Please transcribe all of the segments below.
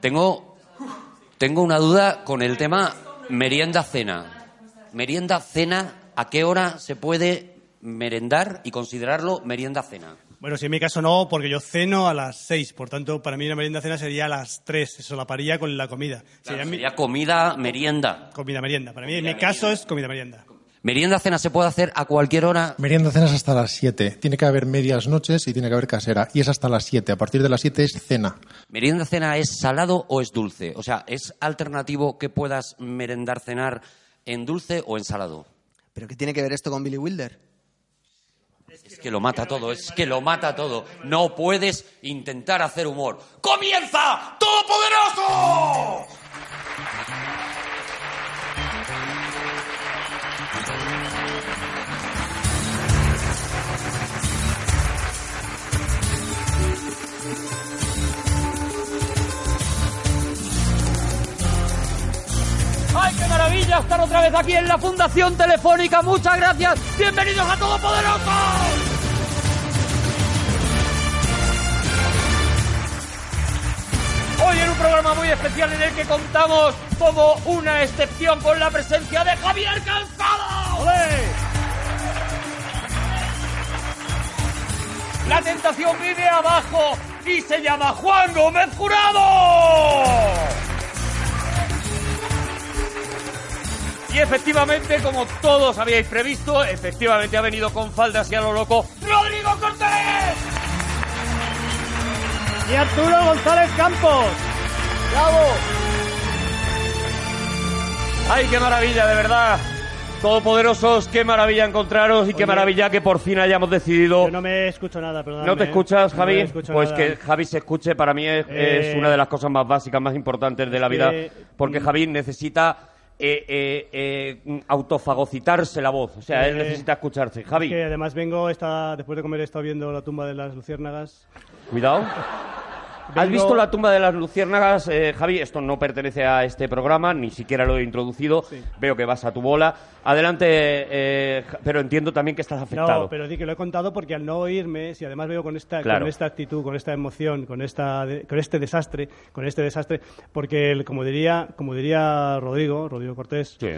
Tengo, tengo una duda con el tema merienda-cena. Merienda-cena, ¿a qué hora se puede merendar y considerarlo merienda-cena? Bueno, si en mi caso no, porque yo ceno a las seis. Por tanto, para mí una merienda cena sería a las tres. Eso la paría con la comida. Claro, sería comida, merienda. comida merienda. Para mí, en mi caso, es comida merienda. Merienda-cena se puede hacer a cualquier hora. Merienda cenas hasta las 7. Tiene que haber medias noches y tiene que haber casera. Y es hasta las 7. A partir de las 7 es cena. ¿Merienda-cena es salado o es dulce? O sea, ¿es alternativo que puedas merendar, cenar en dulce o en salado? ¿Pero qué tiene que ver esto con Billy Wilder? Es que lo mata todo, es que lo mata todo. No puedes intentar hacer humor. ¡Comienza Todopoderoso! ¡Ay, qué maravilla estar otra vez aquí en la Fundación Telefónica! ¡Muchas gracias! ¡Bienvenidos a Todopoderosos! Hoy en un programa muy especial en el que contamos como una excepción con la presencia de Javier Cansado. La tentación vive abajo y se llama Juan Gómez Jurado. Y efectivamente, como todos habíais previsto, efectivamente ha venido con faldas y a lo loco Rodrigo Cortés. Y Arturo González Campos. ¡Bravo! ¡Ay, qué maravilla, de verdad! Todopoderosos, qué maravilla encontraros y qué maravilla que por fin hayamos decidido... Yo no me escucho nada, perdóname. ¿No te ¿eh? escuchas, Javi? pues nada. que Javi se escuche para mí es, Eh, es una de las cosas más básicas, más importantes de la vida, porque mm. Javi necesita eh, eh, eh, autofagocitarse la voz, o sea, él Eh, necesita escucharse. Javi, Que además vengo, esta, después de comer he estado viendo la tumba de las luciérnagas. cuidado. ¿Has visto la tumba de las luciérnagas, eh, Javi? Esto no pertenece a este programa, ni siquiera lo he introducido. Sí. Veo que vas a tu bola. Adelante, eh, pero entiendo también que estás afectado. No, pero di que lo he contado porque al no oírme, si además veo con esta, Claro. con esta actitud, con esta emoción, con esta, con este desastre, con este desastre, porque el- como diría, como diría Rodrigo, Rodrigo Cortés, Sí.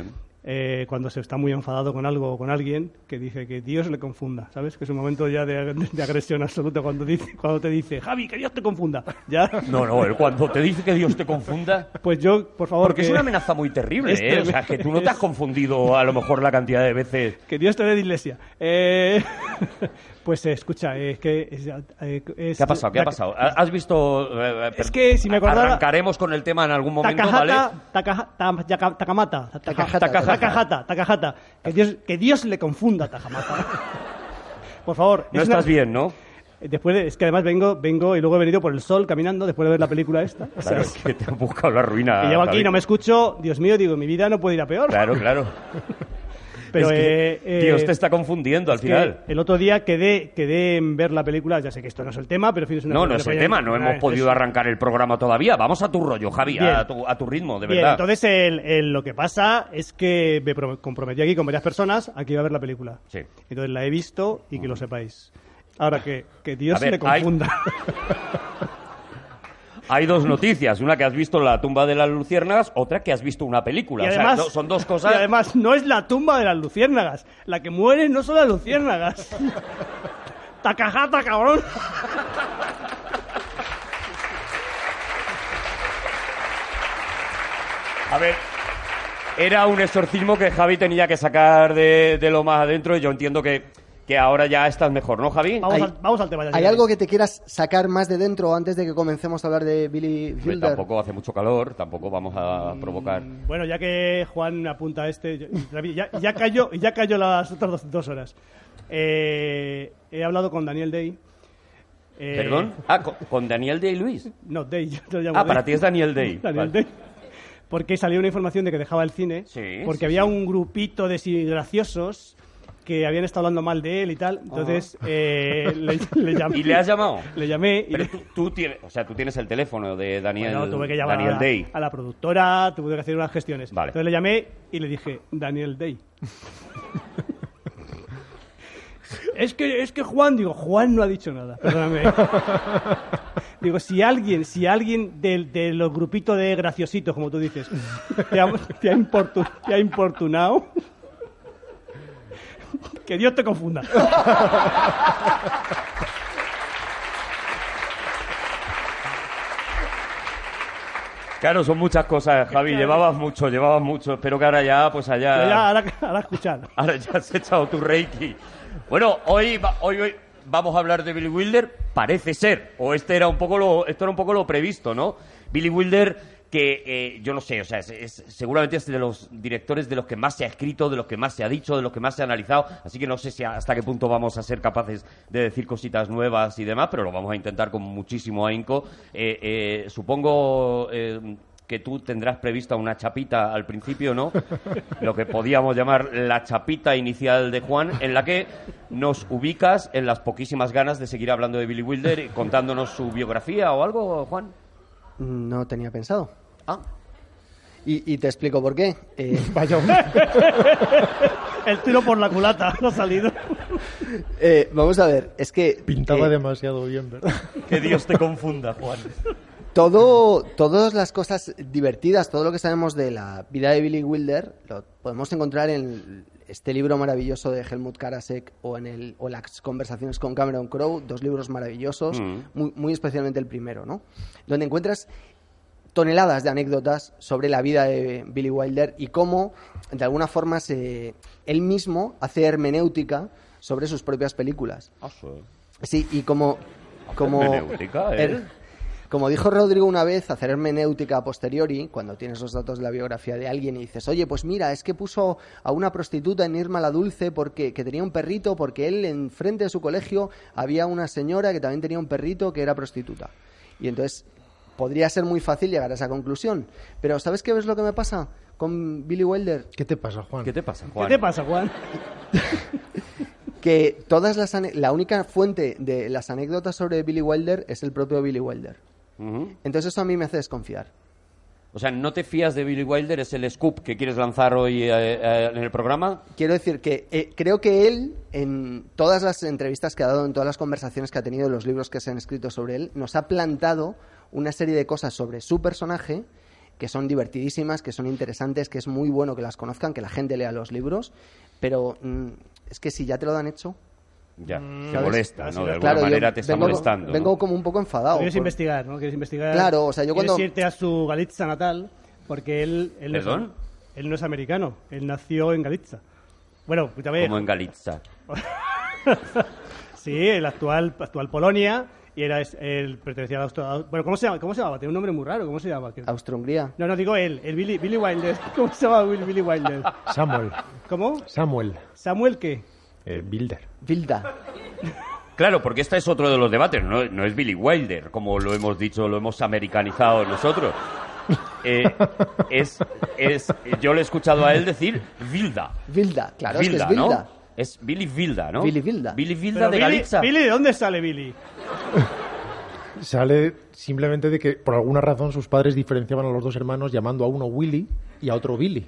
Eh, cuando se está muy enfadado con algo o con alguien, que dice que Dios le confunda, ¿sabes? Que es un momento ya de, de agresión absoluta cuando dice, cuando te dice, Javi, que Dios te confunda, ya. No, no, él cuando te dice que Dios te confunda... Pues yo, por favor, Porque es una amenaza muy terrible, Este- ¿eh? O sea, que tú no te has confundido a lo mejor la cantidad de veces. Que Dios te dé de iglesia. Eh, pues eh, escucha, es que... es, eh, es- ¿Qué ha pasado? ¿Qué ha pasado? ¿Ha- ¿Has visto...? eh, eh, Es que si me acordara- Arrancaremos con el tema en algún momento, ¿vale? Takahata, Takaha- Ta- Yaka- Takamata, Ta- Takahata. Takahata. Que Dios, que Dios le confunda a Takamata. Por favor. No es una- estás bien, ¿no? Después de- es que además vengo, vengo y luego he venido por el sol caminando después de ver la película esta. O sea, Claro, es que te han buscado la ruina. que llego aquí Javi. y no me escucho, Dios mío, digo, mi vida no puede ir a peor. Claro, claro. Pero Es que eh, eh, Dios te está confundiendo al final. el otro día quedé, quedé en ver la película, ya sé que esto no es el tema, pero es una No, no es el tema, no hemos podido arrancar el programa todavía. Vamos a tu rollo, Javi, a tu, a tu ritmo, de Bien, verdad. entonces el- el- lo que pasa es que me pro- comprometí aquí con varias personas a que iba a ver la película. Sí. Entonces la he visto y que lo sepáis. Ahora que, que Dios ver, le confunda. Hay dos noticias, una que has visto la tumba de las luciérnagas, otra que has visto una película. Y O sea, además, do- son dos cosas. Y además no es la tumba de las luciérnagas. La que muere no son las luciérnagas. Takahata, cabrón. A ver, era un exorcismo que Javi tenía que sacar de, de lo más adentro y yo entiendo que, que ahora ya estás mejor, ¿no, Javi? Vamos, Hay- al, vamos al tema. ya, ¿Hay algo que te quieras sacar más de dentro antes de que comencemos a hablar de Billy Hombre, Wilder? tampoco hace mucho calor, tampoco vamos a provocar. Bueno, ya que Juan apunta a este, yo- ya, ya cayó, ya cayó las otras dos, dos horas. Eh, he hablado con Daniel Day. Eh, ¿Perdón? Ah, con, con Daniel Day Luis. No, Day. yo te lo llamo Ah, Day. para ti es Daniel Day. Daniel Vale. Day. Porque salió una información de que dejaba el cine. Sí, porque sí, había sí. un grupito de graciosos que habían estado hablando mal de él y tal. Entonces eh, le, le llamé. Ah. ¿Y le has llamado? Le llamé y Pero le- tú, tú tienes, o sea, tú tienes el teléfono de Daniel, Bueno, tuve que llamar Daniel a, Day. a la productora, tuve que hacer unas gestiones. Vale. Entonces le llamé y le dije, Daniel Day. es que es que Juan, digo, Juan no ha dicho nada, perdóname. Digo, si alguien, si alguien de, de los grupitos de graciositos, como tú dices, te ha, te ha importu- te ha importunado, que Dios te confunda. Claro, son muchas cosas, Javi. Llevabas mucho, llevabas mucho. Espero que ahora ya, pues allá. Ya, ahora, ahora escuchar. Ahora ya has echado tu reiki. Bueno, hoy, hoy, hoy vamos a hablar de Billy Wilder. Parece ser, o este era un poco lo, esto era un poco lo previsto, ¿no? Billy Wilder, que eh, yo no sé, o sea, es, es- seguramente es de los directores de los que más se ha escrito, de los que más se ha dicho, de los que más se ha analizado. Así que no sé si hasta qué punto vamos a ser capaces de decir cositas nuevas y demás, pero lo vamos a intentar con muchísimo ahínco. Eh, eh, supongo. que tú tendrás prevista una chapita al principio, ¿no? Lo que podíamos llamar la chapita inicial de Juan, en la que nos ubicas en las poquísimas ganas de seguir hablando de Billy Wilder y contándonos su biografía o algo, Juan. No tenía pensado. Ah, Y, y te explico por qué. Eh, Vaya, El tiro por la culata no ha salido. eh, vamos a ver, es que... pintaba eh, demasiado bien, ¿verdad? que Dios te confunda, Juan. todo, todas las cosas divertidas, todo lo que sabemos de la vida de Billy Wilder, lo podemos encontrar en este libro maravilloso de Helmut Karasek o en el, o las conversaciones con Cameron Crowe, dos libros maravillosos, Mm. muy, muy especialmente el primero, ¿no? Donde encuentras toneladas de anécdotas sobre la vida de Billy Wilder y cómo, de alguna forma, se, él mismo hace hermenéutica sobre sus propias películas. Sí, y como... como hermenéutica, ¿eh? Como dijo Rodrigo una vez, hacer hermenéutica a posteriori, cuando tienes los datos de la biografía de alguien y dices, oye, pues mira, es que puso a una prostituta en Irma la Dulce porque que tenía un perrito, porque él enfrente de su colegio había una señora que también tenía un perrito que era prostituta. Y entonces podría ser muy fácil llegar a esa conclusión. Pero ¿sabes qué es lo que me pasa con Billy Wilder? ¿Qué te pasa, Juan? ¿Qué te pasa, ¿Qué Juan? te pasa, Juan? Que todas las ane- la única fuente de las anécdotas sobre Billy Wilder es el propio Billy Wilder. Entonces eso a mí me hace desconfiar. O sea, ¿no te fías de Billy Wilder? ¿Es el scoop que quieres lanzar hoy eh, eh, en el programa? Quiero decir que eh, creo que él, en todas las entrevistas que ha dado, en todas las conversaciones que ha tenido, en los libros que se han escrito sobre él, nos ha plantado una serie de cosas sobre su personaje que son divertidísimas, que son interesantes, que es muy bueno que las conozcan, que la gente lea los libros, pero mm, es que si ya te lo dan hecho, Ya, te ¿Sabes? molesta, ¿no? De alguna claro, manera te está vengo, molestando. ¿no? vengo como un poco enfadado. Quieres por- investigar, ¿no? Quieres investigar. Claro, o sea, yo quieres cuando- irte a su Galicia natal, porque él. él no es- ¿Perdón? él no es americano, él nació en Galicia. Bueno, pues a ver. Como en Galitza. Sí, el actual, actual Polonia, y era él pertenecía a Austria. Bueno, ¿cómo se, llama? ¿cómo se llamaba? Tiene un nombre muy raro, ¿cómo se llama? Austro-Hungría. No, no, digo él, el Billy, Billy Wilder. ¿Cómo se llama Billy, Billy Wilder? Samuel. ¿Cómo? Samuel. ¿Samuel qué? Eh, Bilder. Vilda. Claro, porque este es otro de los debates, no, no es Billy Wilder, como lo hemos dicho, lo hemos americanizado nosotros. Eh, es, es, yo le he escuchado a él decir Vilda. Vilda, claro, Vilda, es que es Vilda. ¿no? Es Billy Vilda, ¿no? Billy Vilda. Billy Vilda Pero de Billy, Galitza. Billy, ¿de dónde sale Billy? Sale simplemente de que por alguna razón sus padres diferenciaban a los dos hermanos llamando a uno Willy y a otro Billy.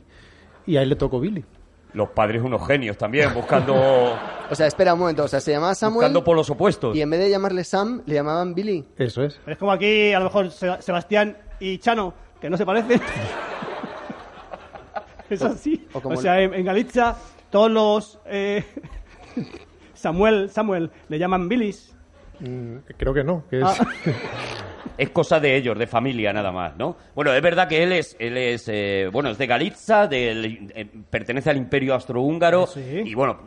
Y a él le tocó Billy. Los padres unos genios también, buscando, O sea, espera un momento, o sea, se llamaba Samuel buscando polos opuestos. y en vez de llamarle Sam, le llamaban Billy. Eso es. Es como aquí, a lo mejor, Se- Sebastián y Chano, que no se parecen. es así. o como sea, en, en Galicia, todos los. eh, Samuel, Samuel, le llaman Billys. Mm, creo que no. Que es... Ah. Es cosa de ellos, de familia nada más, ¿no? Bueno, es verdad que él es, él es, eh, bueno, es de Galitza, del- eh, pertenece al Imperio Austrohúngaro Sí. y bueno,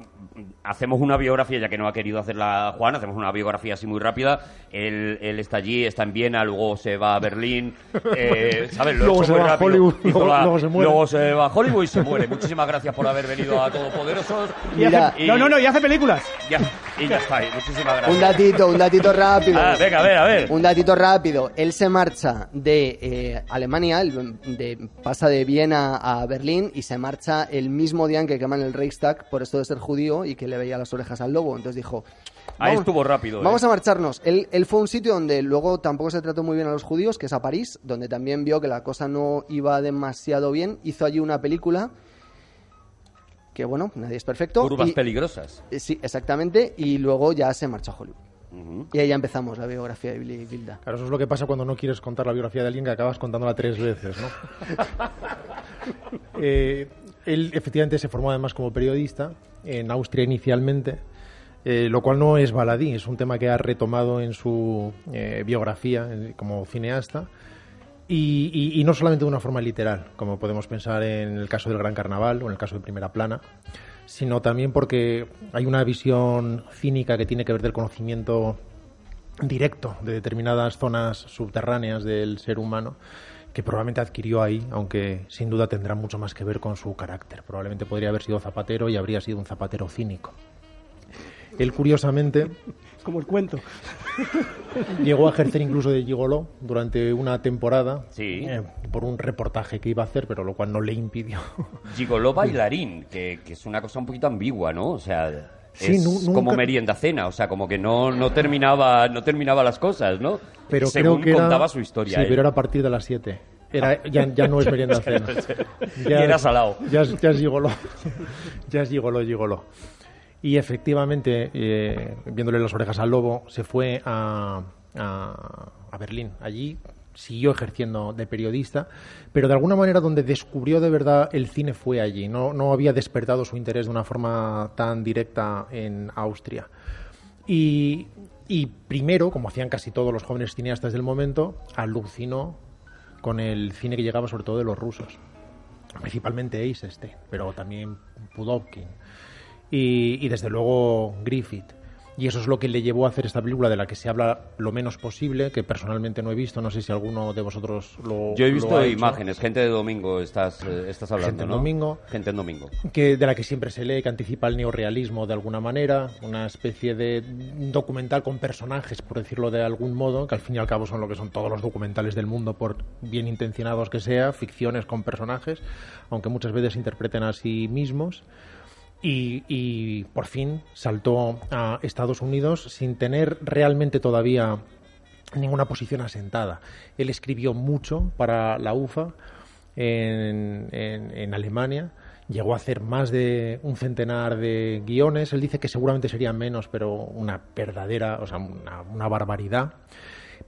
hacemos una biografía, ya que no ha querido hacerla Juan, hacemos una biografía así muy rápida. Él, él está allí, está en Viena, luego se va a Berlín, eh, ¿sabes? Lo Luego he se va a rápido. Hollywood, Hizo luego- luego se muere. luego se va a Hollywood y se muere. Muchísimas gracias por haber venido a Todopoderosos. Y No, no, no, y hace películas. Ya, y ya está, y muchísimas gracias. Un datito, un datito rápido. Ah, venga, a ver, a ver. Un datito rápido. Él se marcha de eh, Alemania, de, pasa de Viena a Berlín y se marcha el mismo día en que queman el Reichstag por esto de ser judío y que le veía las orejas al lobo. Entonces dijo... Ahí "Vamos- estuvo rápido, ¿eh? Vamos a marcharnos. Él, él fue a un sitio donde luego tampoco se trató muy bien a los judíos, que es a París, donde también vio que la cosa no iba demasiado bien. Hizo allí una película que, bueno, nadie es perfecto. Curvas y- peligrosas. eh, Sí, exactamente. Y luego ya se marchó a Hollywood. Y ahí ya empezamos la biografía de Billy Wilder. Claro, eso es lo que pasa cuando no quieres contar la biografía de alguien que acabas contándola tres veces, ¿no? Eh, él efectivamente se formó además como periodista en Austria inicialmente, eh, lo cual no es baladí, es un tema que ha retomado en su eh, biografía como cineasta. Y, y- y no solamente de una forma literal, como podemos pensar en el caso del Gran Carnaval o en el caso de Primera Plana, sino también porque hay una visión cínica que tiene que ver del conocimiento directo de determinadas zonas subterráneas del ser humano que probablemente adquirió ahí, aunque sin duda tendrá mucho más que ver con su carácter. Probablemente podría haber sido zapatero y habría sido un zapatero cínico. Él, curiosamente, Es como el cuento. llegó a ejercer incluso de gigoló durante una temporada Sí. eh, por un reportaje que iba a hacer, pero lo cual no le impidió. Gigoló bailarín, que, que es una cosa un poquito ambigua, ¿no? O sea, Sí, es nunca- como merienda cena, o sea, como que no, no terminaba no terminaba las cosas, ¿no? Pero Según creo que era- contaba su historia. Sí, él. pero era a partir de las 7. Era, ya, ya no es merienda cena. Y era salado. Ya, ya es gigoló. ya es gigoló, gigoló. Y efectivamente, eh, viéndole las orejas al lobo, se fue a, a, a Berlín. Allí siguió ejerciendo de periodista, pero de alguna manera donde descubrió de verdad el cine fue allí. No, no había despertado su interés de una forma tan directa en Austria. Y, y primero, como hacían casi todos los jóvenes cineastas del momento, alucinó con el cine que llegaba sobre todo de los rusos. Principalmente Eisenstein, pero también Pudovkin. Y, y desde luego Griffith. Y eso es lo que le llevó a hacer esta película de la que se habla lo menos posible, que personalmente no he visto. No sé si alguno de vosotros lo Yo he visto ha imágenes, gente de domingo estás, eh, estás hablando, Gente en ¿no? domingo. Gente en domingo. que de la que siempre se lee, que anticipa el neorrealismo de alguna manera, una especie de documental con personajes, por decirlo de algún modo, que al fin y al cabo son lo que son todos los documentales del mundo, por bien intencionados que sea, ficciones con personajes, aunque muchas veces se interpreten a sí mismos. Y, y por fin saltó a Estados Unidos sin tener realmente todavía ninguna posición asentada. Él escribió mucho para la UFA en, en- Alemania. Llegó a hacer más de un centenar de guiones. Él dice que seguramente serían menos, pero una verdadera, o sea, una, barbaridad.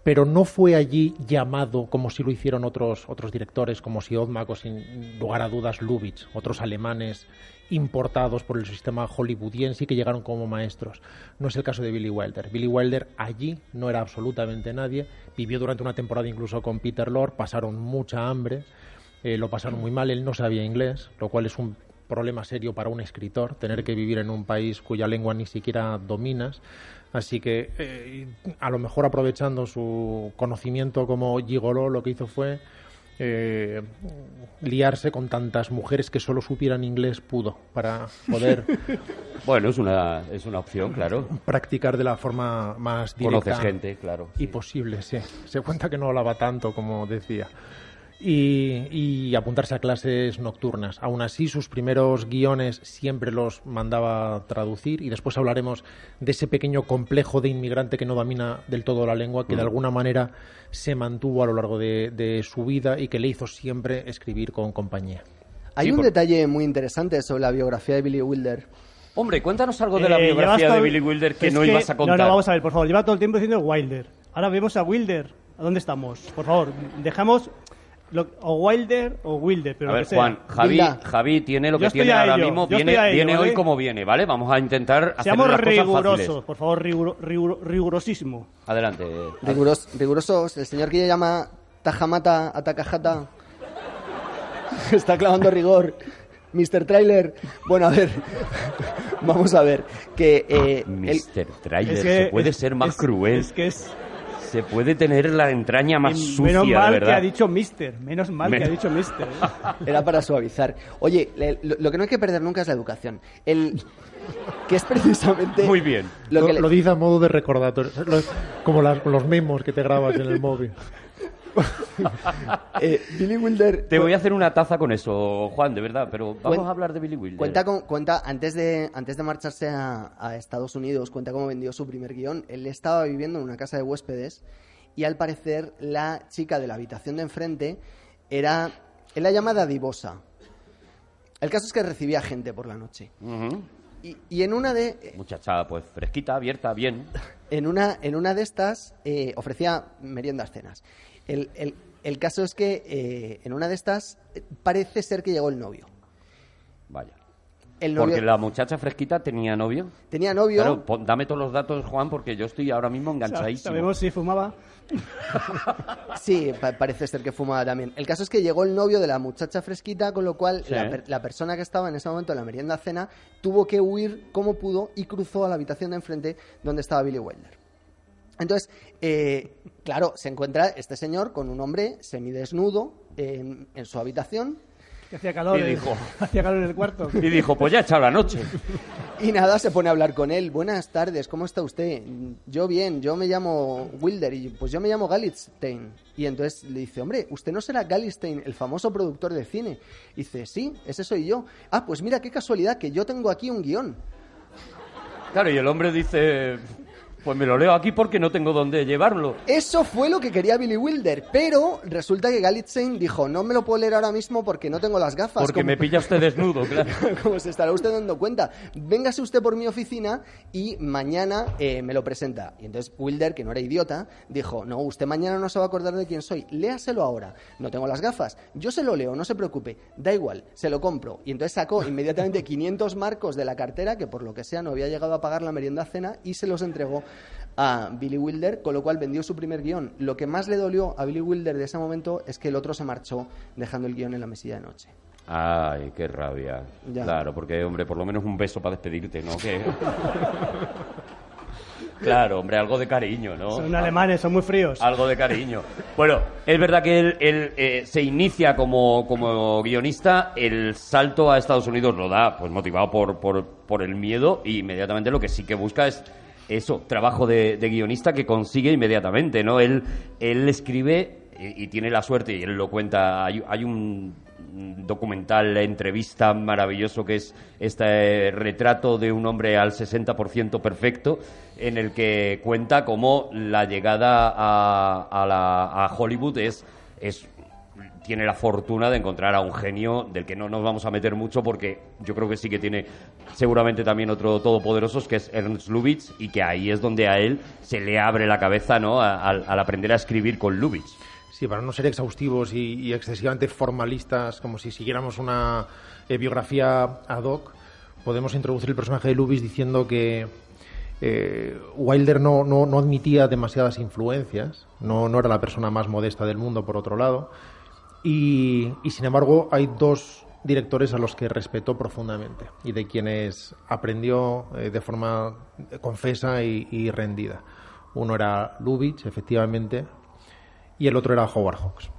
Pero no fue allí llamado como si lo hicieron otros, otros directores, como Siodmak o sin lugar a dudas Lubitsch, otros alemanes importados por el sistema hollywoodiense y que llegaron como maestros. No es el caso de Billy Wilder. Billy Wilder allí no era absolutamente nadie. Vivió durante una temporada incluso con Peter Lorre, pasaron mucha hambre, eh, lo pasaron muy mal, él no sabía inglés, lo cual es un problema serio para un escritor, tener que vivir en un país cuya lengua ni siquiera dominas. Así que, eh, a lo mejor aprovechando su conocimiento como gigoló, lo que hizo fue eh, liarse con tantas mujeres que solo supieran inglés pudo para poder Bueno, es una, es una opción, claro. practicar de la forma más directa Conoces gente, claro. y posible, sí. Se cuenta que no hablaba tanto, como decía. Y, y apuntarse a clases nocturnas. Aún así, sus primeros guiones siempre los mandaba traducir y después hablaremos de ese pequeño complejo de inmigrante que no domina del todo la lengua, que de alguna manera se mantuvo a lo largo de, de su vida y que le hizo siempre escribir con compañía. Hay Sí, un por- detalle muy interesante sobre la biografía de Billy Wilder. Hombre, cuéntanos algo de la Eh, biografía de Billy Wilder que no ibas a contar. No, no, vamos a ver, por favor. Lleva todo el tiempo diciendo Wilder. Ahora vemos a Wilder. ¿A dónde estamos? Por favor, dejamos lo- o Wilder o Wilder, pero A lo ver, que sea. Juan, Javi, Vilda. Javi tiene lo Yo que tiene a ahora ello, mismo, yo viene, a ello, viene hoy ¿vale? como viene, ¿vale? Vamos a intentar hacer Seamos las cosas rigurosos, fáciles. por favor, riguro- riguro- rigurosísimo. Adelante. Riguros- rigurosos, el señor que llama Tajamata Atakajata está clavando rigor. Mr. Trailer. Bueno, a ver. Vamos a ver. Que eh, el- Mr. Trailer, Es que se puede es- ser más es- cruel. Es que es. Se puede tener la entraña más y sucia, menos de mal que ha dicho Mister. Menos mal que ha dicho Mister. ¿eh? Era para suavizar. Oye, le- lo, lo que no hay que perder nunca es la educación. El, que es precisamente. Muy bien. Lo Lo, que le- lo dice a modo de recordatorio, lo- como las- los memos que te grabas en el móvil. eh, Billy Wilder. Te voy a hacer una taza con eso, Juan, de verdad, pero vamos Cuen- a hablar de Billy Wilder. Cuenta, con- cuenta antes, de, antes de marcharse a, a Estados Unidos, cuenta cómo vendió su primer guion. Él estaba viviendo en una casa de huéspedes y al parecer la chica de la habitación de enfrente era. Él la llama dadivosa. El caso es que recibía gente por la noche. Y, y en una de. Muchacha, pues fresquita, abierta, bien. en una, en una de estas eh, ofrecía meriendas cenas. El, el- el caso es que eh, en una de estas eh, parece ser que llegó el novio. Vaya. El novio Porque la muchacha fresquita tenía novio. tenía novio. Claro, pon- dame todos los datos, Juan, porque yo estoy ahora mismo enganchadísimo. Sabemos si fumaba. Sí, pa- parece ser que fumaba también. El caso es que llegó el novio de la muchacha fresquita, con lo cual Sí. la, per- la persona que estaba en ese momento en la merienda cena tuvo que huir como pudo y cruzó a la habitación de enfrente donde estaba Billy Wilder. Entonces, eh, claro, se encuentra este señor con un hombre semidesnudo en, en su habitación Que hacía calor. Y dijo- Hacía calor en el cuarto. Y dijo, pues ya he echado la noche. y nada, se pone a hablar con él. Buenas tardes, ¿cómo está usted? Yo bien, yo me llamo Wilder y pues yo me llamo Galitzstein. Y entonces le dice, hombre, ¿usted no será Galitzstein, el famoso productor de cine? Y dice, sí, ese soy yo. Ah, pues mira, qué casualidad, que yo tengo aquí un guion. Claro, y el hombre dice, pues me lo leo aquí porque no tengo dónde llevarlo. Eso fue lo que quería Billy Wilder, pero resulta que Galitzstein dijo, no me lo puedo leer ahora mismo porque no tengo las gafas. Porque como- me pilla usted desnudo, claro. como se estará usted dando cuenta. Véngase usted por mi oficina y mañana eh, me lo presenta. Y entonces Wilder, que no era idiota, dijo, no, usted mañana no se va a acordar de quién soy, léaselo ahora. No tengo las gafas, yo se lo leo, no se preocupe, da igual, se lo compro. Y entonces sacó inmediatamente 500 marcos de la cartera, que por lo que sea no había llegado a pagar la merienda cena, y se los entregó a Billy Wilder, con lo cual vendió su primer guion. Lo que más le dolió a Billy Wilder de ese momento es que el otro se marchó dejando el guion en la mesilla de noche. Ay, qué rabia. Ya. Claro, porque, hombre, por lo menos un beso para despedirte, ¿no? Que... claro, hombre, algo de cariño, ¿no? Son alemanes, son muy fríos. Algo de cariño. Bueno, es verdad que él, él, eh, se inicia como, como guionista, el salto a Estados Unidos lo da, pues motivado por, por, por el miedo, y inmediatamente lo que sí que busca es eso, trabajo de, guionista que consigue inmediatamente, ¿no? Él, él escribe y, y tiene la suerte, y él lo cuenta, hay, hay un documental, entrevista maravilloso que es este retrato de un hombre al 60% perfecto, en el que cuenta cómo la llegada a, a la- a Hollywood es, es tiene la fortuna de encontrar a un genio del que no nos vamos a meter mucho porque yo creo que sí que tiene seguramente también otro todopoderoso que es Ernst Lubitsch y que ahí es donde a él se le abre la cabeza ¿no? Al, aprender a escribir con Lubitsch. Sí, para no ser exhaustivos y, y excesivamente formalistas, como si siguiéramos una eh, biografía ad hoc, podemos introducir el personaje de Lubitsch diciendo que eh, Wilder no, no, no admitía demasiadas influencias, no, no era la persona más modesta del mundo, por otro lado, y, sin embargo hay dos directores a los que respetó profundamente y de quienes aprendió eh, de forma confesa y, rendida. Uno era Lubitsch, efectivamente, y el otro era Howard Hawks.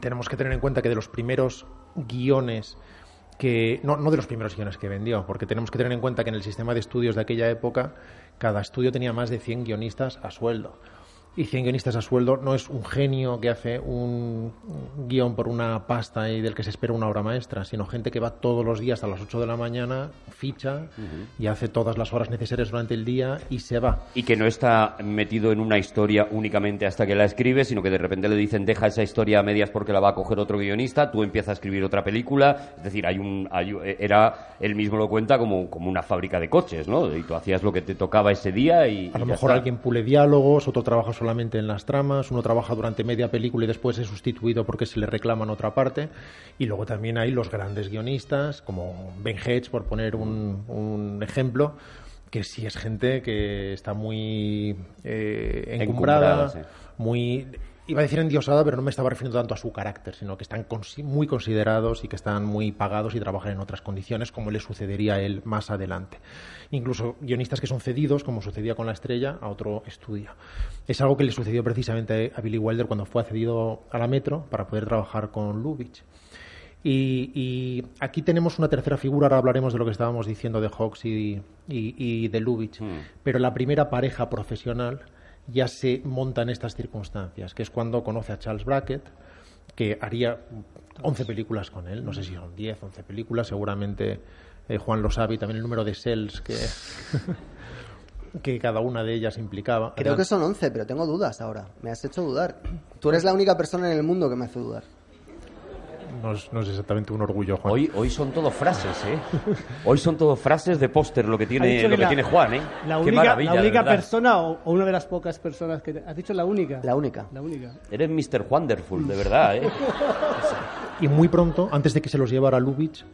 Tenemos que tener en cuenta que de los primeros guiones que no, no de los primeros guiones que vendió, porque tenemos que tener en cuenta que en el sistema de estudios de aquella época cada estudio tenía más de 100 guionistas a sueldo. Y 100 guionistas a sueldo no es un genio que hace un guion por una pasta y del que se espera una obra maestra, sino gente que va todos los días a las 8 de la mañana, ficha y hace todas las horas necesarias durante el día y se va. Y que no está metido en una historia únicamente hasta que la escribe, sino que de repente le dicen deja esa historia a medias porque la va a coger otro guionista, tú empiezas a escribir otra película, es decir, hay un, hay- era, él mismo lo cuenta como, como una fábrica de coches, ¿no? Y tú hacías lo que te tocaba ese día y... A lo y mejor alguien pule diálogos, otro trabaja solamente en las tramas, uno trabaja durante media película y después es sustituido porque se le reclama en otra parte. Y luego también hay los grandes guionistas, como Ben Hedges, por poner un, un ejemplo, que sí es gente que está muy eh, encumbrada, Encumbrada, sí. muy... Iba a decir endiosada, pero no me estaba refiriendo tanto a su carácter, sino que están muy considerados y que están muy pagados y trabajan en otras condiciones, como le sucedería a él más adelante. Incluso guionistas que son cedidos, como sucedía con La Estrella, a otro estudio. Es algo que le sucedió precisamente a Billy Wilder cuando fue accedido a la Metro para poder trabajar con Lubitsch. Y, y aquí tenemos una tercera figura, ahora hablaremos de lo que estábamos diciendo de Hawks y, y- y de Lubitsch, pero la primera pareja profesional ya se monta en estas circunstancias, que es cuando conoce a Charles Brackett, que haría 11 películas con él, no sé si son 10, 11 películas, seguramente eh, Juan lo sabe, y también el número de cells que, que cada una de ellas implicaba. Creo que son 11, pero tengo dudas ahora. Me has hecho dudar. Tú eres la única persona en el mundo que me hace dudar. No es, no es exactamente un orgullo, Juan. Hoy, hoy son todo frases, ¿eh? Hoy son todo frases de póster lo que tiene, lo que que la- tiene Juan, ¿eh? La Qué única, maravilla, la única persona o, o una de las pocas personas que... te- ¿Has dicho la única? La única. La única. Eres Mr. Wonderful, de verdad, ¿eh? Y muy pronto, antes de que se los llevara Lubitsch,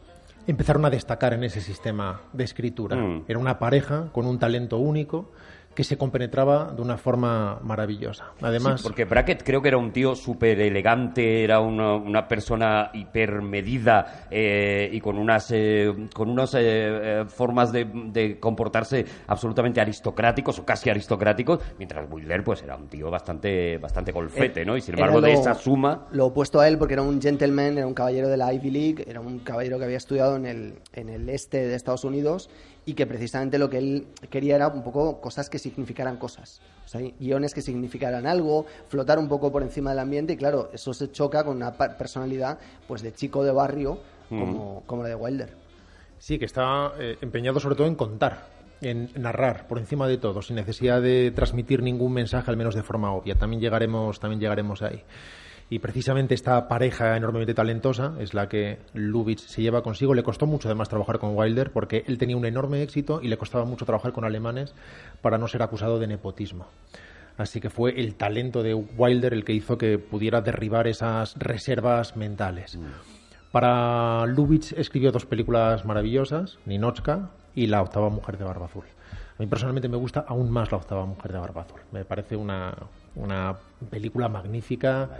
empezaron a destacar en ese sistema de escritura. Mm. Era una pareja con un talento único que se compenetraba de una forma maravillosa. Además, Sí, porque Brackett creo que era un tío súper elegante, era una, una persona hipermedida eh, y con unas, eh, con unas eh, eh, formas de, de comportarse absolutamente aristocráticos o casi aristocráticos, mientras Wilder pues era un tío bastante, bastante golfete, ¿no? Y sin embargo de lo- esa suma... Lo opuesto a él, porque era un gentleman, era un caballero de la Ivy League, era un caballero que había estudiado en el, en el este de Estados Unidos y que precisamente lo que él quería era un poco cosas que significaran cosas. O sea, guiones que significaran algo, flotar un poco por encima del ambiente y claro, eso se choca con una personalidad pues de chico de barrio como, como la de Wilder. sí, que está eh, empeñado sobre todo en contar, en narrar por encima de todo, sin necesidad de transmitir ningún mensaje, al menos de forma obvia. También llegaremos, también llegaremos ahí. Y precisamente esta pareja enormemente talentosa es la que Lubitsch se lleva consigo. Le costó mucho además trabajar con Wilder porque él tenía un enorme éxito y le costaba mucho trabajar con alemanes para no ser acusado de nepotismo. Así que fue el talento de Wilder el que hizo que pudiera derribar esas reservas mentales. Para Lubitsch escribió dos películas maravillosas, Ninochka y La octava mujer de barba azul. A mí personalmente me gusta aún más La octava mujer de barba azul. Me parece una, una película magnífica,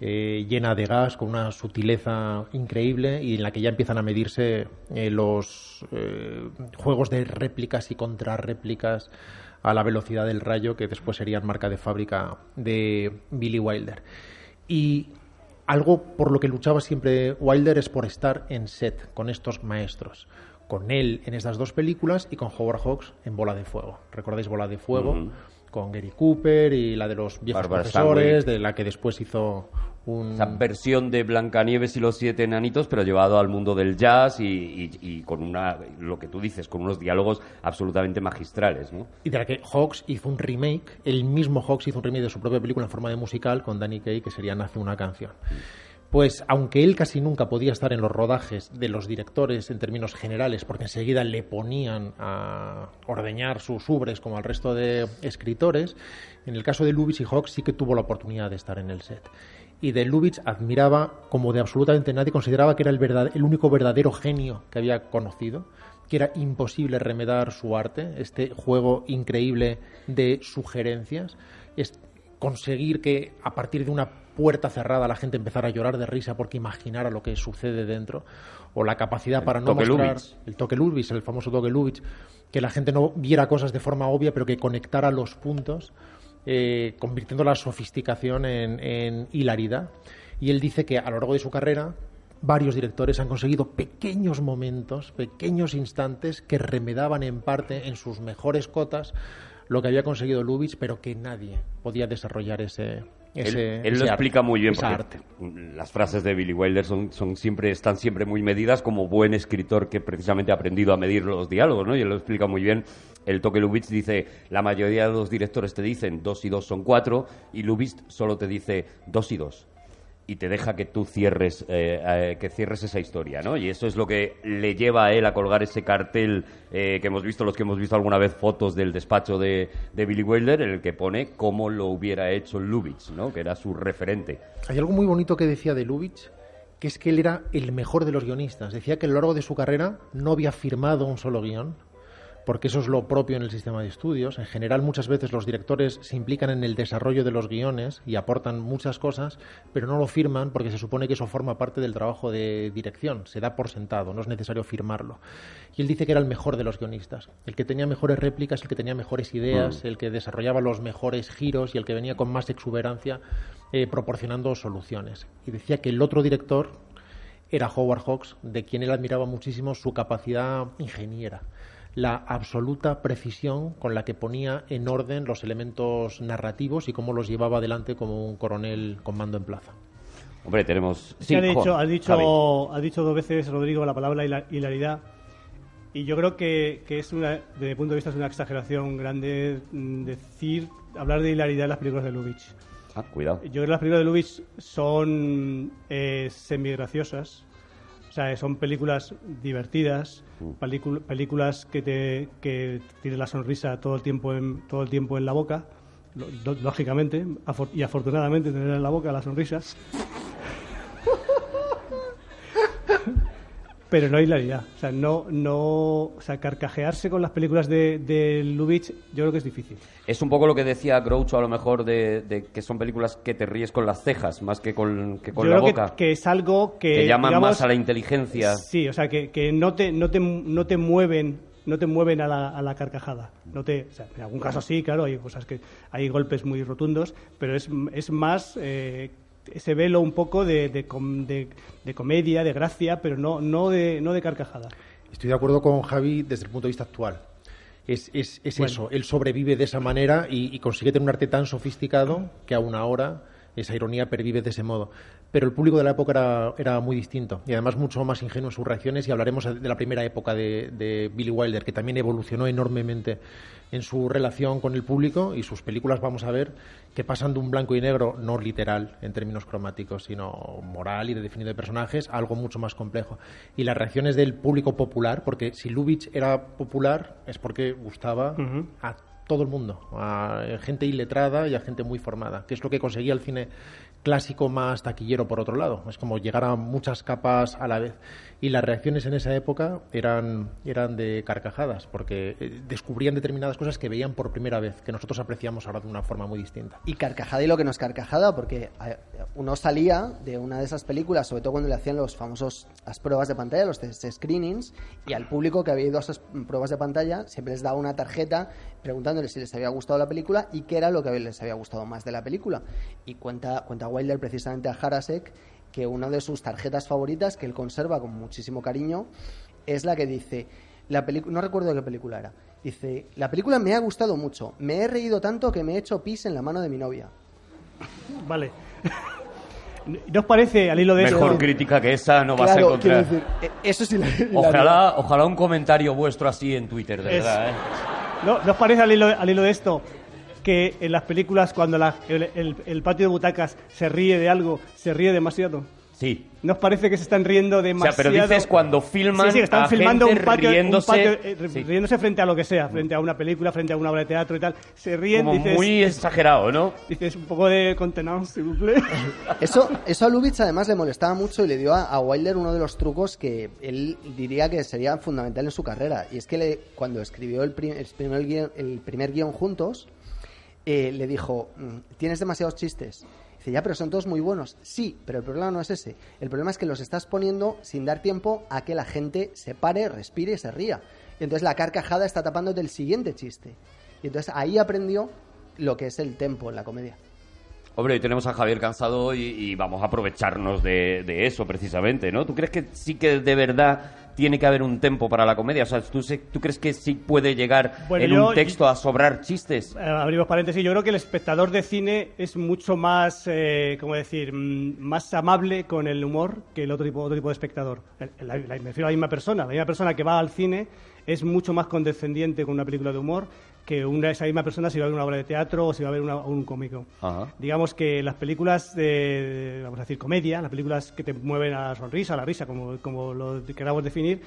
eh, llena de gas, con una sutileza increíble y en la que ya empiezan a medirse eh, los eh, juegos de réplicas y contrarréplicas a la velocidad del rayo que después serían marca de fábrica de Billy Wilder. Y algo por lo que luchaba siempre Wilder es por estar en set con estos maestros. Con él en estas dos películas y con Howard Hawks en Bola de Fuego. ¿Recordáis Bola de Fuego? Con Gary Cooper y la de los viejos Barbara profesores, Stanwyck. de la que después hizo un... Esa versión de Blancanieves y los siete enanitos, pero llevado al mundo del jazz y, y- y con una, lo que tú dices, con unos diálogos absolutamente magistrales, ¿no? Y de la que Hawks hizo un remake, el mismo Hawks hizo un remake de su propia película en forma de musical con Danny Kaye, que sería Nace una canción. Pues aunque él casi nunca podía estar en los rodajes de los directores en términos generales, porque enseguida le ponían a ordeñar sus ubres como al resto de escritores, en el caso de Lubitsch y Hawks sí que tuvo la oportunidad de estar en el set. Y de Lubitsch admiraba, como de absolutamente nadie, consideraba que era el, el único verdadero genio que había conocido, que era imposible remedar su arte, este juego increíble de sugerencias, es conseguir que a partir de una puerta cerrada la gente empezara a llorar de risa porque imaginara lo que sucede dentro, o la capacidad para no mostrar el toque Lubitsch, el famoso toque Lubitsch, que la gente no viera cosas de forma obvia, pero que conectara los puntos, eh, convirtiendo la sofisticación en, en hilaridad. Y él dice que a lo largo de su carrera varios directores han conseguido pequeños momentos, pequeños instantes que remedaban en parte en sus mejores cotas lo que había conseguido Lubitsch, pero que nadie podía desarrollar ese, ese él él ese lo arte, explica muy bien arte. las frases de Billy Wilder son, son siempre están siempre muy medidas como buen escritor que precisamente ha aprendido a medir los diálogos no y él lo explica muy bien. El toque Lubitsch dice la mayoría de los directores te dicen dos y dos son cuatro y Lubitsch solo te dice dos y dos y te deja que tú cierres eh, eh, que cierres esa historia, ¿no? Y eso es lo que le lleva a él a colgar ese cartel eh, que hemos visto, los que hemos visto alguna vez fotos del despacho de, de Billy Wilder, en el que pone cómo lo hubiera hecho Lubitsch, ¿no? Que era su referente. Hay algo muy bonito que decía de Lubitsch, que es que él era el mejor de los guionistas. Decía que a lo largo de su carrera no había firmado un solo guion, porque eso es lo propio en el sistema de estudios. En general, muchas veces los directores se implican en el desarrollo de los guiones y aportan muchas cosas, pero no lo firman porque se supone que eso forma parte del trabajo de dirección. Se da por sentado, no es necesario firmarlo. Y él dice que era el mejor de los guionistas, el que tenía mejores réplicas, el que tenía mejores ideas, el que desarrollaba los mejores giros y el que venía con más exuberancia eh, proporcionando soluciones. Y decía que el otro director era Howard Hawks, de quien él admiraba muchísimo su capacidad ingeniera, la absoluta precisión con la que ponía en orden los elementos narrativos y cómo los llevaba adelante como un coronel con mando en plaza. Hombre, tenemos... Sí, ha dicho, Juan, ha dicho, Javi. ha dicho dos veces, Rodrigo, la palabra hila- hilaridad. Y yo creo que, que es una, desde mi punto de vista, es una exageración grande mm, decir, hablar de hilaridad en las películas de Lubitsch. Ah, cuidado. Yo creo que las películas de Lubitsch son eh, semi-graciosas. Sea, son películas divertidas, pelicu- películas que te que tienes la sonrisa todo el tiempo en, todo el tiempo en la boca, lógicamente, y afortunadamente tener en la boca la sonrisa. Pero no hay hilaridad. O sea, no, no, o sea, carcajearse con las películas de, de Lubitsch yo creo que es difícil. Es un poco lo que decía Groucho a lo mejor de, de que son películas que te ríes con las cejas más que con, que con yo la creo boca. que, que es algo que que llaman digamos, más a la inteligencia. Sí, o sea, que, que no, te, no, te, no te mueven no te mueven a la, a la carcajada. No te, o sea, en algún caso sí, claro, hay cosas que hay golpes muy rotundos, pero es, es más eh, ese velo un poco de, de, com- de- de comedia, de gracia, pero no, no, de, no de carcajada. Estoy de acuerdo con Javi desde el punto de vista actual. Es, es, es Bueno. eso, él sobrevive de esa manera y, y consigue tener un arte tan sofisticado que aún ahora esa ironía pervive de ese modo. Pero el público de la época era, era muy distinto y además mucho más ingenuo en sus reacciones y hablaremos de la primera época de, de Billy Wilder, que también evolucionó enormemente en su relación con el público y sus películas vamos a ver que pasan de un blanco y negro, no literal en términos cromáticos, sino moral y de definido de personajes, a algo mucho más complejo. Y las reacciones del público popular, porque si Lubitsch era popular es porque gustaba a todo el mundo, a gente iletrada y a gente muy formada, que es lo que conseguía el cine clásico más taquillero por otro lado. Es como llegar a muchas capas a la vez. Y las reacciones en esa época eran, eran de carcajadas, porque eh, descubrían determinadas cosas que veían por primera vez, que nosotros apreciamos ahora de una forma muy distinta. Y carcajada y lo que no es carcajada, porque uno salía de una de esas películas, sobre todo cuando le hacían los famosos las pruebas de pantalla, los screenings, y al público que había ido a esas pruebas de pantalla siempre les daba una tarjeta preguntándoles si les había gustado la película y qué era lo que les había gustado más de la película. Y cuenta, cuenta Wilder precisamente a Harasek que una de sus tarjetas favoritas, que él conserva con muchísimo cariño, es la que dice, la no recuerdo qué película era, dice, la película me ha gustado mucho, me he reído tanto que me he hecho pis en la mano de mi novia. Vale. ¿No os parece, al hilo de Mejor eso? crítica que esa no vas a Claro, encontrar. decir, eh, eso sí la- Ojalá, ojalá un comentario vuestro así en Twitter, de Es- verdad. ¿eh? ¿No, ¿no os parece al hilo, al hilo de esto que en las películas cuando la- el- el patio de butacas se ríe de algo, se ríe demasiado? Sí. ¿No os parece que se están riendo O sea, demasiado? pero dices cuando filman Sí, sí, están a filmando gente un patio, un riéndose, patio, eh, sí. riéndose frente a lo que sea, frente a una película, frente a una obra de teatro y tal. Se ríen, como dices, muy exagerado, ¿no? dices un poco de vous plaît. Eso, eso a Lubitsch además le molestaba mucho y le dio a, a Wilder uno de los trucos que él diría que sería fundamental en su carrera. Y es que le- cuando escribió el, pri- el primer, guion, el primer guion juntos, eh, le dijo, "Mm, tienes demasiados chistes. Ya, pero son todos muy buenos. Sí, pero el problema no es ese. El problema es que los estás poniendo sin dar tiempo a que la gente se pare, respire y se ría. Y entonces la carcajada está tapando del siguiente chiste. Y entonces ahí aprendió lo que es el tempo en la comedia. Hombre, hoy tenemos a Javier cansado y, vamos a aprovecharnos de eso precisamente, ¿no? ¿Tú crees que sí que de verdad tiene que haber un tempo para la comedia? O sea, ¿tú, crees que sí puede llegar Bueno, en yo- un texto a sobrar chistes? Eh, abrimos paréntesis. Yo creo que el espectador de cine es mucho más, eh, ¿cómo decir?, mm, más amable con el humor que el otro tipo, otro tipo de espectador. El- la- la- me refiero a la misma persona. La misma persona que va al cine es mucho más condescendiente con una película de humor que una, esa misma persona si va a ver una obra de teatro o si va a ver una- un cómico. Ajá. Digamos que las películas de, vamos a decir, comedia, las películas que te mueven a la sonrisa, a la risa, como, como lo queramos definir,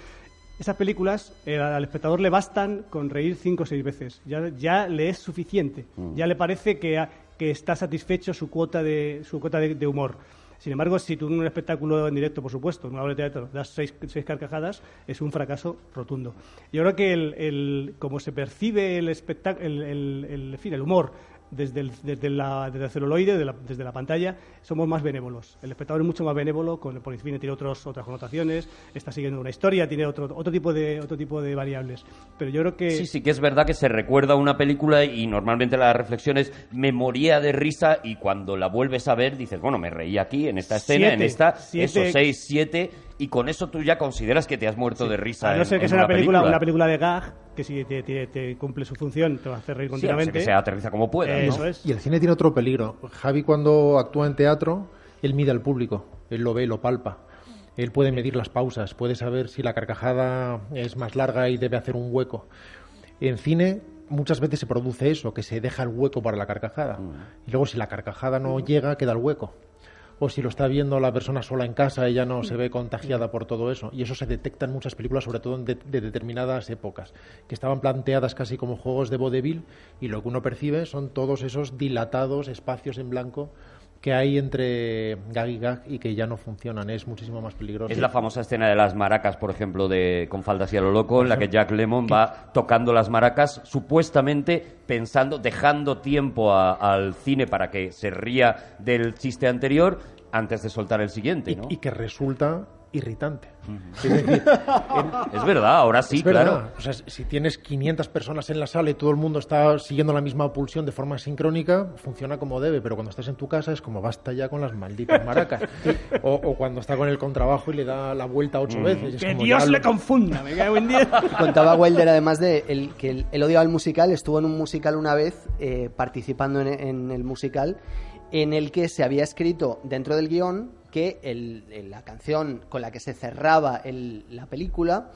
esas películas eh, al espectador le bastan con reír cinco o seis veces. Ya, ya le es suficiente. Ya le parece que, que está satisfecho su cuota de, su cuota de, de humor. Sin embargo, si tú en un espectáculo en directo, por supuesto, en una obra de teatro, das seis, seis carcajadas, es un fracaso rotundo. Yo creo que el, el- como se percibe el, el, el- el humor desde el, desde, la, desde el celuloide, de la- desde la pantalla, somos más benévolos. El espectador es mucho más benévolo, con, por fin tiene otros, otras connotaciones, está siguiendo una historia, tiene otro, otro, tipo de, otro tipo de variables. Pero yo creo que... Sí, sí que es verdad que se recuerda una película y normalmente la reflexión es me moría de risa y cuando la vuelves a ver dices, bueno, me reí aquí, en esta escena, en Siete, esta, siete. eso, seis, siete, y con eso tú ya consideras que te has muerto de risa A no en- ser que en sea una una película, una película de gag, que si te, te- te cumple su función, te va a hacer reír Sí, continuamente. que sea aterriza como pueda, ¿no? Eso es. Y el cine tiene otro peligro. Javi cuando actúa en teatro, él mide al público, él lo ve, lo palpa. Él puede medir las pausas, puede saber si la carcajada es más larga y debe hacer un hueco. En cine muchas veces se produce eso, que se deja el hueco para la carcajada. Mm. Y luego si la carcajada no llega, queda el hueco. O si lo está viendo la persona sola en casa, ella no se ve contagiada por todo eso. Y eso se detecta en muchas películas, sobre todo en de, de determinadas épocas, que estaban planteadas casi como juegos de vodevil y lo que uno percibe son todos esos dilatados espacios en blanco que hay entre gag y gag y que ya no funcionan. Es muchísimo más peligroso. Es la famosa escena de las maracas, por ejemplo, de Con faldas y a lo loco, en la que Jack Lemmon va tocando las maracas, supuestamente pensando, dejando tiempo a- al cine para que se ría del chiste anterior antes de soltar el siguiente, y, ¿no? y que resulta irritante. Es decir, Es verdad, ahora sí, es verdad. claro. O sea, si tienes 500 personas en la sala y todo el mundo está siguiendo la misma pulsión de forma sincrónica, funciona como debe, pero cuando estás en tu casa es como basta ya con las malditas maracas. o, o cuando está con el contrabajo y le da la vuelta ocho Mm. veces. es Que como Dios ya le lo- confunda, me cago en diez. Y contaba Wilder además de el, que él, él odiaba el musical, estuvo en un musical una vez eh, participando en, en el musical en el que se había escrito dentro del guion que el- la canción con la que se cerraba el- la película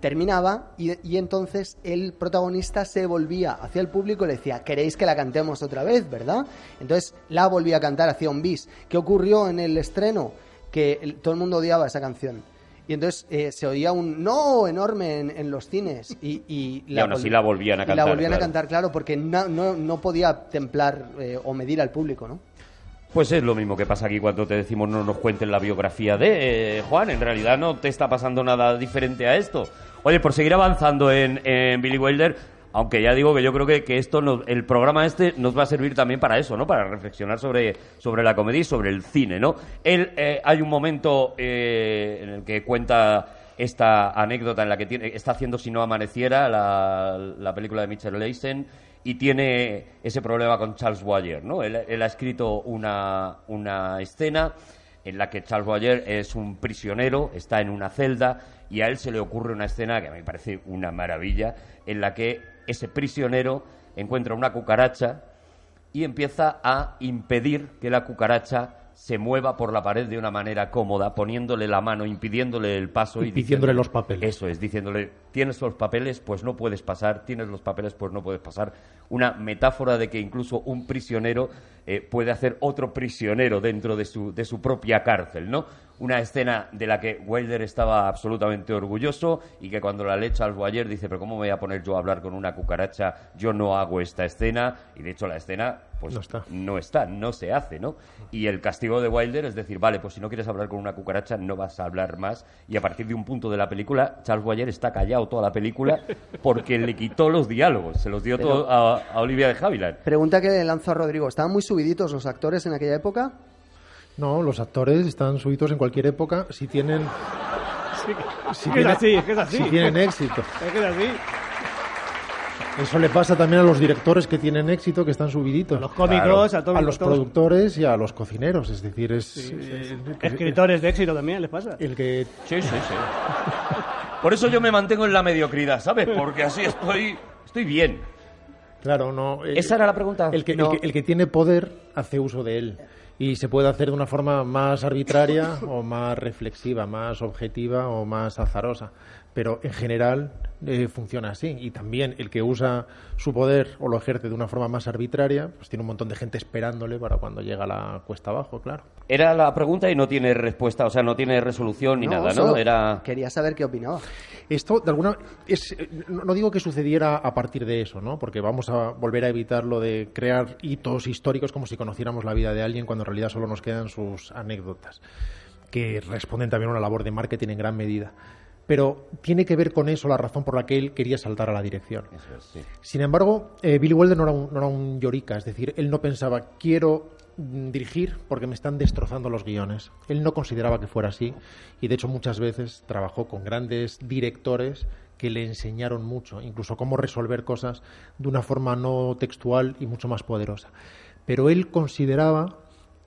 terminaba y, y entonces el protagonista se volvía hacia el público y le decía, queréis que la cantemos otra vez, ¿verdad? Entonces la volvía a cantar, hacía un bis. ¿Qué ocurrió en el estreno? Que el- todo el mundo odiaba esa canción. Y entonces eh, se oía un no enorme en, en los cines y, y, Y aún así la volvían a cantar, la volvían claro. a cantar, claro, porque no, no, no podía templar eh, o medir al público, ¿no? Pues es lo mismo que pasa aquí cuando te decimos no nos cuenten la biografía de eh, Juan. En realidad no te está pasando nada diferente a esto. Oye, por seguir avanzando en, Billy Wilder, aunque ya digo que yo creo que, que esto nos- el programa este nos va a servir también para eso, ¿no? Para reflexionar sobre, sobre la comedia y sobre el cine, ¿no? Él, eh, hay un momento eh, en el que cuenta esta anécdota en la que tiene, está haciendo Si no amaneciera, la, la película de Mitchell Leisen, y tiene ese problema con Charles Boyer, ¿no? Él, él ha escrito una, una escena en la que Charles Boyer es un prisionero, está en una celda y a él se le ocurre una escena que a mí me parece una maravilla, en la que ese prisionero encuentra una cucaracha y empieza a impedir que la cucaracha se mueva por la pared de una manera cómoda, poniéndole la mano, impidiéndole el paso Y y, diciéndole diciéndole- los papeles. Eso es, diciéndole, tienes los papeles, pues no puedes pasar, tienes los papeles, pues no puedes pasar. Una metáfora de que incluso un prisionero eh, puede hacer otro prisionero dentro de su, de su propia cárcel, ¿no? Una escena de la que Wilder estaba absolutamente orgulloso y que cuando la lee Charles Boyer dice, pero ¿cómo me voy a poner yo a hablar con una cucaracha? Yo no hago esta escena. Y de hecho la escena, pues No está. no está, no se hace, ¿no? Y el castigo de Wilder es decir, vale, pues si no quieres hablar con una cucaracha, no vas a hablar más. Y a partir de un punto de la película, Charles Boyer está callado toda la película porque le quitó los diálogos, se los dio Pero- todo a, a Olivia de Havilland. Pregunta que le lanzo a Rodrigo. ¿Estaban muy subiditos los actores en aquella época? No, los actores están subidos en cualquier época si tienen, si Es que es así, es que es así. si tienen éxito. Es que es así. Eso le pasa también a los directores que tienen éxito, que están subiditos. A los cómicos, a todos. a los todos. productores y a los cocineros. Es decir, es Escritores de éxito también les pasa. el que Sí, sí, sí. Por eso yo me mantengo en la mediocridad, ¿sabes? Porque así estoy, estoy bien. Claro, no. eh, ¿Esa era la pregunta? El que, el que- el que tiene poder hace uso de él. Y se puede hacer de una forma más arbitraria o más reflexiva, más objetiva o más azarosa. Pero en general eh, funciona así. Y también el que usa su poder o lo ejerce de una forma más arbitraria, pues tiene un montón de gente esperándole para cuando llega la cuesta abajo, claro. Era la pregunta y no tiene respuesta, o sea, no tiene resolución ni nada, ¿no? Era... Quería saber qué opinaba. Esto, de alguna es, eh, no no digo que sucediera a partir de eso, ¿no? Porque vamos a volver a evitar lo de crear hitos históricos como si conociéramos la vida de alguien cuando en realidad solo nos quedan sus anécdotas, que responden también a una labor de marketing en gran medida. Pero tiene que ver con eso la razón por la que él quería saltar a la dirección. Eso es, sí. Sin embargo, eh, Billy Wilder no era, un, no era un llorica, es decir, él no pensaba, quiero mm, dirigir porque me están destrozando los guiones. Él no consideraba que fuera así y de hecho muchas veces trabajó con grandes directores que le enseñaron mucho, incluso cómo resolver cosas de una forma no textual y mucho más poderosa. Pero él consideraba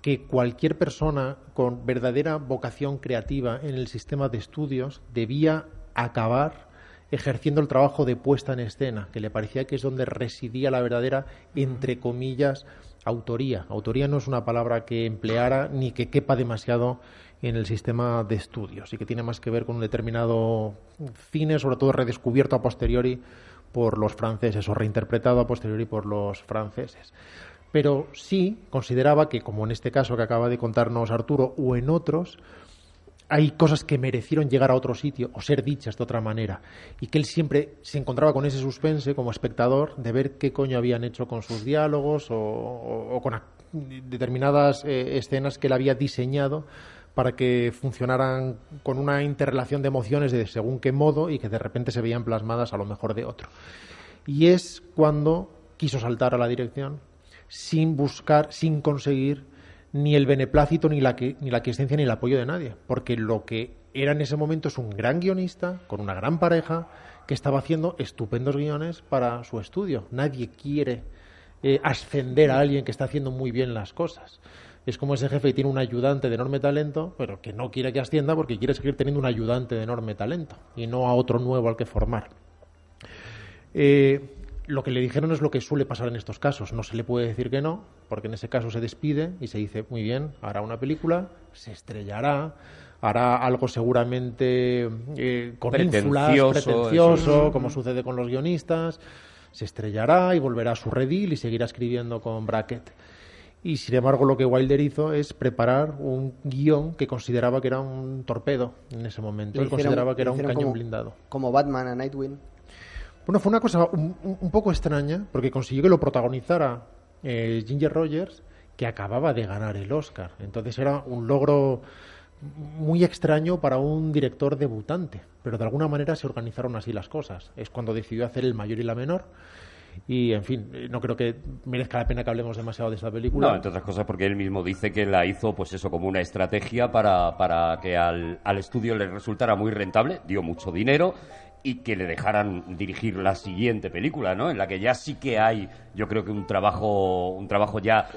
que cualquier persona con verdadera vocación creativa en el sistema de estudios debía acabar ejerciendo el trabajo de puesta en escena, que le parecía que es donde residía la verdadera, entre comillas, autoría. Autoría no es una palabra que empleara ni que quepa demasiado en el sistema de estudios y que tiene más que ver con un determinado cine, sobre todo redescubierto a posteriori por los franceses o reinterpretado a posteriori por los franceses. Pero sí consideraba que, como en este caso que acaba de contarnos Arturo, o en otros, hay cosas que merecieron llegar a otro sitio o ser dichas de otra manera y que él siempre se encontraba con ese suspense como espectador de ver qué coño habían hecho con sus diálogos o, con determinadas eh, escenas que él había diseñado para que funcionaran con una interrelación de emociones de según qué modo y que de repente se veían plasmadas a lo mejor de otro. Y es cuando quiso saltar a la dirección sin buscar, sin conseguir ni el beneplácito, ni la, ni la ni el apoyo de nadie. Porque lo que era en ese momento es un gran guionista, con una gran pareja, que estaba haciendo estupendos guiones para su estudio. Nadie quiere eh, ascender a alguien que está haciendo muy bien las cosas. Es como ese jefe que tiene un ayudante de enorme talento, pero que no quiere que ascienda porque quiere seguir teniendo un ayudante de enorme talento y no a otro nuevo al que formar. Eh, lo que le dijeron es lo que suele pasar en estos casos. No se le puede decir que no, porque en ese caso se despide y se dice, muy bien, hará una película, se estrellará, hará algo seguramente eh, con pretencioso, pretencioso como sucede con los guionistas, se estrellará y volverá a su redil y seguirá escribiendo con bracket. Y sin embargo, lo que Wilder hizo es preparar un guion que consideraba que era un torpedo en ese momento. Él consideraba que era un cañón blindado. Como Batman a Nightwing. Bueno, fue una cosa un, poco extraña porque consiguió que lo protagonizara eh, Ginger Rogers, que acababa de ganar el Oscar. Entonces era un logro muy extraño para un director debutante, pero de alguna manera se organizaron así las cosas. Es cuando decidió hacer el mayor y la menor. Y, en fin, no creo que merezca la pena que hablemos demasiado de esta película. No, entre otras cosas porque él mismo dice que la hizo, pues eso, como una estrategia para, para que al, al estudio le resultara muy rentable, dio mucho dinero y que le dejaran dirigir la siguiente película, ¿no? En la que ya sí que hay, yo creo que un trabajo, un trabajo ya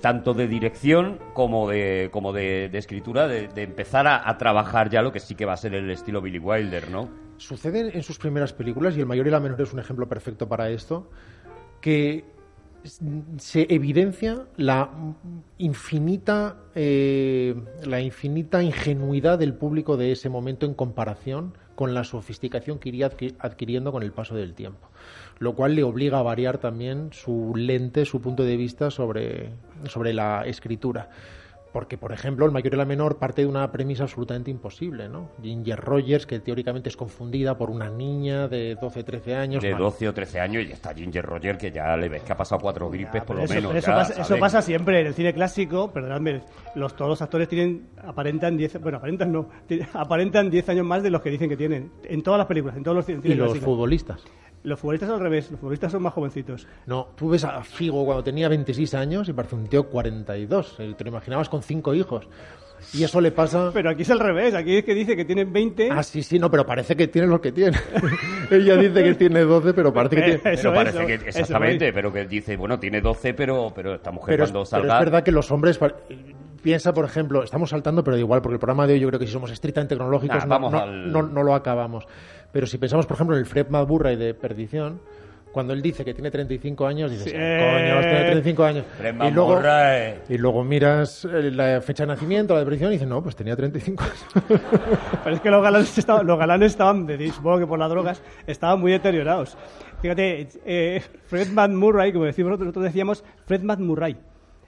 tanto de dirección como de, como de, escritura, de, empezar a, trabajar ya lo que sí que va a ser el estilo Billy Wilder, ¿no? Sucede en sus primeras películas, y El mayor y la menor es un ejemplo perfecto para esto, que se evidencia la infinita, eh, la infinita ingenuidad del público de ese momento en comparación con la sofisticación que iría adquiriendo con el paso del tiempo, lo cual le obliga a variar también su lente, su punto de vista sobre, sobre la escritura. Porque, por ejemplo, el mayor y la menor parte de una premisa absolutamente imposible, ¿no? Ginger Rogers, que teóricamente es confundida por una niña de 12, 13 años. De 12 o 13 años y está Ginger Rogers, que ya le ves que ha pasado cuatro gripes por lo menos. eso, pasa, eso, pasa, siempre en el cine clásico, perdóname, los, todos los actores tienen, aparentan 10, bueno, aparentan no, aparentan 10 años más de los que dicen que tienen. En todas las películas, en todos los cines Y los futbolistas. Los futbolistas al revés, los futbolistas son más jovencitos. No, tú ves a Figo cuando tenía 26 años y parece un tío 42. Eh, te lo imaginabas con cinco hijos. Y eso le pasa. Pero aquí es al revés, aquí es que dice que tiene 20. Ah, sí, sí, no, pero parece que tiene lo que tiene. Ella dice que tiene 12, pero parece que tiene. Eso, pero parece que, exactamente, pero que dice, bueno, tiene 12, pero, pero esta mujer cuando salga. Pero es verdad que los hombres. Piensa, por ejemplo, estamos saltando, pero da igual, porque el programa de hoy yo creo que si somos estrictamente tecnológicos no, no, no, lo acabamos. Pero si pensamos, por ejemplo, en el Fred McBurray de Perdición, cuando él dice que tiene 35 años, dices, coño, tiene 35 años. Y luego, y luego miras eh, la fecha de nacimiento, la de perdición, y dices, no, pues tenía 35 años. Pero es que los galanes estaban, los galanes estaban supongo que por las drogas, estaban muy deteriorados. Fíjate, eh, Fred Murray, como decimos nosotros, nosotros decíamos Fred Murray.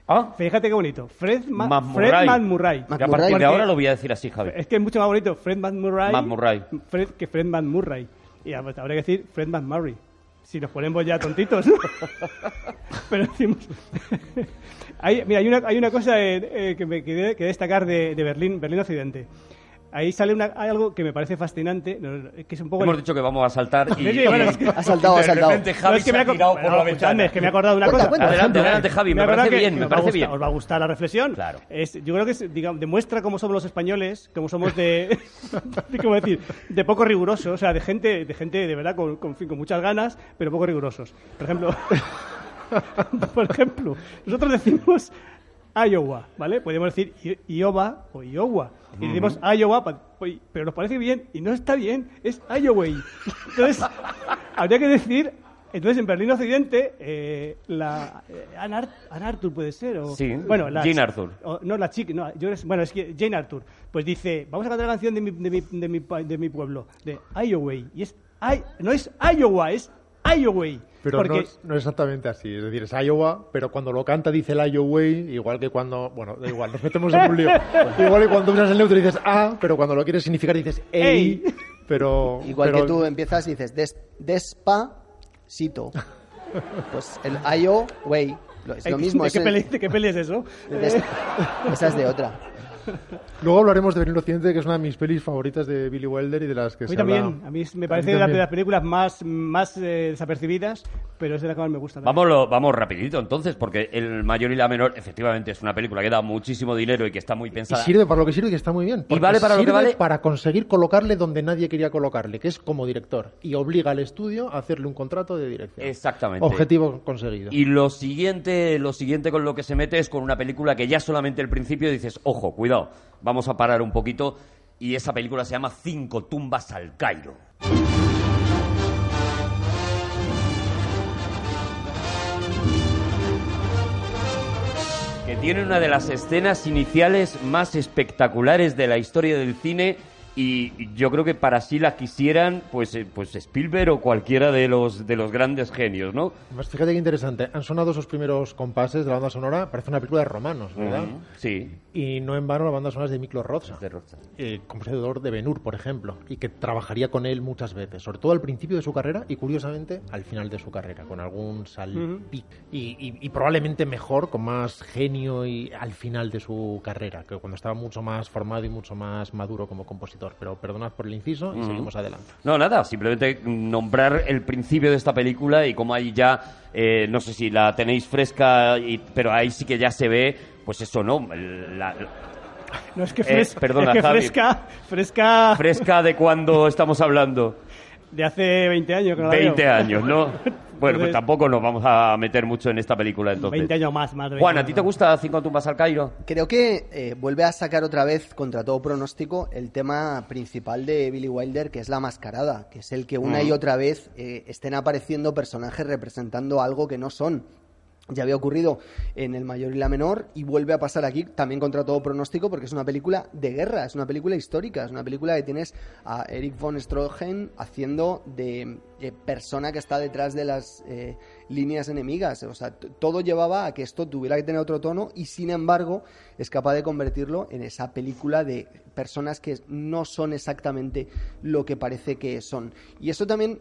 ¿Ah? Fíjate qué bonito. Fred, Ma Fred Murray. a partir de ahora lo voy a decir así, Javi. Es que es mucho más bonito Fred Murray, Murray. Fred, que Fred Murray. Y habría que decir Fred Murray. Si nos ponemos ya tontitos. Pero decimos... hay, mira, hay una, hay una cosa eh, que me que, destacar de, de Berlín, Berlín Occidente ahí sale una, hay algo que me parece fascinante, que es un poco... Hemos dicho que vamos a saltar y... Sí, bueno, es que... Ha saltado, ha saltado. Javi es que me ha tirado por la ventana. Es que me he acordado de una cosa. adelante, adelante, Javi, me, parece bien, me parece bien. Os va a gustar la reflexión. Claro. Es, yo creo que es, digamos, demuestra cómo somos los españoles, cómo somos de... ¿Cómo decir? De poco rigurosos, o sea, de gente de, gente de verdad con, con, con muchas ganas, pero poco rigurosos. Por ejemplo... por ejemplo, nosotros decimos Iowa, ¿vale? Podríamos decir Iowa o Iowa. Y decimos Iowa, pero nos parece bien y no está bien, es Iowa. Entonces, habría que decir entonces, en Berlín Occidente, eh, la, eh, Anne, Arthur puede ser. O, sí, bueno, la, Jane Arthur. no, la chica, no, yo, bueno, es que Jane Arthur. Pues dice, vamos a cantar la canción de mi, de mi, de mi, de mi pueblo, de Iowa. Y es, I, no es Iowa, es Iowa. Pero porque no, no es exactamente así. Es decir, es Iowa, pero cuando lo canta dice el Iowa, igual que cuando. Bueno, da igual, nos metemos en un lío. igual que cuando usas el neutro dices A, pero cuando lo quieres significar dices EI. Ey. Pero. Igual pero- que tú empiezas y dices des, despacito. Pues el Io, way. lo- Es lo mismo. ¿De es qué, el- peli, de qué peli es eso? des- esa es de otra. Luego hablaremos de Venir Occidente, que es una de mis pelis favoritas de Billy Wilder y de las que A mí se habla- también. A mí me parece mí de las, de también. las películas más, más eh, desapercibidas, pero es de las que más me gusta. también. Vámonos, vamos rapidito entonces, porque El Mayor y la Menor efectivamente es una película que da muchísimo dinero y que está muy Y pensada. sirve para lo que sirve y que está muy bien. porque vale para lo que sirve vale? para conseguir colocarle donde nadie quería colocarle, que es como director. Y obliga al estudio a hacerle un contrato de dirección. Exactamente. Objetivo conseguido. Y lo siguiente, lo siguiente con lo que se mete es con una película que ya solamente el principio dices, ojo, cuidado, vamos a parar un poquito. Y esa película se llama Cinco tumbas al Cairo. que tiene una de las escenas iniciales más espectaculares de la historia del cine y yo creo que para sí la quisieran pues eh, pues Spielberg o cualquiera de los de los grandes genios, ¿no? Además, fíjate qué interesante. Han sonado esos primeros compases de la banda sonora. Parece una película de romanos, ¿verdad? Ujú, Sí. Y no en vano la banda sonora es de Miklos Rozsa. De Rocha. eh, compositor de Ben-Hur, por ejemplo, y que trabajaría con él muchas veces, sobre todo al principio de su carrera y curiosamente al final de su carrera, con algún salpic. y, y- y probablemente mejor, con más genio y al final de su carrera, que cuando estaba mucho más formado y mucho más maduro como compositor. Pero perdonad por el inciso y seguimos adelante. No, nada, simplemente nombrar el principio de esta película y cómo ahí ya, eh, no sé si la tenéis fresca, y- pero ahí sí que ya se ve, pues eso, ¿no? La- No es que, Eh, fres- perdona, es que Javi. fresca, fresca fresca de cuando estamos hablando. De hace 20 años. Que no la veo. 20 años, ¿no? Bueno, pues tampoco nos vamos a meter mucho en esta película entonces. 20 años más, más de 20 Juan, ¿a ti te gusta Cinco tumbas al Cairo? Creo que eh, vuelve a sacar otra vez, contra todo pronóstico, el tema principal de Billy Wilder, que es la mascarada, que es el que una y otra vez eh, estén apareciendo personajes representando algo que no son. Ya había ocurrido en El Mayor y la Menor y vuelve a pasar aquí también contra todo pronóstico porque es una película de guerra, es una película histórica, es una película que tienes a Eric von Stroheim haciendo de persona que está detrás de las eh, líneas enemigas. O sea, todo llevaba a que esto tuviera que tener otro tono y sin embargo es capaz de convertirlo en esa película de personas que no son exactamente lo que parece que son. Y eso también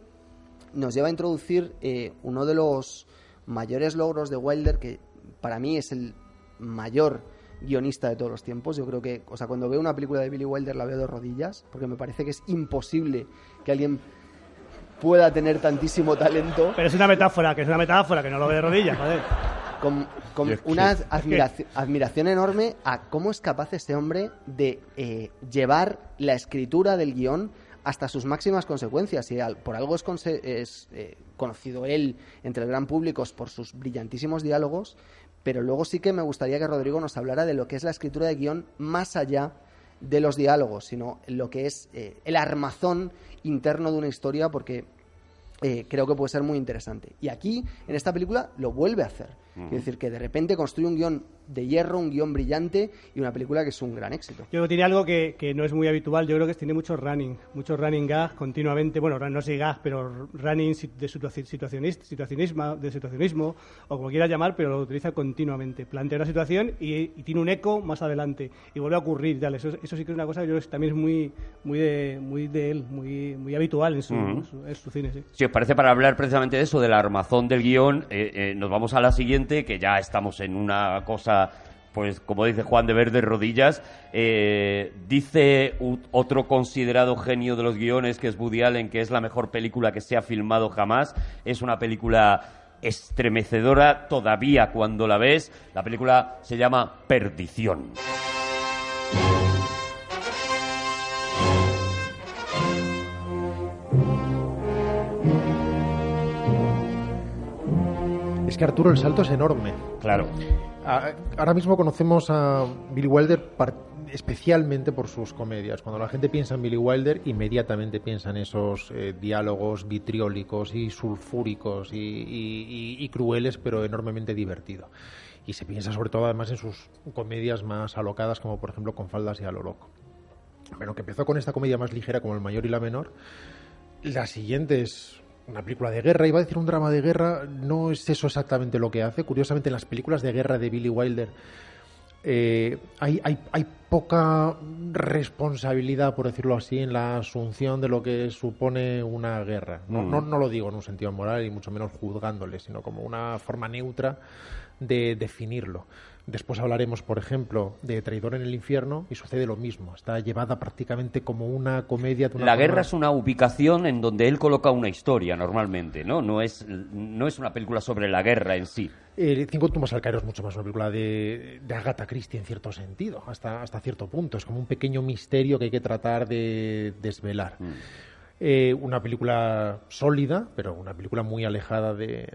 nos lleva a introducir eh, uno de los mayores logros de Wilder, que para mí es el mayor guionista de todos los tiempos. Yo creo que, o sea, cuando veo una película de Billy Wilder la veo de rodillas, porque me parece que es imposible que alguien pueda tener tantísimo talento Pero es una metáfora, que es una metáfora, que no lo ve de rodillas, joder. con, con Y es que- una admiraci- admiración enorme a cómo es capaz este hombre de eh, llevar la escritura del guion hasta sus máximas consecuencias. Y al- por algo es, conse- es, eh, conocido él entre el gran público por sus brillantísimos diálogos, pero luego sí que me gustaría que Rodrigo nos hablara de lo que es la escritura de guion más allá de los diálogos, sino lo que es eh, el armazón interno de una historia, porque eh, creo que puede ser muy interesante. Y aquí, en esta película, lo vuelve a hacer. Es decir, que de repente construye un guion de hierro, un guion brillante y una película que es un gran éxito. Yo creo que tiene algo que, que no es muy habitual. Yo creo que tiene mucho running, mucho running gag continuamente. Bueno, no sé gag, pero running de situaci- situacionis- situacionismo, de situacionismo, o como quieras llamar, pero lo utiliza continuamente. Plantea una situación y, y tiene un eco más adelante y vuelve a ocurrir. Tal. Eso, eso sí que es una cosa que yo creo que también es muy, muy, de, muy de él, muy, muy habitual en su, en su, en su cine. Sí. Si os parece, para hablar precisamente de eso, del armazón del guion, eh, eh, nos vamos a la siguiente, que ya estamos en una cosa, pues como dice Juan de Verde, rodillas. Eh, dice otro considerado genio de los guiones, que es Woody Allen, que es la mejor película que se ha filmado jamás. Es una película estremecedora todavía cuando la ves. La película se llama Perdición. Es que Arturo, el salto es enorme. Claro. Ahora mismo conocemos a Billy Wilder especialmente por sus comedias. Cuando la gente piensa en Billy Wilder, inmediatamente piensa en esos eh, diálogos vitriólicos y sulfúricos y, y- y- y crueles, pero enormemente divertido. Y se piensa sobre todo además en sus comedias más alocadas, como por ejemplo Con faldas y a lo loco. Bueno, que empezó con esta comedia más ligera como El mayor y la menor, la siguiente es una película de guerra, iba a decir un drama de guerra, no es eso exactamente lo que hace. Curiosamente, en las películas de guerra de Billy Wilder eh, hay, hay, hay, poca responsabilidad, por decirlo así, en la asunción de lo que supone una guerra. No, no, no lo digo en un sentido moral y mucho menos juzgándole, sino como una forma neutra de definirlo. Después hablaremos, por ejemplo, de Traidor en el infierno y sucede lo mismo. Está llevada prácticamente como una comedia. De una la forma... guerra es una ubicación en donde él coloca una historia normalmente, ¿no? No es, no es una película sobre la guerra en sí. Cinco tumbas al caer es mucho más una película de, de Agatha Christie en cierto sentido, hasta, hasta cierto punto. Es como un pequeño misterio que hay que tratar de desvelar. Mm. Eh, una película sólida, pero una película muy alejada de,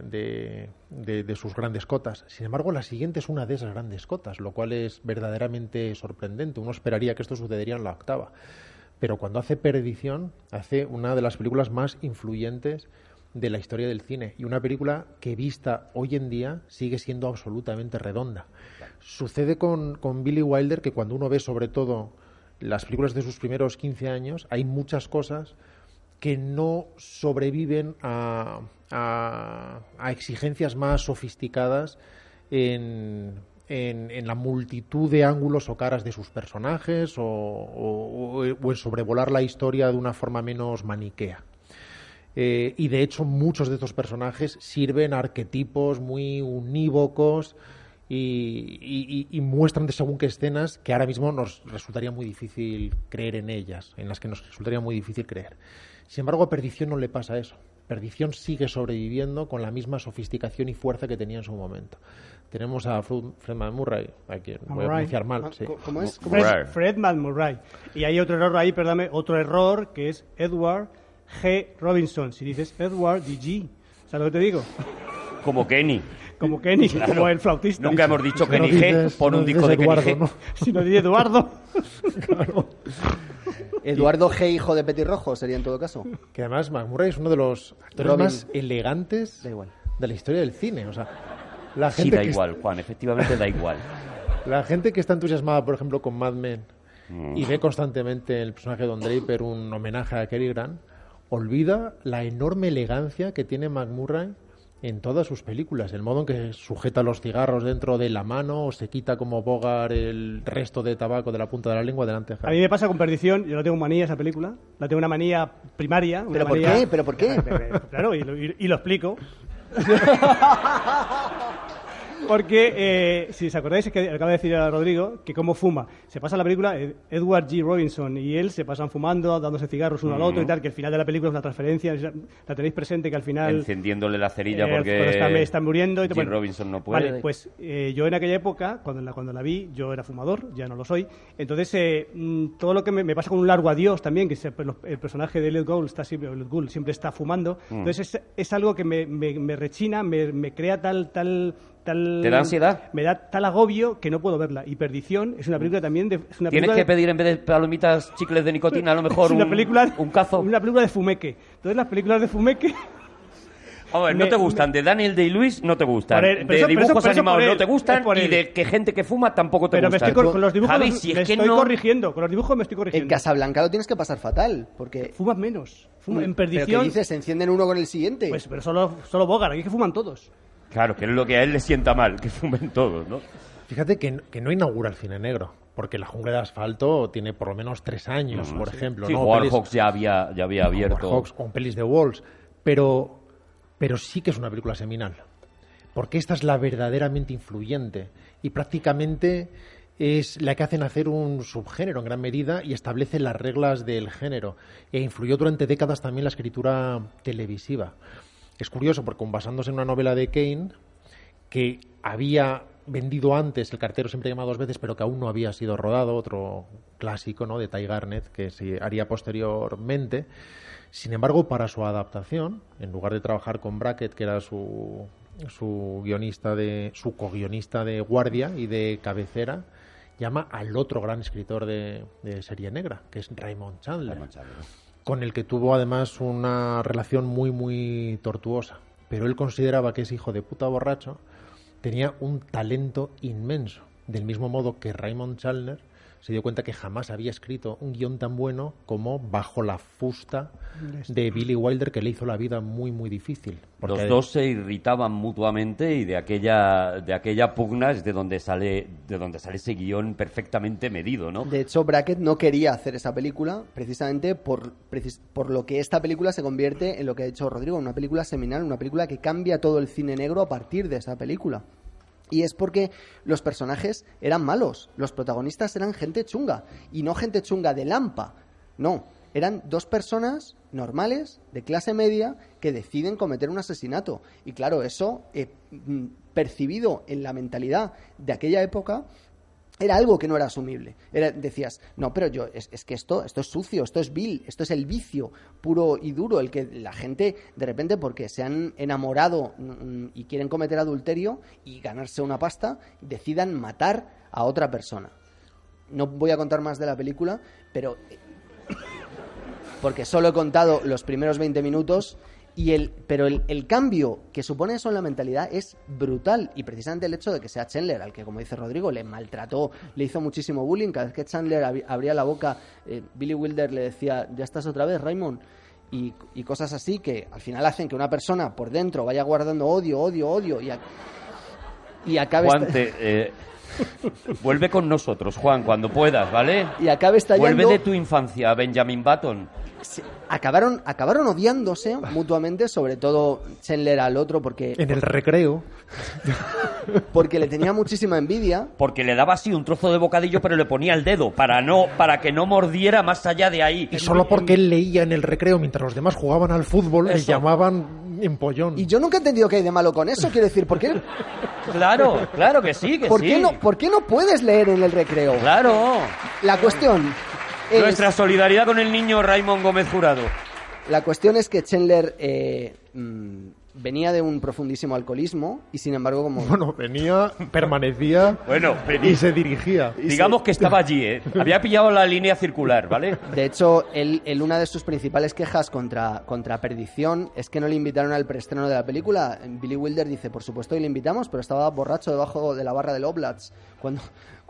de, de, sus grandes cotas. Sin embargo, la siguiente es una de esas grandes cotas, lo cual es verdaderamente sorprendente. Uno esperaría que esto sucedería en la octava. Pero cuando hace Perdición, hace una de las películas más influyentes de la historia del cine y una película que vista hoy en día sigue siendo absolutamente redonda. Sucede con, con Billy Wilder que cuando uno ve sobre todo las películas de sus primeros 15 años, hay muchas cosas que no sobreviven a, a, a exigencias más sofisticadas en, la multitud de ángulos o caras de sus personajes o, en sobrevolar la historia de una forma menos maniquea. Eh, y de hecho muchos de estos personajes sirven arquetipos muy unívocos y, y, y, muestran de según qué escenas que ahora mismo nos resultaría muy difícil creer en ellas, en las que nos resultaría muy difícil creer. Sin embargo, a Perdición no le pasa eso. Perdición sigue sobreviviendo con la misma sofisticación y fuerza que tenía en su momento. Tenemos a Fredman Murray, a quien Murray. voy a pronunciar mal. Sí. ¿Cómo es? ¿Cómo Fred, Fredman Murray. Y hay otro error ahí, perdóname, otro error que es Edward G. Robinson. Si dices Edward D.G., ¿sabes lo que te digo? Como Kenny. Como Kenny, claro. como el flautista. Nunca hemos dicho Kenny no dices, G por no un disco de Eduardo, Kenny G. ¿no? Si no dice Eduardo. claro. Eduardo G, hijo de Petirrojo, sería en todo caso. Que además McMurray es uno de los actores Robin. más elegantes Da igual. de la historia del cine. O sea, la Sí, gente da que igual, Juan, efectivamente da igual. La gente que está entusiasmada, por ejemplo, con Mad Men Mm. y ve constantemente en el personaje de Don Draper un homenaje a Cary Grant, olvida la enorme elegancia que tiene McMurray en todas sus películas. El modo en que sujeta los cigarros dentro de la mano o se quita como Bogart el resto de tabaco de la punta de la lengua delante de A mí me pasa con Perdición, yo no tengo manía esa película, la tengo una manía primaria. Una ¿Pero por manía... qué? ¿Pero por qué? Claro, y lo, y, y lo explico. Porque, eh, si os acordáis, es que acaba de decir a Rodrigo que cómo fuma. Se pasa la película eh, Edward G. Robinson y él se pasan fumando, dándose cigarros uno al otro y tal, que el final de la película es una transferencia. La tenéis presente que al final. Encendiéndole la cerilla eh, porque cuando está, está muriendo. Y Jim bueno, Robinson no puede. Vale, pues eh, yo en aquella época, cuando la, cuando la vi, yo era fumador, ya no lo soy. Entonces, eh, mm, todo lo que me, me, pasa con un largo adiós también, que se, el personaje de Elliot Gould está siempre, Elliot Gould siempre está fumando. Mm. Entonces, es, es, algo que me, me, me rechina, me, me crea tal. tal Tal, ¿Te da ansiedad? Me da tal agobio que no puedo verla. Y Perdición es una película también de. Es una Tienes que de, pedir en vez de palomitas, chicles de nicotina, a lo mejor es una un, película, un cazo. Una película de fumeque. Entonces, las películas de fumeque. A ver, no Me- te gustan. me- De Daniel Day-Lewis no te gustan. Él, pero de eso- pero dibujos eso- pero eso animados no te gustan. Y de que gente que fuma tampoco te Pero me gustan. estoy cor- con los dibujos Javi, los- si me es que estoy no... corrigiendo. Con los dibujos me estoy corrigiendo. En Casablanca lo tienes que pasar fatal, porque... Fuman menos. Fuman, en ¿Pero perdición. qué dices? ¿Se encienden uno con el siguiente? Pues, pero solo, solo Bogart, aquí es que fuman todos. Claro, que es lo que a él le sienta mal, que fumen todos, ¿no? Fíjate que, que no inaugura el cine negro, porque La jungla de asfalto tiene por lo menos tres años, por ejemplo. Mm, Sí, ¿no? Howard Pelis- Hawks ya había, ya había abierto. Howard Hawks con pelis de Walls, pero, pero sí que es una película seminal, porque esta es la verdaderamente influyente y prácticamente es la que hace nacer un subgénero en gran medida y establece las reglas del género e influyó durante décadas también la escritura televisiva. Es curioso porque basándose en una novela de Kane que había vendido antes El cartero siempre llama dos veces, pero que aún no había sido rodado, otro clásico ¿no? de Ty Garnett que se haría posteriormente. Sin embargo, para su adaptación, en lugar de trabajar con Brackett, que era su, su guionista de su co-guionista de guardia y de cabecera, llama al otro gran escritor de, de serie negra, que es Raymond Chandler, con el que tuvo además una relación muy muy tortuosa. Pero él consideraba que ese hijo de puta borracho tenía un talento inmenso, del mismo modo que Raymond Chandler se dio cuenta que jamás había escrito un guion tan bueno como Bajo la fusta de Billy Wilder, que le hizo la vida muy, muy difícil. Los dos se irritaban mutuamente y de aquella, de aquella pugna es de donde sale, de donde sale ese guion perfectamente medido, ¿no? De hecho, Brackett no quería hacer esa película precisamente por, precis- por lo que esta película se convierte en lo que ha dicho Rodrigo, en una película seminal, una película que cambia todo el cine negro a partir de esa película. Y es porque los personajes eran malos, los protagonistas eran gente chunga, y no gente chunga de lampa, no, eran dos personas normales, de clase media, que deciden cometer un asesinato. Y claro, eso, eh, mm, percibido en la mentalidad de aquella época, era algo que no era asumible. Decías, no, pero yo, es, es que esto, esto es sucio, esto es vil, esto es el vicio puro y duro, el que la gente, de repente, porque se han enamorado mm, y quieren cometer adulterio y ganarse una pasta, decidan matar a otra persona. No voy a contar más de la película, pero porque solo he contado los primeros 20 minutos y el pero el, el cambio que supone eso en la mentalidad es brutal. Y precisamente el hecho de que sea Chandler al que como dice Rodrigo le maltrató le hizo muchísimo bullying. Cada vez que Chandler ab- abría la boca eh, Billy Wilder le decía ya estás otra vez Raymond y, y cosas así que al final hacen que una persona por dentro vaya guardando odio odio odio y, a- y acabe Juan, esta- te, eh, vuelve con nosotros, Juan, cuando puedas, ¿vale? y acabe estallando Vuelve de tu infancia, Benjamin Button. se- acabaron acabaron odiándose mutuamente sobre todo Chandler al otro porque En el recreo, porque le tenía muchísima envidia. Porque le daba así un trozo de bocadillo, pero le ponía el dedo para no, para que no mordiera más allá de ahí. y solo porque él leía en el recreo mientras los demás jugaban al fútbol, le llamaban empollón. Y yo nunca he entendido qué hay de malo con eso. Quiero decir, ¿por qué, Claro, claro que sí, que por sí. qué, no, ¿por qué no puedes leer en el recreo? Claro. La cuestión es, Nuestra solidaridad con el niño Raymond Gómez Jurado. la cuestión es que Chandler eh, mm, venía de un profundísimo alcoholismo y sin embargo como... Bueno, venía, permanecía Bueno, y se dirigía. Digamos que estaba allí, ¿eh? Había pillado la línea circular, ¿vale? De hecho, él, él una de sus principales quejas contra, contra Perdición es que no le invitaron al preestreno de la película. Billy Wilder dice, por supuesto que le invitamos, pero estaba borracho debajo de la barra del Oblats cuando,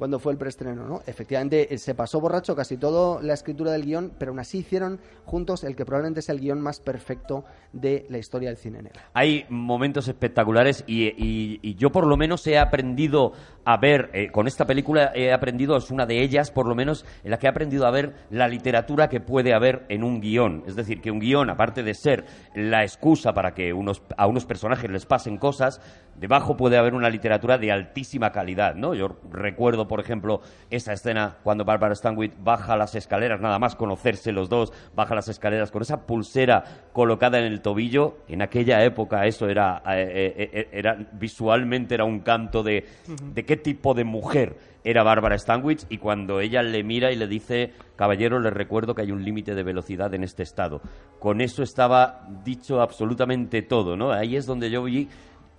cuando fue el preestreno, ¿no? Efectivamente, él se pasó borracho casi todo la escritura del guion, pero aún así hicieron juntos el que probablemente es el guion más perfecto de la historia del cine negro. Hay momentos espectaculares y yo por lo menos he aprendido a ver, eh, con esta película he aprendido, es una de ellas por lo menos, en la que he aprendido a ver la literatura que puede haber en un guion. Es decir, que un guion, aparte de ser la excusa para que unos, a unos personajes les pasen cosas, debajo puede haber una literatura de altísima calidad, ¿no? Yo recuerdo, por ejemplo, esa escena cuando Barbara Stanwyck baja las escaleras, nada más conocerse los dos, baja las escaleras con esa pulsera colocada en el tobillo. En aquella época eso era, eh, eh, eh, era visualmente era un canto de, de qué tipo de mujer era Bárbara Stanwyck y cuando ella le mira y le dice, caballero, le recuerdo que hay un límite de velocidad en este estado. Con eso estaba dicho absolutamente todo, ¿no? Ahí es donde yo vi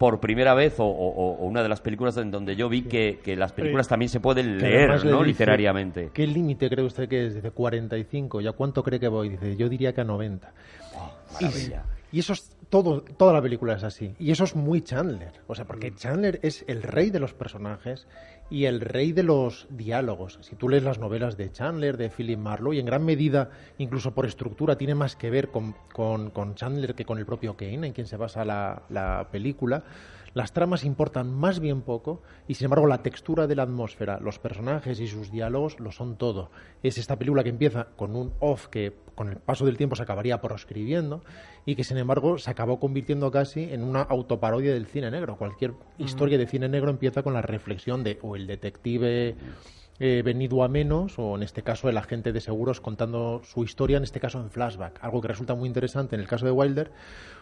por primera vez, o, o- o una de las películas en donde yo vi que, que las películas también se pueden leer, le ¿no? Literariamente. ¿Qué límite cree usted que es? Dice 45. ¿Y a cuánto cree que voy? Dice, yo diría que a 90. maravilla. Y, y eso es todo, toda la película es así. Y eso es muy Chandler. O sea, porque Chandler es el rey de los personajes y el rey de los diálogos. Si tú lees las novelas de Chandler, de Philip Marlowe, y en gran medida, incluso por estructura, tiene más que ver con, con- Chandler que con el propio Kane, en quien se basa la, la película. Las tramas importan más bien poco y sin embargo la textura de la atmósfera, los personajes y sus diálogos lo son todo. Es esta película que empieza con un off que con el paso del tiempo se acabaría proscribiendo y que sin embargo se acabó convirtiendo casi en una autoparodia del cine negro. Cualquier historia de cine negro empieza con la reflexión de o el detective eh, venido a menos, o en este caso el agente de seguros contando su historia, en este caso en flashback. Algo que resulta muy interesante en el caso de Wilder,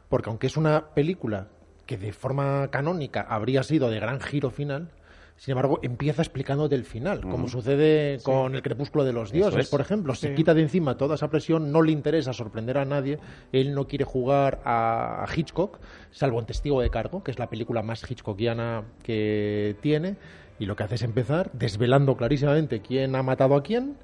porque aunque es una película que de forma canónica habría sido de gran giro final, sin embargo, empieza explicándote el final, como sucede con El crepúsculo de los dioses, es. por ejemplo. Se Sí. quita de encima toda esa presión, no le interesa sorprender a nadie, él no quiere jugar a, a Hitchcock, salvo en Testigo de Cargo, que es la película más hitchcockiana que tiene, y lo que hace es empezar desvelando clarísimamente quién ha matado a quién,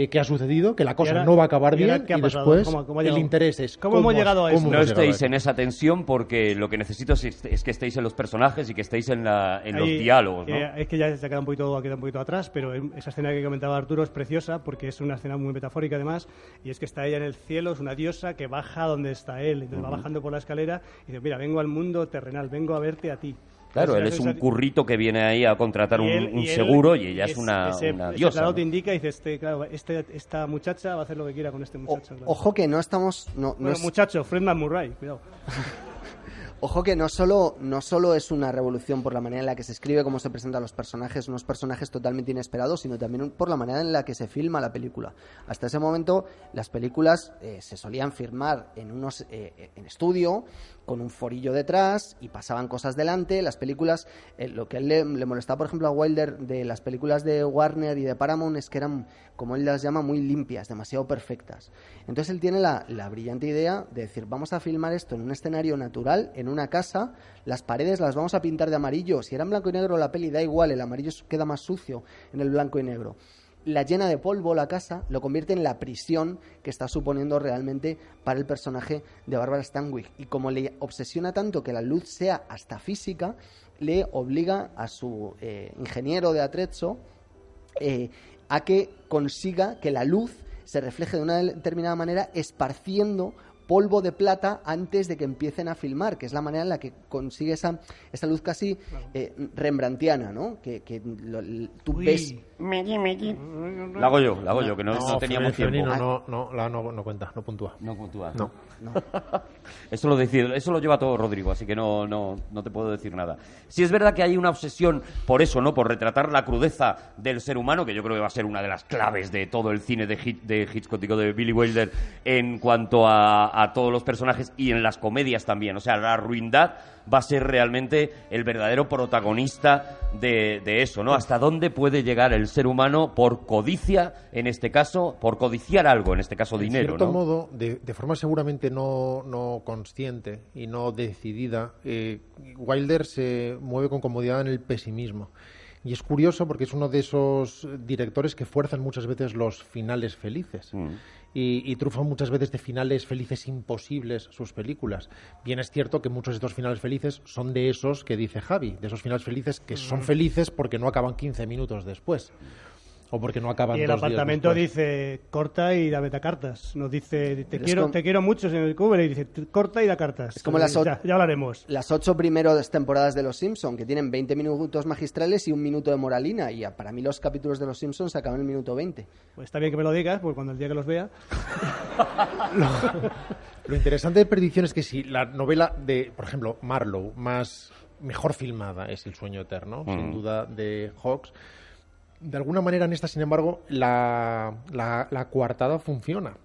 eh, qué ha sucedido, que la cosa ahora- no va a acabar bien y después ¿Cómo- cómo ha el interés es ¿Cómo hemos llegado a hemos No estéis en esa tensión porque lo que necesito es, es que estéis en los personajes y que estéis en, la, en los diálogos, ¿no? que- es que ya se ha quedado un poquito, ha quedado un poquito atrás, pero esa escena que comentaba Arturo es preciosa porque es una escena muy metafórica además, y es que está ella en el cielo, es una diosa que baja donde está él, entonces va bajando por la escalera y dice, mira, vengo al mundo terrenal, vengo a verte a ti. Claro, él es un currito que viene ahí a contratar un, y él- un y él- seguro y ella es una, ese- una ese diosa. claro ¿no? te indica y dice, este, claro, este, esta muchacha va a hacer lo que quiera con este O- muchacho. claro. ojo que no estamos. No, no Bueno, es- muchacho, Fredman Murray, cuidado. Ojo que no solo, no solo es una revolución por la manera en la que se escribe, cómo se presentan los personajes, unos personajes totalmente inesperados, sino también un- por la manera en la que se filma la película. Hasta ese momento, las películas eh, se solían filmar en unos eh, en estudio, con un forillo detrás, y pasaban cosas delante. Las películas, eh, lo que a él le, le molestaba, por ejemplo, a Wilder de las películas de Warner y de Paramount es que eran, como él las llama, muy limpias, demasiado perfectas. Entonces él tiene la, la brillante idea de decir, vamos a filmar esto en un escenario natural, en una casa, las paredes las vamos a pintar de amarillo. Si era en blanco y negro la peli da igual, el amarillo queda más sucio en el blanco y negro. La llena de polvo la casa lo convierte en la prisión que está suponiendo realmente para el personaje de Barbara Stanwyck. Y como le obsesiona tanto que la luz sea hasta física, le obliga a su eh, ingeniero de atrezzo eh, a que consiga que la luz se refleje de una determinada manera esparciendo polvo de plata antes de que empiecen a filmar, que es la manera en la que consigue esa, esa luz casi eh, rembrandtiana, ¿no? Que, que lo- tú Uy. ves... La hago yo, la hago yo, que no, no teníamos tiempo. femenino no, no, la no, no cuenta, no puntúa. No puntúa. No. Eso lo, decide- eso lo lleva todo Rodrigo, así que no, no, no te puedo decir nada. Si es verdad que hay una obsesión por eso, ¿no? Por retratar la crudeza del ser humano, que yo creo que va a ser una de las claves de todo el cine de, Hit- de Hitchcock, digo, de Billy Wilder, en cuanto a, a todos los personajes y en las comedias también. O sea, la ruindad va a ser realmente el verdadero protagonista de, de eso, ¿no? Hasta dónde puede llegar el ser humano por codicia, en este caso, por codiciar algo, en este caso dinero, En cierto ¿no? modo, de, de forma seguramente no, no consciente y no decidida, eh, Wilder se mueve con comodidad en el pesimismo. Y es curioso porque es uno de esos directores que fuerzan muchas veces los finales felices. Mm. Y, y trufan muchas veces de finales felices imposibles sus películas. Bien es cierto que muchos de estos finales felices son de esos que dice Javi, de esos finales felices que son felices porque no acaban 15 minutos después. O porque no acaban Y el dos apartamento dice, corta y dame cartas. Nos dice, te es quiero, como- te quiero mucho, señor Kubrick, y dice, corta y da cartas. Es como las ot- ya, ya hablaremos. Las ocho primeras temporadas de Los Simpson que tienen 20 minutos magistrales y un minuto de moralina. Y a- para mí los capítulos de Los Simpson se acaban en el minuto 20. Pues está bien que me lo digas, porque cuando el día que los vea... Lo interesante de Perdición es que si la novela de, por ejemplo, Marlowe, más mejor filmada es El sueño eterno, sin duda, de Hawks, de alguna manera en esta, sin embargo, la, la, la coartada funciona.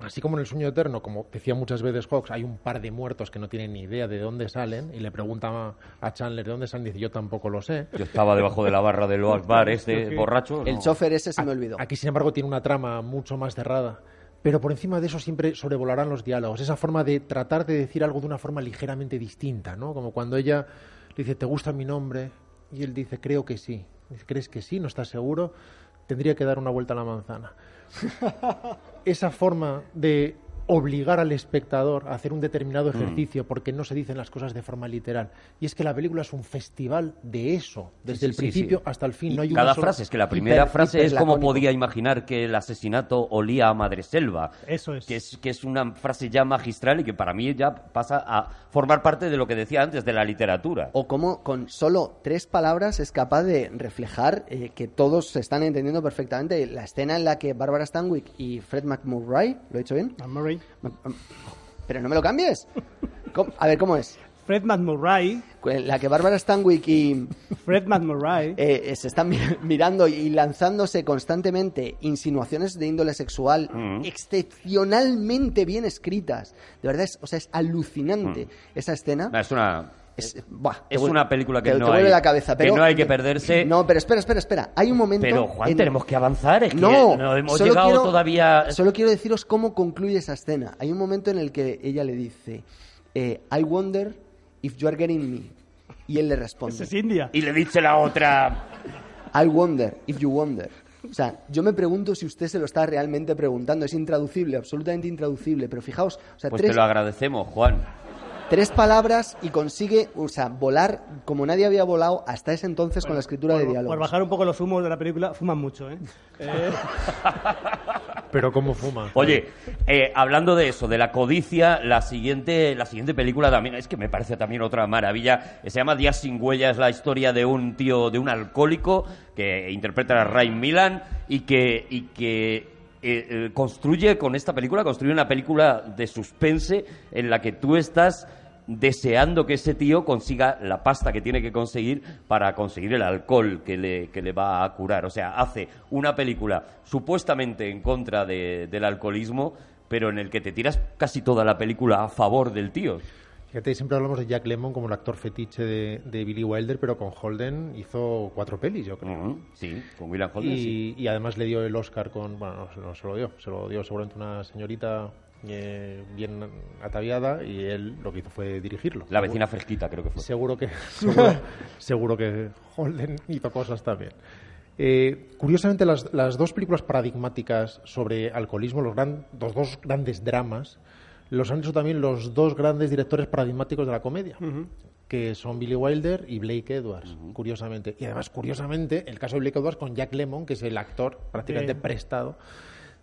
Así como en El sueño eterno, como decía muchas veces Hawks, hay un par de muertos que no tienen ni idea de dónde salen y le preguntan a, Chandler de dónde salen y dice yo tampoco lo sé. Yo estaba debajo de la barra del Bar este borracho. El no. chofer ese se me olvidó. Aquí, sin embargo, tiene una trama mucho más cerrada. Pero por encima de eso siempre sobrevolarán los diálogos. Esa forma de tratar de decir algo de una forma ligeramente distinta, ¿no? Como cuando ella le dice, ¿te gusta mi nombre? Y él dice, creo que sí. ¿Crees que sí? ¿No estás seguro? Tendría que dar una vuelta a la manzana. Esa forma de obligar al espectador a hacer un determinado ejercicio porque no se dicen las cosas de forma literal. Y es que la película es un festival de eso, desde Sí, el sí, principio sí. hasta el fin. Y no hay cada una sola- frase, es que la primera Hiper- frase es como podía imaginar que el asesinato olía a Madreselva. Eso es. Que es, que es una frase ya magistral y que para mí ya pasa a formar parte de lo que decía antes, de la literatura. O cómo con solo tres palabras es capaz de reflejar eh, que todos se están entendiendo perfectamente. La escena en la que Barbara Stanwyck y Fred McMurray, ¿lo he dicho bien? Anne Murray. Pero no me lo cambies. ¿Cómo? A ver, ¿cómo es? Fred McMurray. En La que Barbara Stanwyck y Fred McMurray. eh, eh, se están mi- mirando y lanzándose constantemente insinuaciones de índole sexual Mm. excepcionalmente bien escritas. De verdad, es, o sea, es alucinante esa escena. Es una... Es, buah, te Es una película que te- no te vuelve hay- la cabeza, que pero no hay que perderse. No, pero espera, espera, espera. Hay un momento. Pero, Juan, en- tenemos que avanzar. Es que no, no hemos solo llegado quiero- todavía... Solo quiero deciros cómo concluye esa escena. Hay un momento en el que ella le dice, eh, I wonder if you are getting me. Y él le responde, es India. Y le dice la otra... I wonder if you wonder. O sea, yo me pregunto si usted se lo está realmente preguntando. Es intraducible, absolutamente intraducible. Pero fijaos, o sea, Pues tres, te lo agradecemos, Juan. Tres palabras y consigue, o sea, volar como nadie había volado hasta ese entonces con la escritura de diálogos. por bajar un poco los humos de la película, fuman mucho, ¿eh? Eh, Pero cómo fuma. Oye, eh, hablando de eso, de la codicia, la siguiente, la siguiente película también, es que me parece también otra maravilla, se llama Días sin huella, es la historia de un tío, de un alcohólico que interpreta a Ray Milan y que, y que eh, eh, construye con esta película, construye una película de suspense en la que tú estás deseando que ese tío consiga la pasta que tiene que conseguir para conseguir el alcohol que le, que le va a curar. O sea, hace una película supuestamente en contra de- del alcoholismo, pero en el que te tiras casi toda la película a favor del tío. Fíjate, siempre hablamos de Jack Lemmon como el actor fetiche de, de Billy Wilder, pero con Holden hizo cuatro pelis, yo creo. Sí, con William Holden, sí. Y además le dio el Oscar con. Bueno, no, no se lo dio, se lo dio seguramente una señorita eh, bien ataviada y él lo que hizo fue dirigirlo. La vecina fresquita, creo que fue. Seguro que, seguro, seguro que Holden hizo cosas también. Eh, curiosamente, las, las dos películas paradigmáticas sobre alcoholismo, los, gran- los dos grandes dramas, los han hecho también los dos grandes directores paradigmáticos de la comedia, que son Billy Wilder y Blake Edwards, curiosamente. Y además, curiosamente, el caso de Blake Edwards con Jack Lemmon, que es el actor prácticamente prestado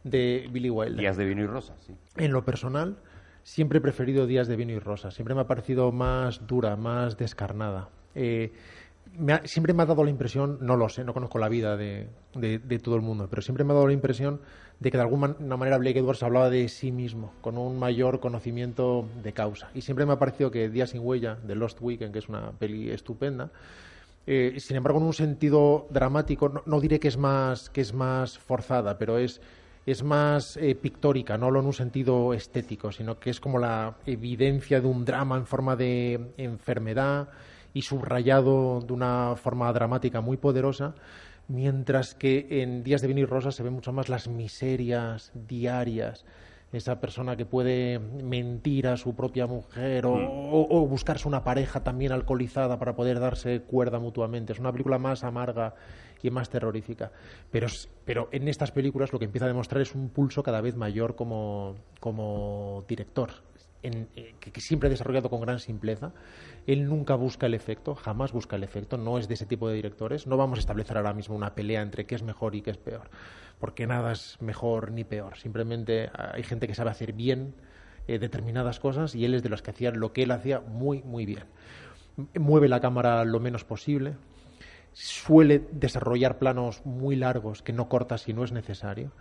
de Billy Wilder. Días de vino y rosa, sí. En lo personal, siempre he preferido Días de Vino y Rosa. Siempre me ha parecido más dura, más descarnada. Eh, me ha- siempre me ha dado la impresión, no lo sé, no conozco la vida de, de- de todo el mundo, pero siempre me ha dado la impresión de que de alguna manera Blake Edwards hablaba de sí mismo, con un mayor conocimiento de causa. Y siempre me ha parecido que Días sin huella, de Lost Weekend, que es una peli estupenda, eh, sin embargo, en un sentido dramático, no, no diré que es más que es más forzada, pero es es más eh, pictórica, no hablo en un sentido estético, sino que es como la evidencia de un drama en forma de enfermedad y subrayado de una forma dramática muy poderosa, mientras que en Días de y Rosa se ven mucho más las miserias diarias, esa persona que puede mentir a su propia mujer o, o- o buscarse una pareja también alcoholizada para poder darse cuerda mutuamente. Es una película más amarga y más terrorífica. Pero, pero en estas películas lo que empieza a demostrar es un pulso cada vez mayor como, como director, en- eh, que, que siempre ha desarrollado con gran simpleza. Él nunca busca el efecto, jamás busca el efecto, no es de ese tipo de directores. No vamos a establecer ahora mismo una pelea entre qué es mejor y qué es peor, porque nada es mejor ni peor. Simplemente hay gente que sabe hacer bien eh, determinadas cosas y él es de los que hacía lo que él hacía muy, muy bien. Mueve la cámara lo menos posible, suele desarrollar planos muy largos que no corta si no es necesario.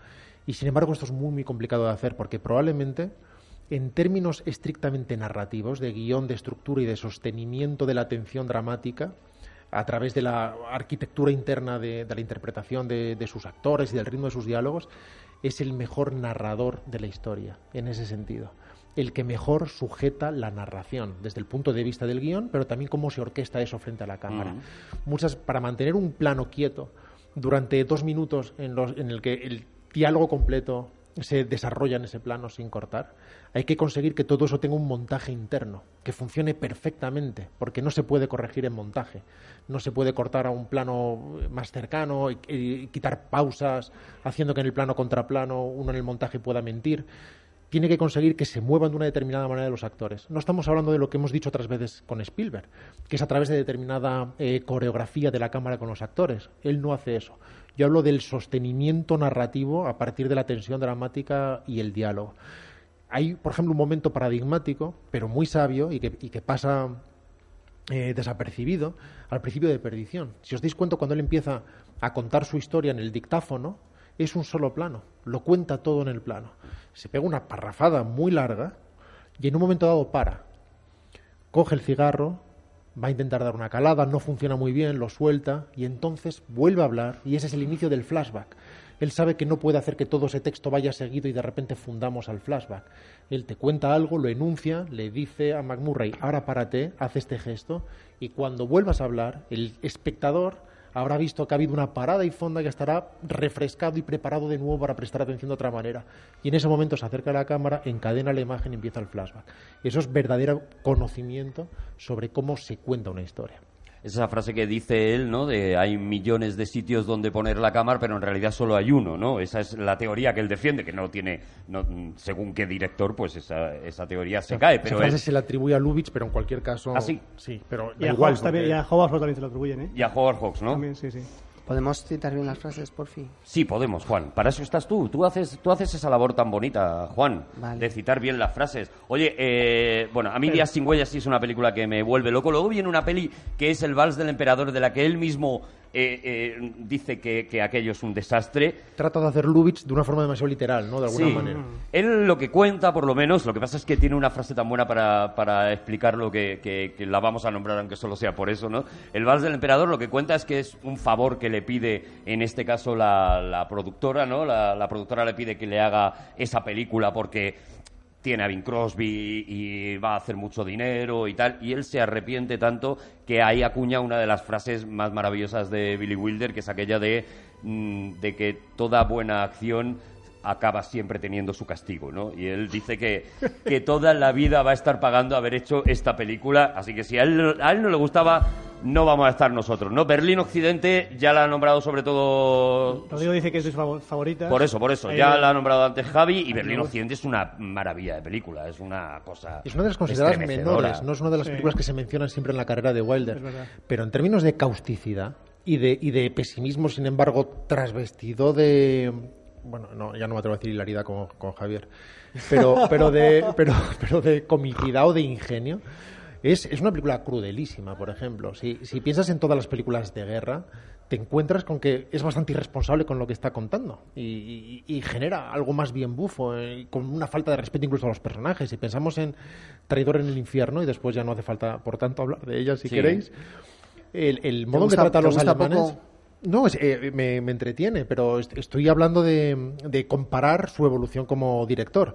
Y sin embargo, esto es muy, muy complicado de hacer porque probablemente, en términos estrictamente narrativos, de guion, de estructura y de sostenimiento de la atención dramática, a través de la arquitectura interna de, de la interpretación de, de sus actores y del ritmo de sus diálogos, es el mejor narrador de la historia, en ese sentido. El que mejor sujeta la narración, desde el punto de vista del guion, pero también cómo se orquesta eso frente a la cámara. Muchas, para mantener un plano quieto durante dos minutos en, los, en el que el diálogo completo se desarrolla en ese plano sin cortar, hay que conseguir que todo eso tenga un montaje interno, que funcione perfectamente, porque no se puede corregir en montaje. No se puede cortar a un plano más cercano y, quitar pausas, haciendo que en el plano contraplano uno en el montaje pueda mentir tiene que conseguir que se muevan de una determinada manera los actores. No estamos hablando de lo que hemos dicho otras veces con Spielberg, que es a través de determinada eh, coreografía de la cámara con los actores. Él no hace eso. Yo hablo del sostenimiento narrativo a partir de la tensión dramática y el diálogo. Hay, por ejemplo, un momento paradigmático, pero muy sabio y que, pasa eh, desapercibido al principio de Perdición. Si os dais cuenta, cuando él empieza a contar su historia en el dictáfono, es un solo plano, lo cuenta todo en el plano. Se pega una parrafada muy larga y en un momento dado para. Coge el cigarro, va a intentar dar una calada, no funciona muy bien, lo suelta y entonces vuelve a hablar y ese es el inicio del flashback. Él sabe que no puede hacer que todo ese texto vaya seguido y de repente fundamos al flashback. Él te cuenta algo, lo enuncia, le dice a McMurray, ahora párate, haz este gesto y cuando vuelvas a hablar, el espectador habrá visto que ha habido una parada y fonda que estará refrescado y preparado de nuevo para prestar atención de otra manera. Y en ese momento se acerca a la cámara, encadena la imagen y empieza el flashback. Eso es verdadero conocimiento sobre cómo se cuenta una historia. Esa frase que dice él, ¿no? De hay millones de sitios donde poner la cámara, pero en realidad solo hay uno, ¿no? Esa es la teoría que él defiende, que no tiene, no, según qué director, pues esa, esa teoría se cae. Pero esa frase él- se le atribuye a Lubitsch, pero en cualquier caso... ¿Ah, sí? Sí, pero Y a, igual. Hawks también, porque- y a Howard Hawks también se lo atribuyen, ¿eh? y a Howard Hawks, ¿no? También, sí, sí. ¿Podemos citar bien las frases, por fin? Sí, podemos, Juan. Para eso estás tú. Tú haces, tú haces esa labor tan bonita, Juan, Vale. de citar bien las frases. Oye, eh, bueno, a mí Días sin huellas sí es una película que me vuelve loco. Luego viene una peli que es El Vals del Emperador, de la que él mismo eh, eh, dice que, que aquello es un desastre. Trata de hacer Lubitsch de una forma demasiado literal, ¿no? De alguna Sí. manera. Él lo que cuenta, por lo menos, lo que pasa es que tiene una frase tan buena para, para explicarlo que, que- que la vamos a nombrar, aunque solo sea por eso, ¿no? El Vals del Emperador lo que cuenta es que es un favor que le pide, en este caso, la, la productora, ¿no? La, la productora le pide que le haga esa película porque tiene a Bing Crosby y va a hacer mucho dinero y tal, y él se arrepiente tanto que ahí acuña una de las frases más maravillosas de Billy Wilder, que es aquella de, mm, de que toda buena acción acaba siempre teniendo su castigo, ¿no? Y él dice que, que toda la vida va a estar pagando haber hecho esta película, así que si a él, a él no le gustaba, no vamos a estar nosotros, ¿no? Berlín Occidente ya la ha nombrado sobre todo Rodrigo dice que es de sus fav- favoritas. por eso, por eso. Eh, Ya la ha nombrado antes Javi y Berlín Occidente es una maravilla de película. Es una cosa. Es una de las consideradas menores, no es una de las Sí. películas que se mencionan siempre en la carrera de Wilder. Pero en términos de causticidad y de, y de pesimismo, sin embargo, trasvestido de. Bueno, no, ya no me atrevo a decir hilaridad con, con Javier. Pero, pero, de, pero, pero de comicidad o de ingenio. Es, es una película crudelísima, por ejemplo. Si, si piensas en todas las películas de guerra, te encuentras con que es bastante irresponsable con lo que está contando y, y- y genera algo más bien bufo, eh, con una falta de respeto incluso a los personajes. Si pensamos en Traidor en el infierno, y después ya no hace falta, por tanto, hablar de ella si Sí. queréis, el, el modo gusta- que trata a los alemanes... poco? No, es- eh, me, me entretiene, pero est- estoy hablando de, de comparar su evolución como director.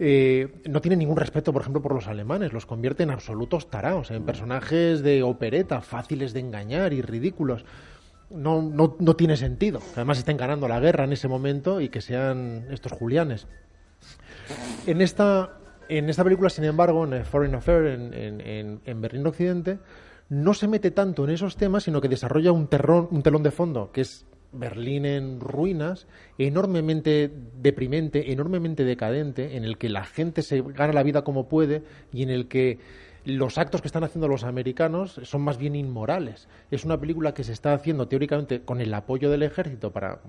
Eh, no tiene ningún respeto, por ejemplo, por los alemanes. Los convierte en absolutos taraos, en personajes de opereta, fáciles de engañar y ridículos. No, no, no tiene sentido. Además, estén ganando la guerra en ese momento y que sean estos julianes. En esta, en esta película, sin embargo, en Foreign Affair, en, en- en- en Berlín Occidente, no se mete tanto en esos temas, sino que desarrolla un, terrón, un telón de fondo, que es Berlín en ruinas, enormemente deprimente, enormemente decadente, en el que la gente se gana la vida como puede y en el que los actos que están haciendo los americanos son más bien inmorales. Es una película que se está haciendo teóricamente con el apoyo del ejército para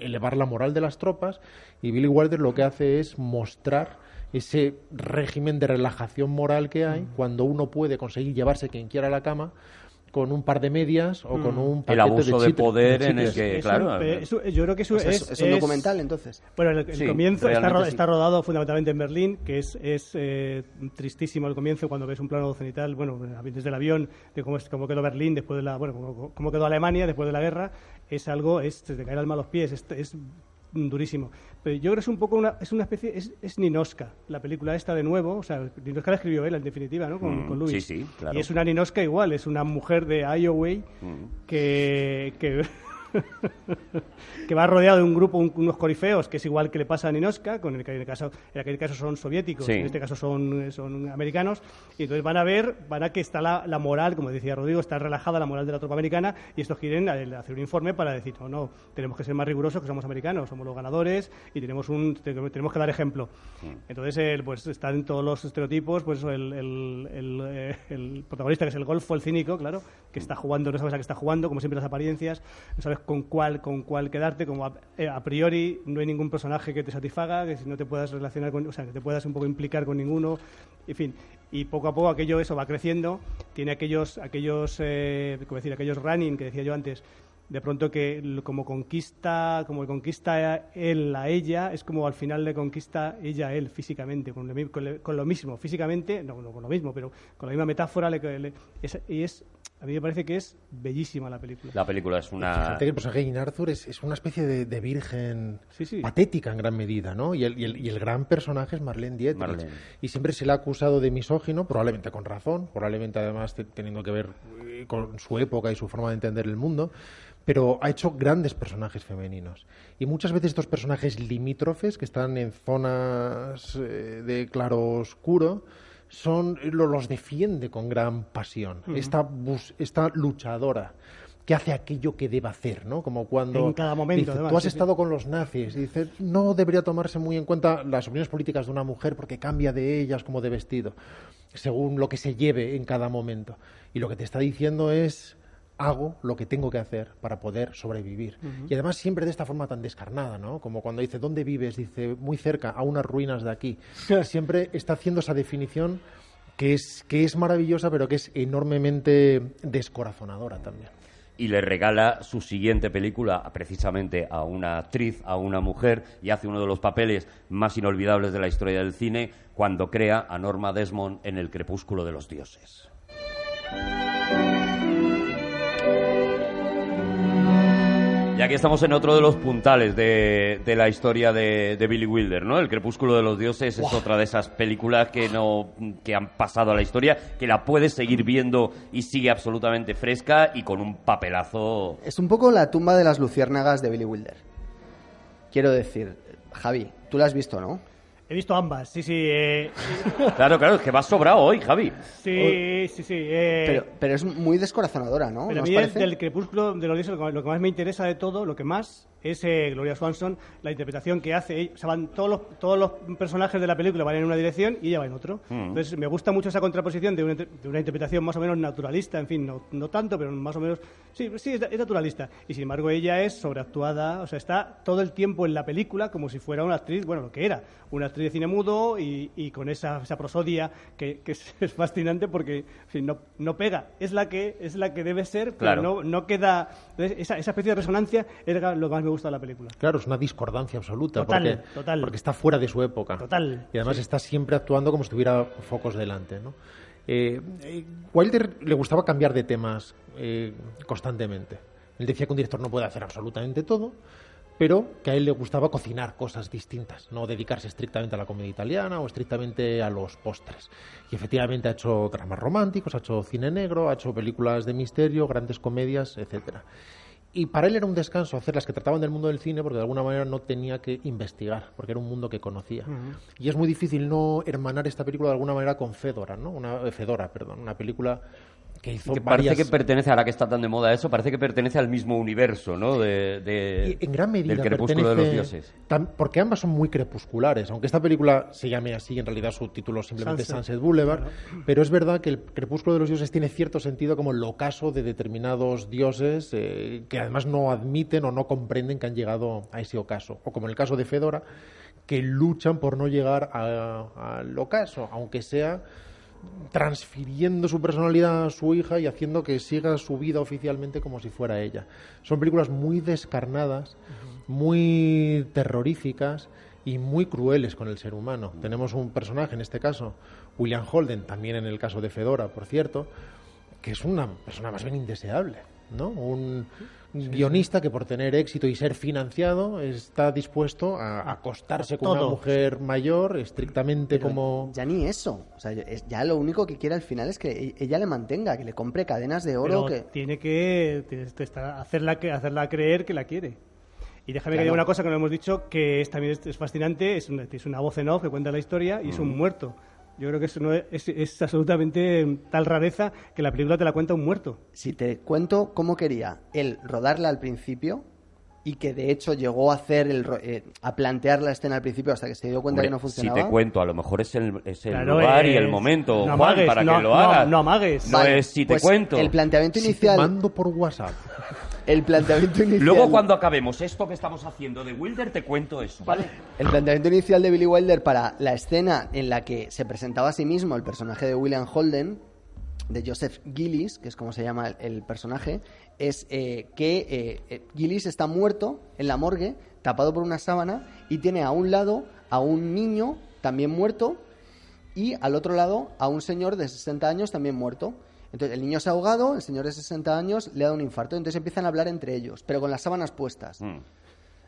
elevar la moral de las tropas y Billy Wilder lo que hace es mostrar ese régimen de relajación moral que hay cuando uno puede conseguir llevarse quien quiera a la cama con un par de medias o con un El paquete abuso de, chicle- poder en el que, es claro. un- eh, es un- yo creo que eso Pues es, es, es un documental, entonces. Bueno, el, el Sí, comienzo está, ro- sí. está rodado fundamentalmente en Berlín, que es, es eh, tristísimo el comienzo cuando ves un plano cenital, bueno, desde el avión, de cómo, es- cómo quedó Berlín después de la, bueno, cómo, cómo quedó Alemania después de la guerra, es algo, es, te cae el alma a los pies, es, es durísimo. Pero yo creo que es un poco una, es una especie, es, es Ninoska, la película esta de nuevo, o sea, Ninoska la escribió él en definitiva, ¿no? Con, Mm, con Lewis. sí, sí, claro. Y es una Ninoska igual, es una mujer de Iowa que, que que va rodeado de un grupo, un- unos corifeos, que es igual que le pasa a Ninoska, con el que en, el caso, en aquel caso son soviéticos, Sí. en este caso son, son americanos, y entonces van a ver, van a que está la, la moral, como decía Rodrigo, está relajada la moral de la tropa americana, y estos quieren eh, hacer un informe para decir, no, no, tenemos que ser más rigurosos, que somos americanos, somos los ganadores, y tenemos, un, te- tenemos que dar ejemplo. Entonces, eh, pues están todos los estereotipos, pues el, el, el, eh, el protagonista, que es el golfo, el cínico, claro, que está jugando, no sabes a qué está jugando, como siempre las apariencias, no sabes con cuál, con cuál quedarte, como a, eh, a priori no hay ningún personaje que te satisfaga, que si no te puedas relacionar con, o sea, que te puedas un poco implicar con ninguno, en fin, y poco a poco aquello eso va creciendo, tiene aquellos, aquellos, eh, como decir, aquellos running que decía yo antes, de pronto que como conquista, como conquista él a ella, es como al final le conquista ella a él físicamente, con lo, mismo, físicamente, no, no con lo mismo, pero con la misma metáfora, le- le- es- y es, a mí me parece que es bellísima la película. La película es una. Fíjate que el personaje de Arthur es, es una especie de, de virgen Sí, sí. patética en gran medida, ¿no? Y el, y el- y el gran personaje es Marlene Dietrich. Marlene. Y siempre se le ha acusado de misógino, probablemente con razón, probablemente además te- teniendo que ver eh, con su época y su forma de entender el mundo, pero ha hecho grandes personajes femeninos. Y muchas veces estos personajes limítrofes, que están en zonas eh, de claro oscuro, son lo- los defiende con gran pasión. esta, bus- esta luchadora que hace aquello que debe hacer, ¿no? Como cuando En cada momento, dice, tú has estado con los nazis y dices, no debería tomarse muy en cuenta las opiniones políticas de una mujer porque cambia de ellas como de vestido, según lo que se lleve en cada momento. Y lo que te está diciendo es hago lo que tengo que hacer para poder sobrevivir. Y además siempre de esta forma tan descarnada, ¿no? Como cuando dice, ¿dónde vives? Dice, muy cerca, a unas ruinas de aquí. siempre está haciendo esa definición que es, que es maravillosa, pero que es enormemente descorazonadora también. y le regala su siguiente película precisamente a una actriz, a una mujer, y hace uno de los papeles más inolvidables de la historia del cine cuando crea a Norma Desmond en El crepúsculo de los dioses. Y aquí estamos en otro de los puntales de, de la historia de, de Billy Wilder, ¿no? El Crepúsculo de los Dioses es otra de esas películas que no que han pasado a la historia, que la puedes seguir viendo y sigue absolutamente fresca y con un papelazo. Es un poco la tumba de las luciérnagas de Billy Wilder. Quiero decir, Javi, tú la has visto, ¿no? He visto ambas, sí, sí. eh, Claro, claro, es que vas sobrado hoy, Javi. sí, sí, sí. eh, Pero, pero es muy descorazonadora, ¿no? Pero ¿No a mí parece? del crepúsculo de los dioses lo que, más me interesa de todo, lo que más es eh, Gloria Swanson, la interpretación que hace. O sea, van todos los, todos los personajes de la película van en una dirección y ella va en otro. Entonces me gusta mucho esa contraposición de una, inter- de una interpretación más o menos naturalista, en fin, no, no tanto, pero más o menos. Sí, sí, es, es naturalista. Y sin embargo ella es sobreactuada, o sea, está todo el tiempo en la película como si fuera una actriz, bueno, lo que era, una actriz de cine mudo y, y con esa, esa prosodia que, que es, es fascinante porque en fin, no, no pega. Es la que es la que debe ser, pero Claro. no, no queda. Esa, esa especie de resonancia es lo que más me gusta de la película. Claro, es una discordancia absoluta. Total, porque, total. porque está fuera de su época. Total, Y además sí. está siempre actuando como si tuviera focos delante. ¿no? Eh, eh, Wilder le gustaba cambiar de temas eh, constantemente. Él decía que un director no puede hacer absolutamente todo, pero que a él le gustaba cocinar cosas distintas, no dedicarse estrictamente a la comedia italiana o estrictamente a los postres. Y efectivamente ha hecho dramas románticos, ha hecho cine negro, ha hecho películas de misterio, grandes comedias, etcétera. Y para él era un descanso hacer las que trataban del mundo del cine porque de alguna manera no tenía que investigar, porque era un mundo que conocía. Y es muy difícil no hermanar esta película de alguna manera con Fedora, ¿no? Una eh, Fedora, perdón, una película que hizo Que parece varias- que pertenece, ahora que está tan de moda eso, parece que pertenece al mismo universo, ¿no? De, de- Y en gran medida del crepúsculo de los dioses. porque ambas son muy crepusculares aunque esta película se llame así en realidad su título es simplemente Sunset. Sunset, Boulevard pero es verdad que el crepúsculo de los dioses tiene cierto sentido como el ocaso de determinados dioses eh, que además no admiten o no comprenden que han llegado a ese ocaso o como en el caso de Fedora que luchan por no llegar a- al ocaso aunque sea transfiriendo su personalidad a su hija y haciendo que siga su vida oficialmente como si fuera ella. Son películas muy descarnadas, muy terroríficas y muy crueles con el ser humano. Tenemos un personaje, en este caso, William Holden, también en el caso de Fedora, por cierto, que es una persona más bien indeseable, ¿no? Un guionista que por tener éxito y ser financiado está dispuesto a acostarse con una mujer mayor estrictamente Pero como Ya ni eso. O sea, ya lo único que quiere al final es que e- ella le mantenga, que le compre cadenas de oro. Pero que... tiene que hacerla, que hacerla creer que la quiere. Y déjame que diga una cosa que no hemos dicho, que es, también es, es fascinante, es una, es una voz en off que cuenta la historia y es un muerto. Yo creo que eso no es, es- es absolutamente tal rareza que la película te la cuenta un muerto. Si te cuento cómo quería él rodarla al principio y que de hecho llegó a hacer el, eh, a plantear la escena al principio hasta que se dio cuenta Hombre, que no si funcionaba. te cuento, a lo mejor es el, es el Claro, lugar y el momento, no Juan, amagues, para no- que lo no- hagas. no amagues. No Vale, es si te pues cuento. El planteamiento Si te inicial. mando por WhatsApp. El planteamiento inicial. Luego, cuando acabemos esto que estamos haciendo de Wilder, te cuento eso, ¿vale? El planteamiento inicial de Billy Wilder para la escena en la que se presentaba a sí mismo el personaje de William Holden, de Joseph Gillis, que es como se llama el, el personaje, es eh, que eh, eh, Gillis está muerto en la morgue, tapado por una sábana, y tiene a un lado a un niño también muerto y al otro lado a un señor de 60 años también muerto. Entonces el niño se ha ahogado, el señor de 60 años le ha dado un infarto, entonces empiezan a hablar entre ellos, pero con las sábanas puestas. Mm.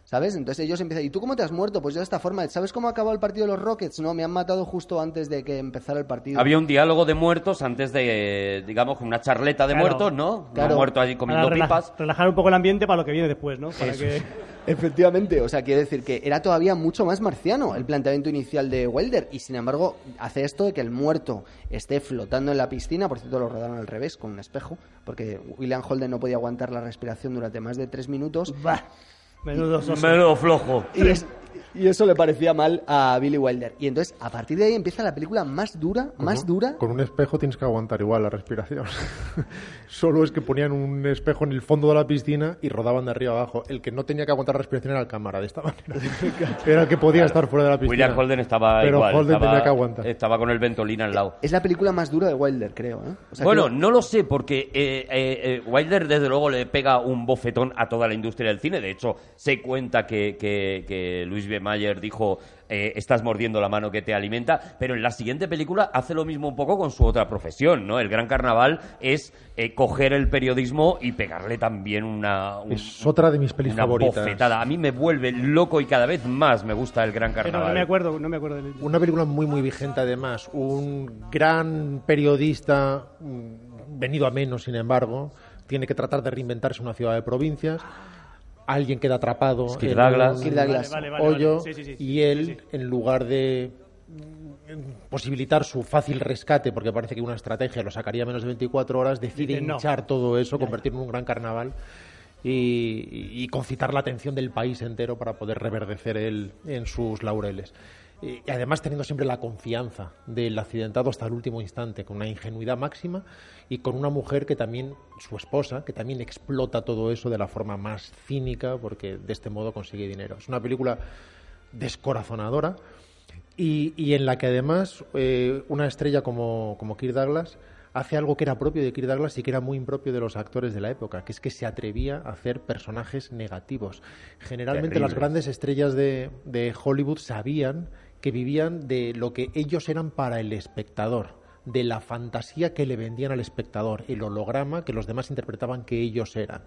¿Sabes? Entonces ellos empiezan, ¿y tú cómo te has muerto? Pues yo de esta forma, ¿sabes cómo ha acabado el partido de los Rockets? No, me han matado justo antes de que empezara el partido. Había un diálogo de muertos antes de, digamos, una charleta de Claro, muertos, ¿no? claro. No muertos allí comiendo pipas. relajar un poco el ambiente para lo que viene después, ¿no? Para Eso que... Efectivamente, o sea, quiere decir que era todavía mucho más marciano el planteamiento inicial de Wilder y sin embargo hace esto de que el muerto esté flotando en la piscina, por cierto lo rodaron al revés con un espejo, porque William Holden no podía aguantar la respiración durante más de tres minutos Bah, menudo soso. Menudo flojo. y, es- y eso le parecía mal a Billy Wilder. Y entonces a partir de ahí empieza la película más dura, más dura. Con un espejo tienes que aguantar igual la respiración. Solo es que ponían un espejo en el fondo de la piscina y rodaban de arriba abajo. El que no tenía que aguantar la respiración era el cámara, de esta manera. Era el que podía estar fuera de la piscina. William Holden estaba Pero igual. Holden estaba, tenía que aguantar. Estaba con el Ventolina al lado. Es la película más dura de Wilder, creo. ¿eh? O sea, bueno, creo- no lo sé, porque eh, eh, eh, Wilder desde luego le pega un bofetón a toda la industria del cine. De hecho, se cuenta que, que, que Luis B. Mayer dijo eh, estás mordiendo la mano que te alimenta, pero en la siguiente película hace lo mismo un poco con su otra profesión, ¿no? El gran carnaval es eh, coger el periodismo y pegarle también una... un- Es otra de mis pelis una favoritas. bofetada. A mí me vuelve loco y cada vez más me gusta el gran Pero carnaval. no me acuerdo, no me acuerdo del... Una película muy, muy vigente además. Un gran periodista, mm, venido a menos, sin embargo, tiene que tratar de reinventarse una ciudad de provincias. Alguien queda atrapado en Douglas. un Kirk Douglas. Vale, vale, vale, hoyo vale. Sí, sí, sí. y él, Sí, sí. en lugar de posibilitar su fácil rescate, porque parece que una estrategia lo sacaría menos de 24 horas, decide Dice, no. hinchar todo eso, convertirlo en un gran carnaval y, y concitar la atención del país entero para poder reverdecer él en sus laureles. Y y además teniendo siempre la confianza del accidentado hasta el último instante, con una ingenuidad máxima y con una mujer que también, su esposa, que también explota todo eso de la forma más cínica, porque de este modo consigue dinero. Es una película descorazonadora y, y en la que además eh, una estrella como, como Kirk Douglas hace algo que era propio de Kirk Douglas y que era muy impropio de los actores de la época, que es que se atrevía a hacer personajes negativos. Generalmente las grandes estrellas de, de Hollywood sabían que vivían de lo que ellos eran para el espectador, de la fantasía que le vendían al espectador, el holograma que los demás interpretaban que ellos eran.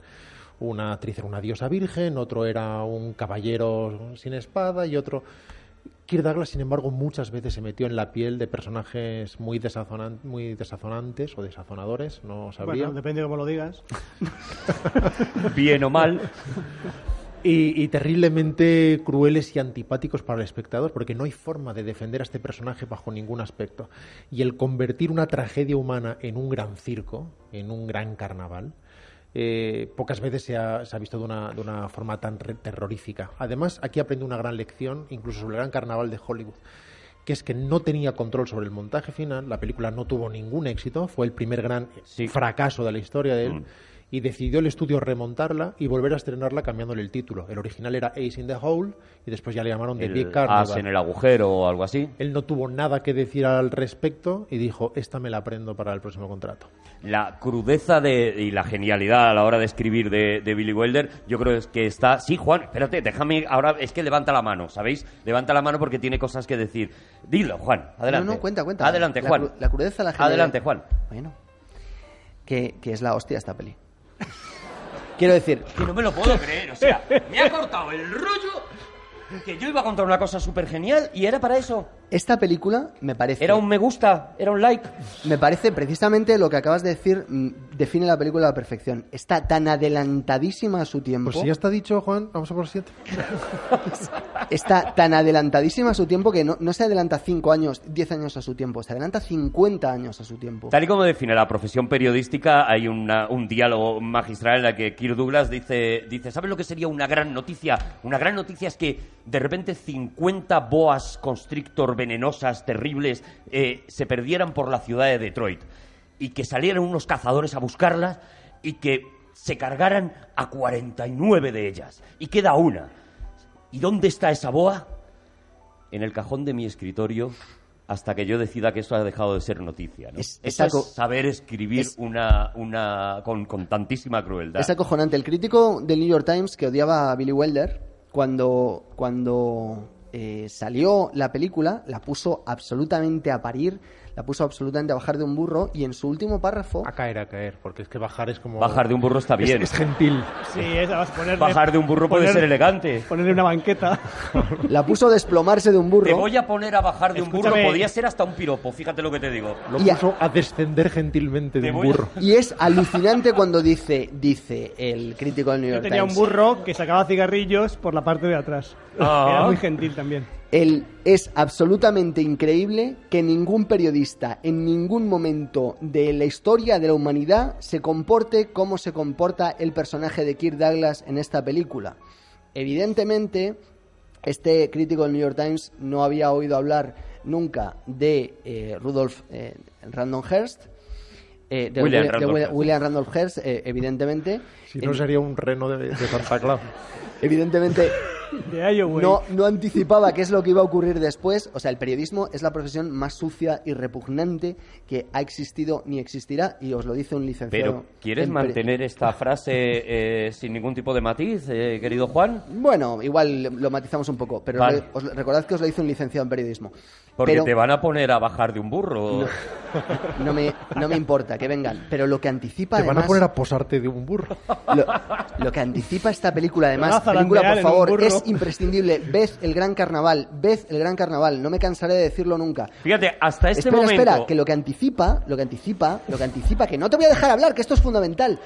Una actriz era una diosa virgen, otro era un caballero sin espada y otro... Kirk Douglas, sin embargo, muchas veces se metió en la piel de personajes muy, desazonan- muy desazonantes o desazonadores, no sabría. Bueno, depende de cómo lo digas. Bien o mal. Y, y terriblemente crueles y antipáticos para el espectador, porque no hay forma de defender a este personaje bajo ningún aspecto. Y el convertir una tragedia humana en un gran circo, en un gran carnaval, eh, pocas veces se ha, se ha visto de una, de una forma tan terrorífica. Además, aquí aprende una gran lección, incluso sobre el gran carnaval de Hollywood, que es que no tenía control sobre el montaje final, la película no tuvo ningún éxito, fue el primer gran Sí. fracaso de la historia de él. Mm. Y decidió el estudio remontarla y volver a estrenarla cambiándole el título. El original era Ace in the Hole y después ya le llamaron The Big El Carnival. as en el agujero o algo así. Él no tuvo nada que decir al respecto y dijo, esta me la aprendo para el próximo contrato. La crudeza de, y la genialidad a la hora de escribir de, de Billy Wilder, yo creo es que está... Sí, Juan, espérate, déjame ahora... Es que levanta la mano, ¿sabéis? Levanta la mano porque tiene cosas que decir. Dilo, Juan, adelante. No, no, cuenta, cuenta. Adelante, La Juan. la crudeza, la genialidad. Adelante, Juan. Bueno, que, que es la hostia esta peli. Quiero decir, Que no me lo puedo creer, o sea, me ha cortado el rollo que yo iba a contar una cosa súper genial y era para eso. Esta película me parece... Era un me gusta, era un like. Me parece precisamente lo que acabas de decir mm, define la película a la perfección. Está tan adelantadísima a su tiempo. Pues si ya está dicho, Juan, vamos a por siguiente. Está tan adelantadísima a su tiempo que no, no se adelanta 5 años, 10 años a su tiempo, se adelanta 50 años a su tiempo. Tal y como define la profesión periodística, hay una- un diálogo magistral en la que Kirk Douglas dice, dice, ¿sabes lo que sería una gran noticia? Una gran noticia es que de repente 50 boas constrictor venenosas, terribles, eh, se perdieran por la ciudad de Detroit y que salieran unos cazadores a buscarlas y que se cargaran a 49 de ellas y queda una. ¿Y dónde está esa boa? En el cajón de mi escritorio hasta que yo decida que eso ha dejado de ser noticia. ¿no? Es- es saber escribir es- una, una con, con tantísima crueldad. Es acojonante. El crítico del New York Times que odiaba a Billy Wilder cuando, cuando eh, salió la película, la puso absolutamente a parir, la puso absolutamente a bajar de un burro y en su último párrafo A caer, a caer, porque es que bajar es como... Bajar de un burro está Es- bien. Es, gentil. Sí, es, vas a ponerle- Bajar de un burro puede poner- ser elegante. Ponerle una banqueta. la puso a desplomarse de un burro. Te voy a poner a bajar de un burro. Escúchame. Podría ser hasta un piropo, fíjate lo que te digo. Lo Y a- puso a descender gentilmente de un voy a- burro. Y es alucinante cuando dice, dice el crítico del New Yo York tenía un Times. burro que sacaba cigarrillos por la parte de atrás. Ah. Era muy gentil también. El- es absolutamente increíble que ningún periodista en ningún momento de la historia de la humanidad se comporte como se comporta el personaje de Kirk Douglas en esta película. Evidentemente, este crítico del New York Times no había oído hablar nunca de eh, Rudolf eh, Random Hearst, eh, de William Wi- de Randolph Wi- Hearst. William Randolph Hearst, eh, evidentemente. Si no sería un reno de, de Santa Claus. evidentemente De Iowa. no, no anticipaba qué es lo que iba a ocurrir después. O sea, el periodismo es la profesión más sucia y repugnante que ha existido ni existirá, y os lo dice un licenciado. Pero, ¿quieres mantener esta frase eh, sin ningún tipo de matiz, eh, querido Juan? Bueno, igual lo matizamos un poco, pero Vale. os- recordad que os lo dice un licenciado en periodismo. Porque Pero te van a poner a bajar de un burro. no, me, no me importa que vengan. Pero lo que anticipa Te van a poner a posarte de un burro. Lo, lo que anticipa esta película, además, película, por favor, es imprescindible. Ved el gran carnaval, ved el gran carnaval. No me cansaré de decirlo nunca. Fíjate, hasta este espera, momento. espera, que lo que anticipa, lo que anticipa, lo que anticipa, que no te voy a dejar hablar, que esto es fundamental.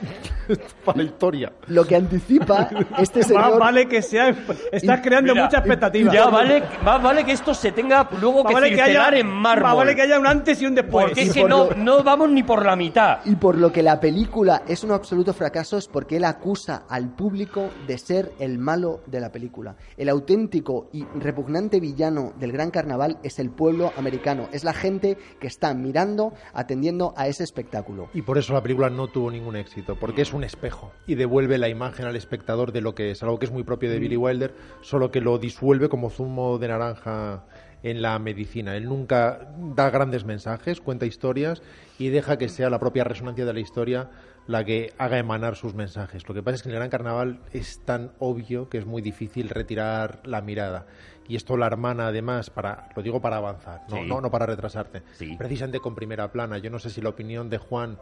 Para la historia. Lo que anticipa este Más señor. vale que sea. Estás creando Mira, mucha expectativa. Ya vale, más vale que esto se tenga luego Más que vale que haya, en mármol. más vale que haya un antes y un después. Porque es que por no, lo- no vamos ni por la mitad. Y por lo que la película es un absoluto fracaso es porque él acusa al público de ser el malo de la película. El auténtico y repugnante villano del gran carnaval es el pueblo americano, es la gente que está mirando, atendiendo a ese espectáculo. Y por eso la película no tuvo ningún éxito, porque es un espejo y devuelve la imagen al espectador de lo que es, algo que es muy propio de Billy Wilder, solo que lo disuelve como zumo de naranja en la medicina. Él nunca da grandes mensajes, cuenta historias y deja que sea la propia resonancia de la historia la que haga emanar sus mensajes. Lo que pasa es que en el Gran Carnaval es tan obvio que es muy difícil retirar la mirada. Y esto la hermana, además, para, lo digo para avanzar, no, Sí. no, no para retrasarte. Sí. Precisamente con primera plana. Yo no sé si la opinión de Juan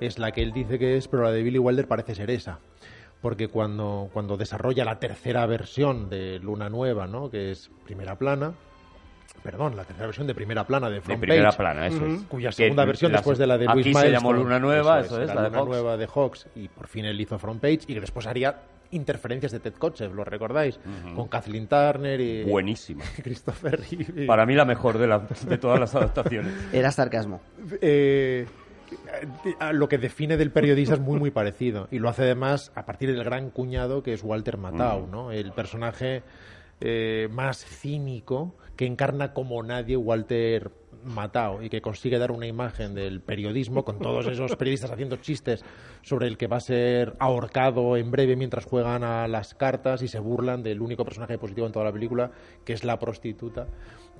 es la que él dice que es, pero la de Billy Wilder parece ser esa. Porque cuando, cuando desarrolla la tercera versión de Luna Nueva, ¿no? que es primera plana, perdón, la tercera versión de primera plana de De Front primera Page, plana, eso es. cuya Que segunda versión la- después de la de Luis Aquí se llamó Luna Nueva, eso es, la de Luna Hawks. Nueva de Hawks, y por fin él hizo Front Page, y que después haría interferencias de Ted Kotcheff, ¿lo recordáis? Con Kathleen Turner y Buenísima. Christopher Reeve. Para mí la mejor de, la- de todas las adaptaciones. Era sarcasmo. eh, a lo que define del periodista es muy muy parecido y lo hace además a partir del gran cuñado que es Walter Matthau, ¿no? El personaje eh, más cínico que encarna como nadie Walter Matthau y que consigue dar una imagen del periodismo con todos esos periodistas haciendo chistes sobre el que va a ser ahorcado en breve mientras juegan a las cartas y se burlan del único personaje positivo en toda la película que es la prostituta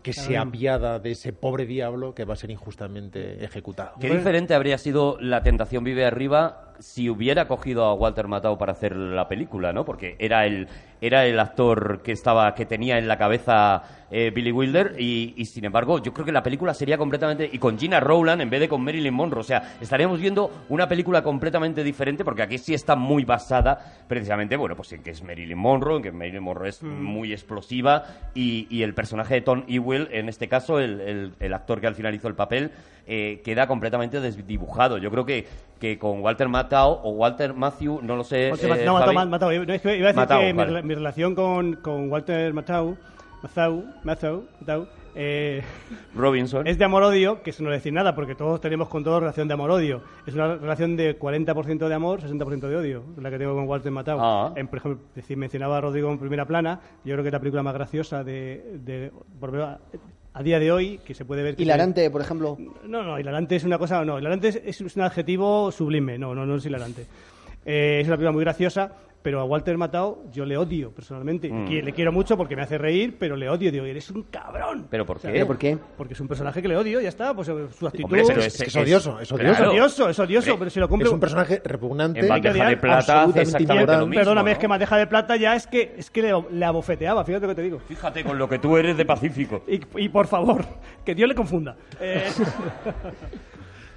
que se apiada de ese pobre diablo que va a ser injustamente ejecutado. Qué diferente habría sido La Tentación Vive Arriba si hubiera cogido a Walter Matthau para hacer la película, ¿no? Porque era el, era el actor que estaba, que tenía en la cabeza eh, Billy Wilder y, y, sin embargo yo creo que la película sería completamente y con Gina Rowland en vez de con Marilyn Monroe, o sea, estaríamos viendo una película completamente diferente porque aquí sí está muy basada precisamente, bueno, pues en que es Marilyn Monroe, en que Marilyn Monroe es muy explosiva y, y el personaje de Tom Ewell, en este caso el, el- el actor que al final hizo el papel, eh, queda completamente desdibujado. Yo creo que, que con Walter Matthau o Walter Matthew, no lo sé. Eh, no, Matthau. Matthau. No, es que iba a decir Matthau, que vale. Mi, relación con, con Walter Matthau, Matthau, Matthau, Matthau, eh, Robinson. es de amor-odio, que eso no es decir nada, porque todos tenemos con todos relación de amor-odio. Es una relación de 40% de amor, 60% de odio, la que tengo con Walter Matthau. Ah. En, por ejemplo, decir, mencionaba a Rodrigo en primera plana, yo creo que es la película más graciosa de, por a, a día de hoy, que se puede ver... que Hilarante, por ejemplo. no, no, hilarante es una cosa, no, hilarante es, es un adjetivo sublime, no, no, no es hilarante. Eh, es una película muy graciosa, pero a Walter Matthau yo le odio personalmente. Mm. Le quiero mucho porque me hace reír, pero le odio. Digo, eres un cabrón. ¿Pero por O sea, qué? ¿Pero por qué? Porque es un personaje que le odio, ya está. Pues eh, su actitud Hombre, pero es, es odioso, es odioso. es odioso, es odioso, pero si lo cumple... Es un personaje repugnante. En bandeja de plata exactamente lo mismo. Perdóname, ¿no? es que bandeja de plata ya es que, es que le, le abofeteaba, fíjate lo que te digo. Fíjate con lo que tú eres de Pacífico. Y, y por favor, que Dios le confunda. Eh,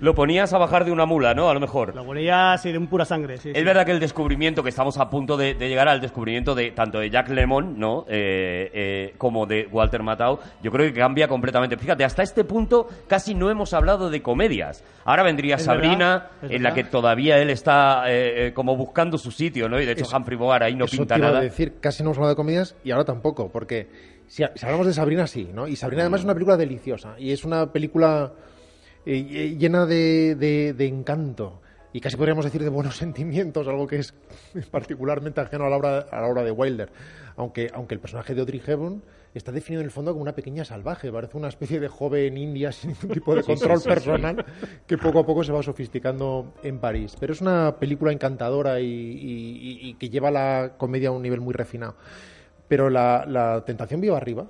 Lo ponías a bajar de una mula, ¿no? A lo mejor. lo ponía así de un pura sangre. Sí, Es sí. verdad que el descubrimiento, que estamos a punto de, de llegar al descubrimiento de tanto de Jack Lemmon, ¿no? Eh, eh, como de Walter Matthau, yo creo que cambia completamente. Fíjate, hasta este punto casi no hemos hablado de comedias. Ahora vendría Es Sabrina, verdad, en la que todavía él está eh, eh, como buscando su sitio, ¿no? Y de hecho Eso- Humphrey Bogart ahí no Eso pinta te iba nada. a decir, casi no hemos hablado de comedias y ahora tampoco, porque si, si hablamos de Sabrina, sí, ¿no? Y Sabrina además es una película deliciosa y es una película eh, eh, llena de, de- de encanto y casi podríamos decir de buenos sentimientos, algo que es particularmente ajeno a la obra, a la obra de Wilder. Aunque, aunque el personaje de Audrey Hepburn está definido en el fondo como una pequeña salvaje, parece una especie de joven india sin ningún tipo de control personal que poco a poco se va sofisticando en París. Pero es una película encantadora y, y- y- y que lleva la comedia a un nivel muy refinado. Pero la, la tentación viva arriba,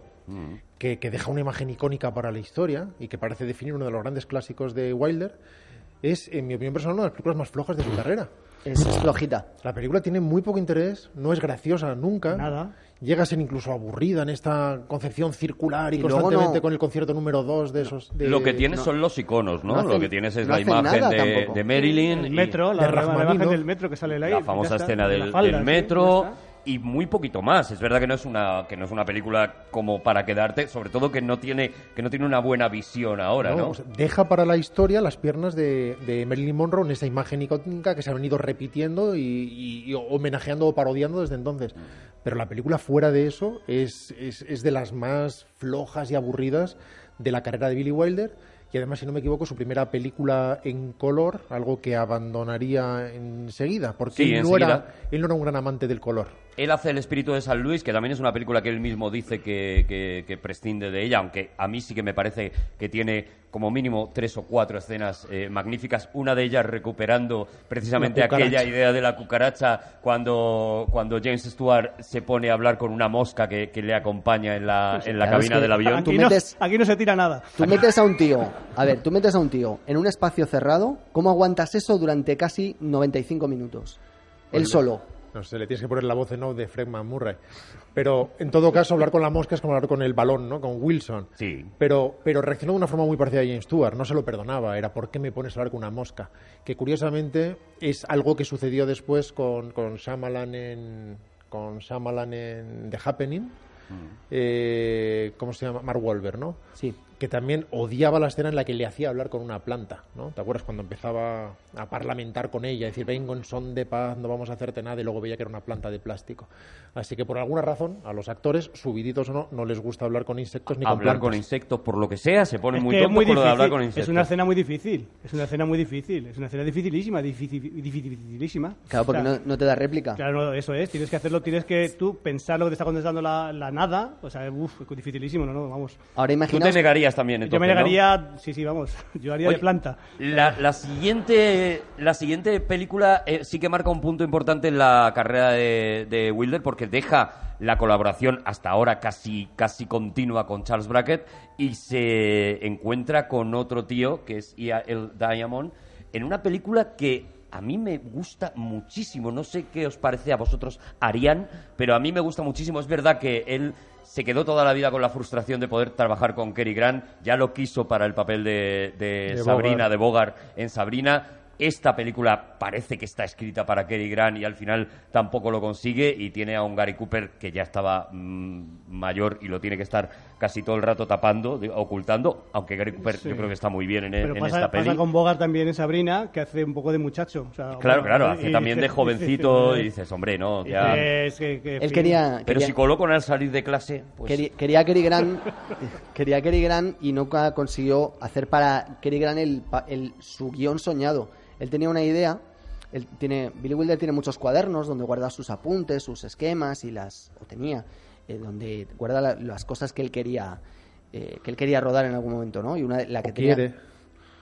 que, que deja una imagen icónica para la historia y que parece definir uno de los grandes clásicos de Wilder, es, en mi opinión personal, una de las películas más flojas de su carrera. Es, flojita. La película tiene muy poco interés, no es graciosa nunca. Nada. Llega a ser incluso aburrida en esta concepción circular y, Y constantemente no- con el concierto número 2 de esos. de- Lo que tienes no. son los iconos, ¿no? No Lo que tienes es no la imagen nada de, de Marilyn. El y- metro, de la, la Rachmaninoff. imagen del metro que sale ahí. la ya famosa está, escena de del, la falda, del sí, metro. Y muy poquito más. Es verdad que no es una que no es una película como para quedarte, sobre todo que no tiene que no tiene una buena visión ahora, ¿no? ¿no? O sea, deja para la historia las piernas de, de Marilyn Monroe en esa imagen icónica que se ha venido repitiendo y, y- y homenajeando o parodiando desde entonces. Pero la película fuera de eso es, es, es de las más flojas y aburridas de la carrera de Billy Wilder. Y además, si no me equivoco, su primera película en color, algo que abandonaría enseguida, porque Sí, él, no era, él no era un gran amante del color. Él hace El espíritu de San Luis, que también es una película que él mismo dice que, que- que prescinde de ella, aunque a mí sí que me parece que tiene como mínimo tres o cuatro escenas eh, magníficas. Una de ellas recuperando precisamente aquella idea de la cucaracha cuando, cuando James Stewart se pone a hablar con una mosca que, que le acompaña en la, en la cabina es del avión. Aquí, Tú no, aquí no se tira nada. Tú metes a un tío, a ver, tú metes a un tío en un espacio cerrado, ¿cómo aguantas eso durante casi 95 minutos? Él solo. No sé, le tienes que poner la voz en off de Fred Murray. Pero, en todo caso, hablar con la mosca es como hablar con el balón, ¿no? Con Wilson. Sí. Pero, pero reaccionó de una forma muy parecida a James Stewart. No se lo perdonaba. Era, ¿por qué me pones a hablar con una mosca? Que, curiosamente, es algo que sucedió después con, con Shyamalan en... Con Shyamalan en The Happening. Eh, ¿Cómo se llama? Mark Wahlberg, ¿no? Sí. Que también odiaba la escena en la que le hacía hablar con una planta, ¿no? ¿Te acuerdas cuando empezaba a parlamentar con ella, decir, vengo en son de paz, no vamos a hacerte nada, y luego veía que era una planta de plástico. Así que por alguna razón, a los actores, subiditos o no, no les gusta hablar con insectos ni con hablar con plantas. insectos por lo que sea, se pone Es muy es tonto muy con lo de hablar con Es insectos. una escena muy difícil. Es una escena muy difícil. Es una escena dificilísima, difícil, dificilísima. Claro, porque O sea, no, no te da réplica. Claro, no, eso es. Tienes que hacerlo, tienes que tú pensar lo que te está contestando la, la nada. O sea, uff, es dificilísimo, no, no, vamos. Ahora Tú te imaginaos... también, Yo entonces, me ¿no? negaría, sí, sí, vamos. Yo haría Oye, de planta. La, la siguiente, la siguiente película eh, sí que marca un punto importante en la carrera de, de Wilder porque deja la colaboración hasta ahora casi, casi continua con Charles Brackett y se encuentra con otro tío que es El Diamond en una película que a mí me gusta muchísimo. No sé qué os parece a vosotros, Arián, pero a mí me gusta muchísimo. Es verdad que él se quedó toda la vida con la frustración de poder trabajar con Cary Grant. Ya lo quiso para el papel de, de De Sabrina, Bogart. de Bogart en Sabrina. Esta película parece que está escrita para Cary Grant y al final tampoco lo consigue y tiene a un Gary Cooper que ya estaba mm, mayor y lo tiene que estar casi todo el rato tapando, de- ocultando, aunque Gary Cooper Sí. yo creo que está muy bien en, Pero en pasa, esta peli. pasa con Bogart también en Sabrina, que hace un poco de muchacho. o sea, Claro, bueno, claro, y hace también de jovencito y dices- dices, hombre, no, ya... dices que- Él quería... Pero quería- si coló con él salir de clase, pues... Quería, quería a Cary Grant, quería a Cary Grant y nunca consiguió hacer para Cary Grant el, pa- el- su guion soñado. Él tenía una idea, él tiene, Billy Wilder tiene muchos cuadernos donde guarda sus apuntes, sus esquemas y las, o tenía, eh, donde guarda la- las cosas que él quería, eh, que él quería rodar en algún momento, ¿no? Y una la que O tenía, quiere.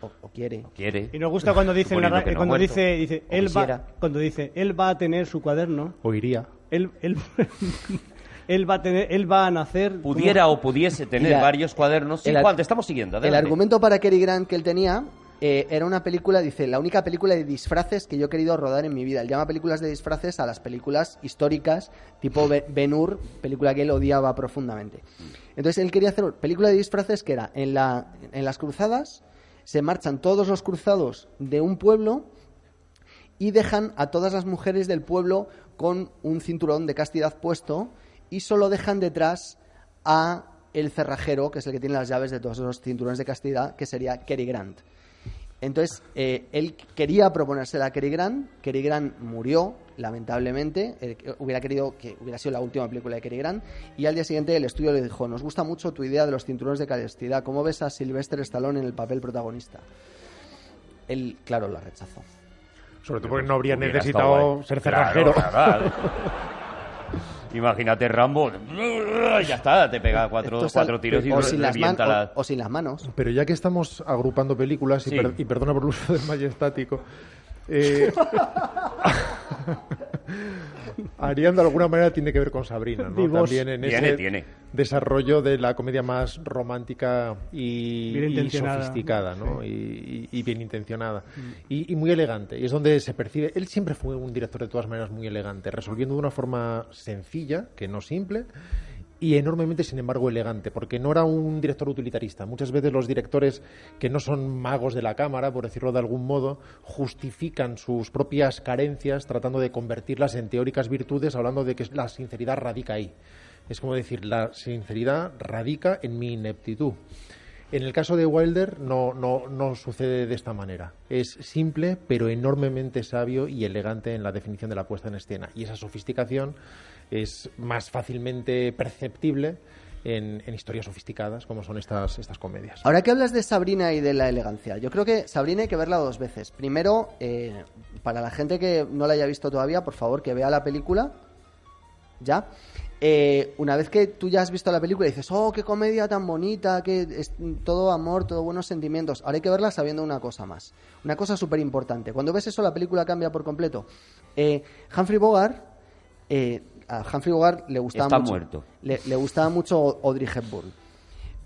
o, o quiere. Quiere. Y nos gusta cuando dice, la no cuando muerto. dice, él quisiera. va, cuando dice él va a tener su cuaderno, O iría. él, él, él va a tener, él va a nacer. Pudiera o pudiese tener varios cuadernos. Sí, el Juan, te estamos siguiendo. El argumento para Cary Grant que él tenía eh, era una película, dice, la única película de disfraces que yo he querido rodar en mi vida. Él llama películas de disfraces a las películas históricas, tipo Be- Ben Hur, película que él odiaba profundamente. Entonces él quería hacer película de disfraces que era en, la, en las cruzadas, se marchan todos los cruzados de un pueblo y dejan a todas las mujeres del pueblo con un cinturón de castidad puesto y solo dejan detrás a el cerrajero, que es el que tiene las llaves de todos esos cinturones de castidad, que sería Cary Grant. Entonces, eh, él quería proponérsela a Cary Grant, Cary Grant murió, lamentablemente, eh, hubiera querido que hubiera sido la última película de Cary Grant, y al día siguiente el estudio le dijo, nos gusta mucho tu idea de los cinturones de castidad, ¿cómo ves a Sylvester Stallone en el papel protagonista? Él, claro, la rechazó. Sobre todo porque no habría necesitado ser cerrajero. claro. Imagínate Rambo. Ya está, te pega cuatro, Esto cuatro tiros y o sin, las man- la... o- o sin las manos. Pero ya que estamos agrupando películas, y, Sí. per- y perdona por el uso del majestático, eh, Arián de alguna manera tiene que ver con Sabrina, ¿no? También en Tiene, ese tiene. desarrollo de la comedia más romántica y, Bien y sofisticada, ¿no? Y, y- y bien intencionada. Y, y muy elegante. Y es donde se percibe... Él siempre fue un director de todas maneras muy elegante, resolviendo de una forma sencilla, que no simple, y enormemente, sin embargo, elegante, porque no era un director utilitarista. Muchas veces los directores que no son magos de la cámara, por decirlo de algún modo, justifican sus propias carencias tratando de convertirlas en teóricas virtudes, hablando de que la sinceridad radica ahí. Es como decir, la sinceridad radica en mi ineptitud. En el caso de Wilder no, no, no sucede de esta manera. Es simple, pero enormemente sabio y elegante en la definición de la puesta en escena. Y esa sofisticación es más fácilmente perceptible en, historias sofisticadas como son estas, estas comedias. Ahora que hablas de Sabrina y de la elegancia, yo creo que Sabrina hay que verla dos veces. Primero, eh, para la gente que no la haya visto todavía, por favor, que vea la película. ¿Ya? Eh, una vez que tú ya has visto la película y dices, oh, qué comedia tan bonita, que es todo amor, todo buenos sentimientos. Ahora hay que verla sabiendo una cosa más. Una cosa súper importante. Cuando ves eso, la película cambia por completo. Eh, Humphrey Bogart, a Humphrey Bogart le gustaba Está mucho. muerto. Le, le gustaba mucho Audrey Hepburn.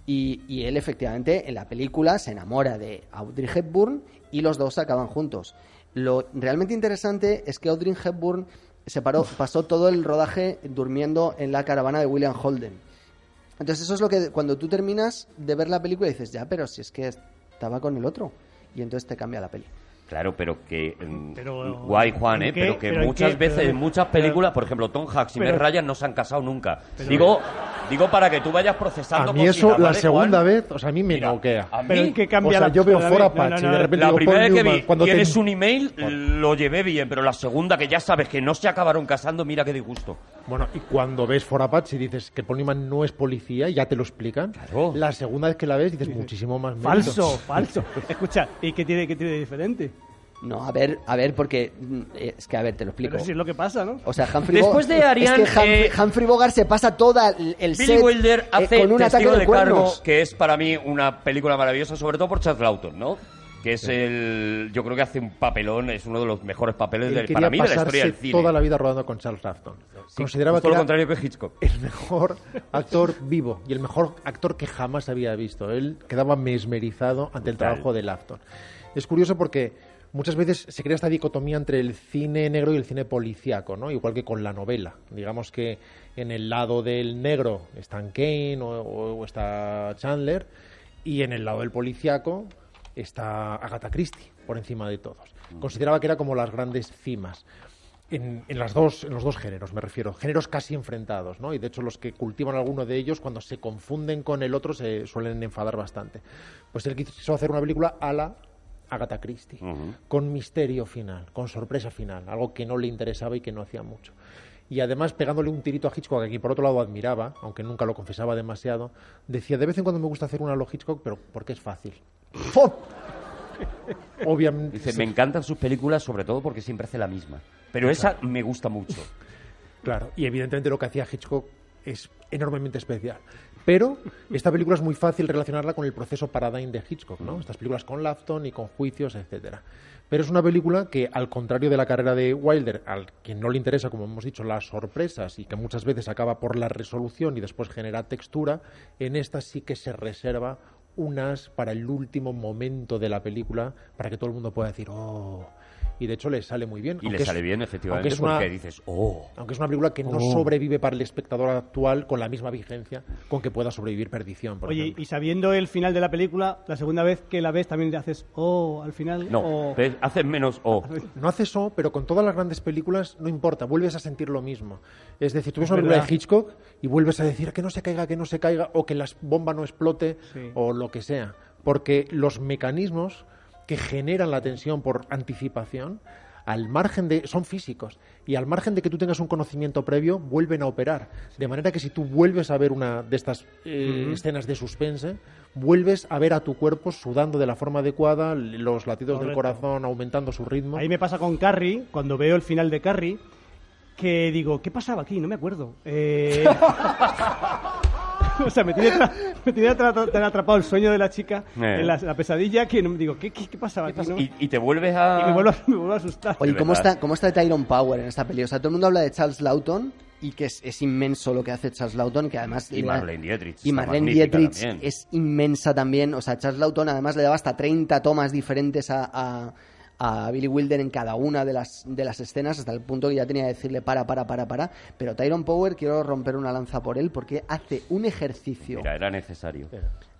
Y, y él efectivamente en la película se enamora de Audrey Hepburn y los dos acaban juntos. Lo realmente interesante es que Audrey Hepburn se paró, pasó todo el rodaje durmiendo en la caravana de William Holden. Entonces eso es lo que cuando tú terminas de ver la película dices, ya, pero si es que estaba con el otro. Y entonces te cambia la peli. Claro, pero que... mm, Pero, guay, Juan, ¿en ¿eh? qué? Pero que ¿Pero en muchas qué? veces, Pero- en muchas pero- películas, por ejemplo, Tom Hanks y Meg Ryan no se han casado nunca. Pero- digo, digo para que tú vayas procesando A mí eso, la ¿vale, segunda Juan? vez, o sea, a mí me Mira, noquea. a mí- Pero que cambia o sea, la yo veo la- Fora no, Patch no, y de no, repente La digo, primera vez que vi cuando te- tienes un email, lo llevé bien, pero la segunda que ya sabes que no se acabaron casando, mira qué disgusto. Bueno, y cuando ves For Apache y dices que Paul Newman no es policía, ya te lo explican. Claro. La segunda vez que la ves dices muchísimo más mérito. Falso, falso. Escucha, ¿y qué tiene, qué tiene de diferente? No, a ver, a ver, porque mm, eh, es que a ver, te lo explico. Pero si es lo que pasa, ¿no? O sea, Humphrey Después de Ariane, es que Humphrey, eh, Humphrey Bogart se pasa toda el, el Billy set Wilder eh, hace con un ataque de, de Cargo, que es para mí una película maravillosa, sobre todo por Charles Lawton, ¿no? Que es el... Yo creo que hace un papelón, es uno de los mejores papeles Él para mí de la historia del cine. toda la vida rodando con Charles Rafton. Sí, Consideraba justo que lo contrario que Hitchcock. el mejor actor vivo y el mejor actor que jamás había visto. Él quedaba mesmerizado ante el trabajo de Lafton. Es curioso porque muchas veces se crea esta dicotomía entre el cine negro y el cine policíaco, ¿no? Igual que con la novela. Digamos que en el lado del negro están Kane o, o- o está Chandler y en el lado del policíaco está Agatha Christie por encima de todos. Consideraba que era como las grandes cimas. En, en las dos, en los dos géneros, me refiero, géneros casi enfrentados, ¿no? Y de hecho los que cultivan alguno de ellos, cuando se confunden con el otro, se suelen enfadar bastante. Pues él quiso hacer una película a la Agatha Christie, con misterio final, con sorpresa final, algo que no le interesaba y que no hacía mucho. Y además pegándole un tirito a Hitchcock, a quien por otro lado admiraba, aunque nunca lo confesaba demasiado, decía, de vez en cuando me gusta hacer una a lo Hitchcock, pero porque es fácil. Obviamente. Dice, me encantan sus películas, sobre todo porque siempre hace la misma. Pero esa me gusta mucho. Claro, y evidentemente lo que hacía Hitchcock es enormemente especial. Pero esta película es muy fácil relacionarla con el proceso Paradigm de Hitchcock, ¿no? Estas películas con Lafton y con juicios, etcétera. Pero es una película que, al contrario de la carrera de Wilder, al que no le interesa, como hemos dicho, las sorpresas y que muchas veces acaba por la resolución y después genera textura, en esta sí que se reserva unas para el último momento de la película para que todo el mundo pueda decir, oh, y de hecho le sale muy bien. Y le aunque es- sale bien, efectivamente, aunque es una- porque dices, oh. Aunque es una película que no sobrevive para el espectador actual con la misma vigencia con que pueda sobrevivir Perdición, por Oye, ejemplo. y sabiendo el final de la película, la segunda vez que la ves también le haces oh al final. No, o- ¿ves? haces menos oh. No hace eso, pero con todas las grandes películas no importa, vuelves a sentir lo mismo. Es decir, tú ves Es una película de Hitchcock y vuelves a decir que no se caiga, que no se caiga, o que la bomba no explote, Sí. o lo que sea. Porque los mecanismos que generan la tensión por anticipación, al margen de. son físicos. Y al margen de que tú tengas un conocimiento previo, vuelven a operar. De manera que si tú vuelves a ver una de estas eh, escenas de suspense, vuelves a ver a tu cuerpo sudando de la forma adecuada, los latidos del corazón aumentando su ritmo. Ahí me pasa con Carrie, cuando veo el final de Carrie, que digo, ¿qué pasaba aquí? No me acuerdo. Eh... o sea, me tiene, tra- me tiene atra- tan atrapado el sueño de la chica Eh. en la, la pesadilla que no, digo, ¿qué, qué, qué pasaba aquí? no? Y, y te vuelves a... Y me vuelvo, a- me vuelvo a asustar. Oye, ¿cómo está, ¿cómo está Tyrone Power en esta peli? O sea, todo el mundo habla de Charles Lawton y que es, es inmenso lo que hace Charles Lawton, que además... Y Marlene Dietrich Y Marlene Dietrich también. es inmensa también. O sea, Charles Lawton además le daba hasta 30 tomas diferentes a, a, a Billy Wilder en cada una de las, de las escenas, hasta el punto que ya tenía que decirle para, para, para, para. Pero Tyrone Power, quiero romper una lanza por él porque hace un ejercicio... Mira, era necesario.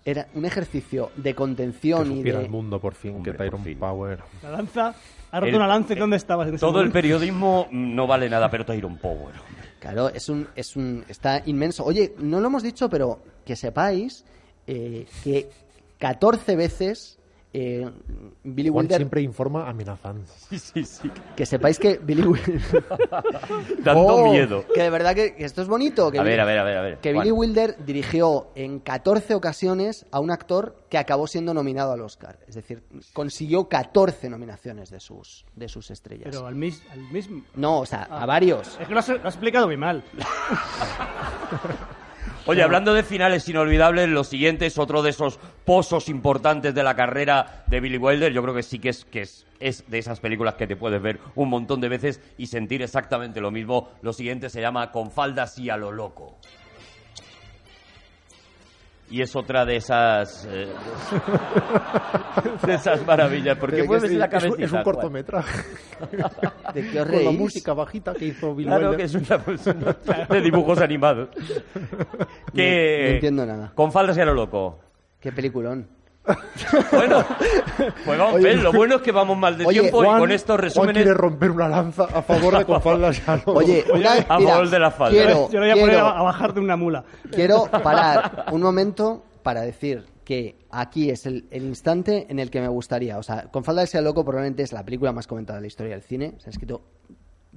Era un ejercicio de que contención y supiera de... el mundo por fin Hombre, que fin. Power La lanza, ha roto El- una lanza y ¿dónde estabas en ese Todo el periodismo no vale nada, pero Tyrone Power. Claro, es un, es un, está inmenso. Oye, no lo hemos dicho, pero que sepáis eh, que 14 veces eh, Billy Juan Wilder, siempre informa amenazando. Sí, sí, sí. que sepáis que Billy Wilder, Dando Oh, miedo. que de verdad que, que esto es bonito, que, A Billy- ver, a ver, a ver, a ver. que Juan. Billy Wilder dirigió en 14 ocasiones a un actor que acabó siendo nominado al Oscar, es decir, consiguió 14 nominaciones de sus, de sus estrellas. Pero al, mis- al mismo... No, o sea, Ah. a varios. Es que lo has, lo has explicado muy mal. Oye, hablando de finales inolvidables, lo siguiente es otro de esos pozos importantes de la carrera de Billy Wilder. Yo creo que sí que es, que es, es de esas películas que te puedes ver un montón de veces y sentir exactamente lo mismo. Lo siguiente se llama Con faldas y a lo loco. Y es otra de esas eh, de esas maravillas. Porque mueves la Es un, cabecita. es un cortometraje. ¿De qué os Con la reís? música bajita que hizo Bill Claro Wilder. que es una persona de dibujos animados. que No- no entiendo nada. Con faldas y a lo loco. Qué peliculón. Bueno, pues vamos, Oye, lo bueno es que vamos mal de Oye, tiempo y Juan- con estos Juan resúmenes quiere romper una lanza a favor de con faldas ya no. Oye, una, a mira, favor de la falda. Quiero, Yo lo voy a poner a, a bajar de una mula. quiero parar un momento para decir que aquí es el, el instante en el que me gustaría. O sea, Con falda de sea loco probablemente es la película más comentada de la historia del cine. Se han escrito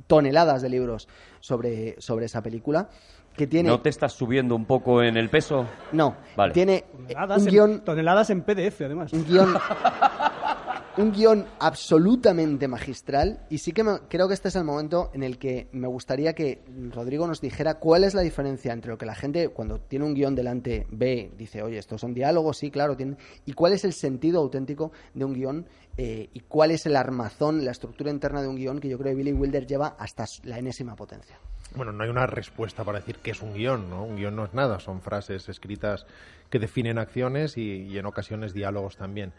toneladas de libros sobre, sobre esa película. Que tiene. ¿No te estás subiendo un poco en el peso? No, Vale. tiene Toneladas, un en, guion toneladas en PDF, además. un guion un guion absolutamente magistral y sí que me- creo que este es el momento en el que me gustaría que Rodrigo nos dijera cuál es la diferencia entre lo que la gente cuando tiene un guion delante ve, dice, oye, estos son diálogos, sí, claro, tienen, y cuál es el sentido auténtico de un guion eh, y cuál es el armazón, la estructura interna de un guion que yo creo que Billy Wilder lleva hasta la enésima potencia. Bueno, no hay una respuesta para decir que es un guion, ¿no? Un guion no es nada, son frases escritas que definen acciones y, en ocasiones diálogos también.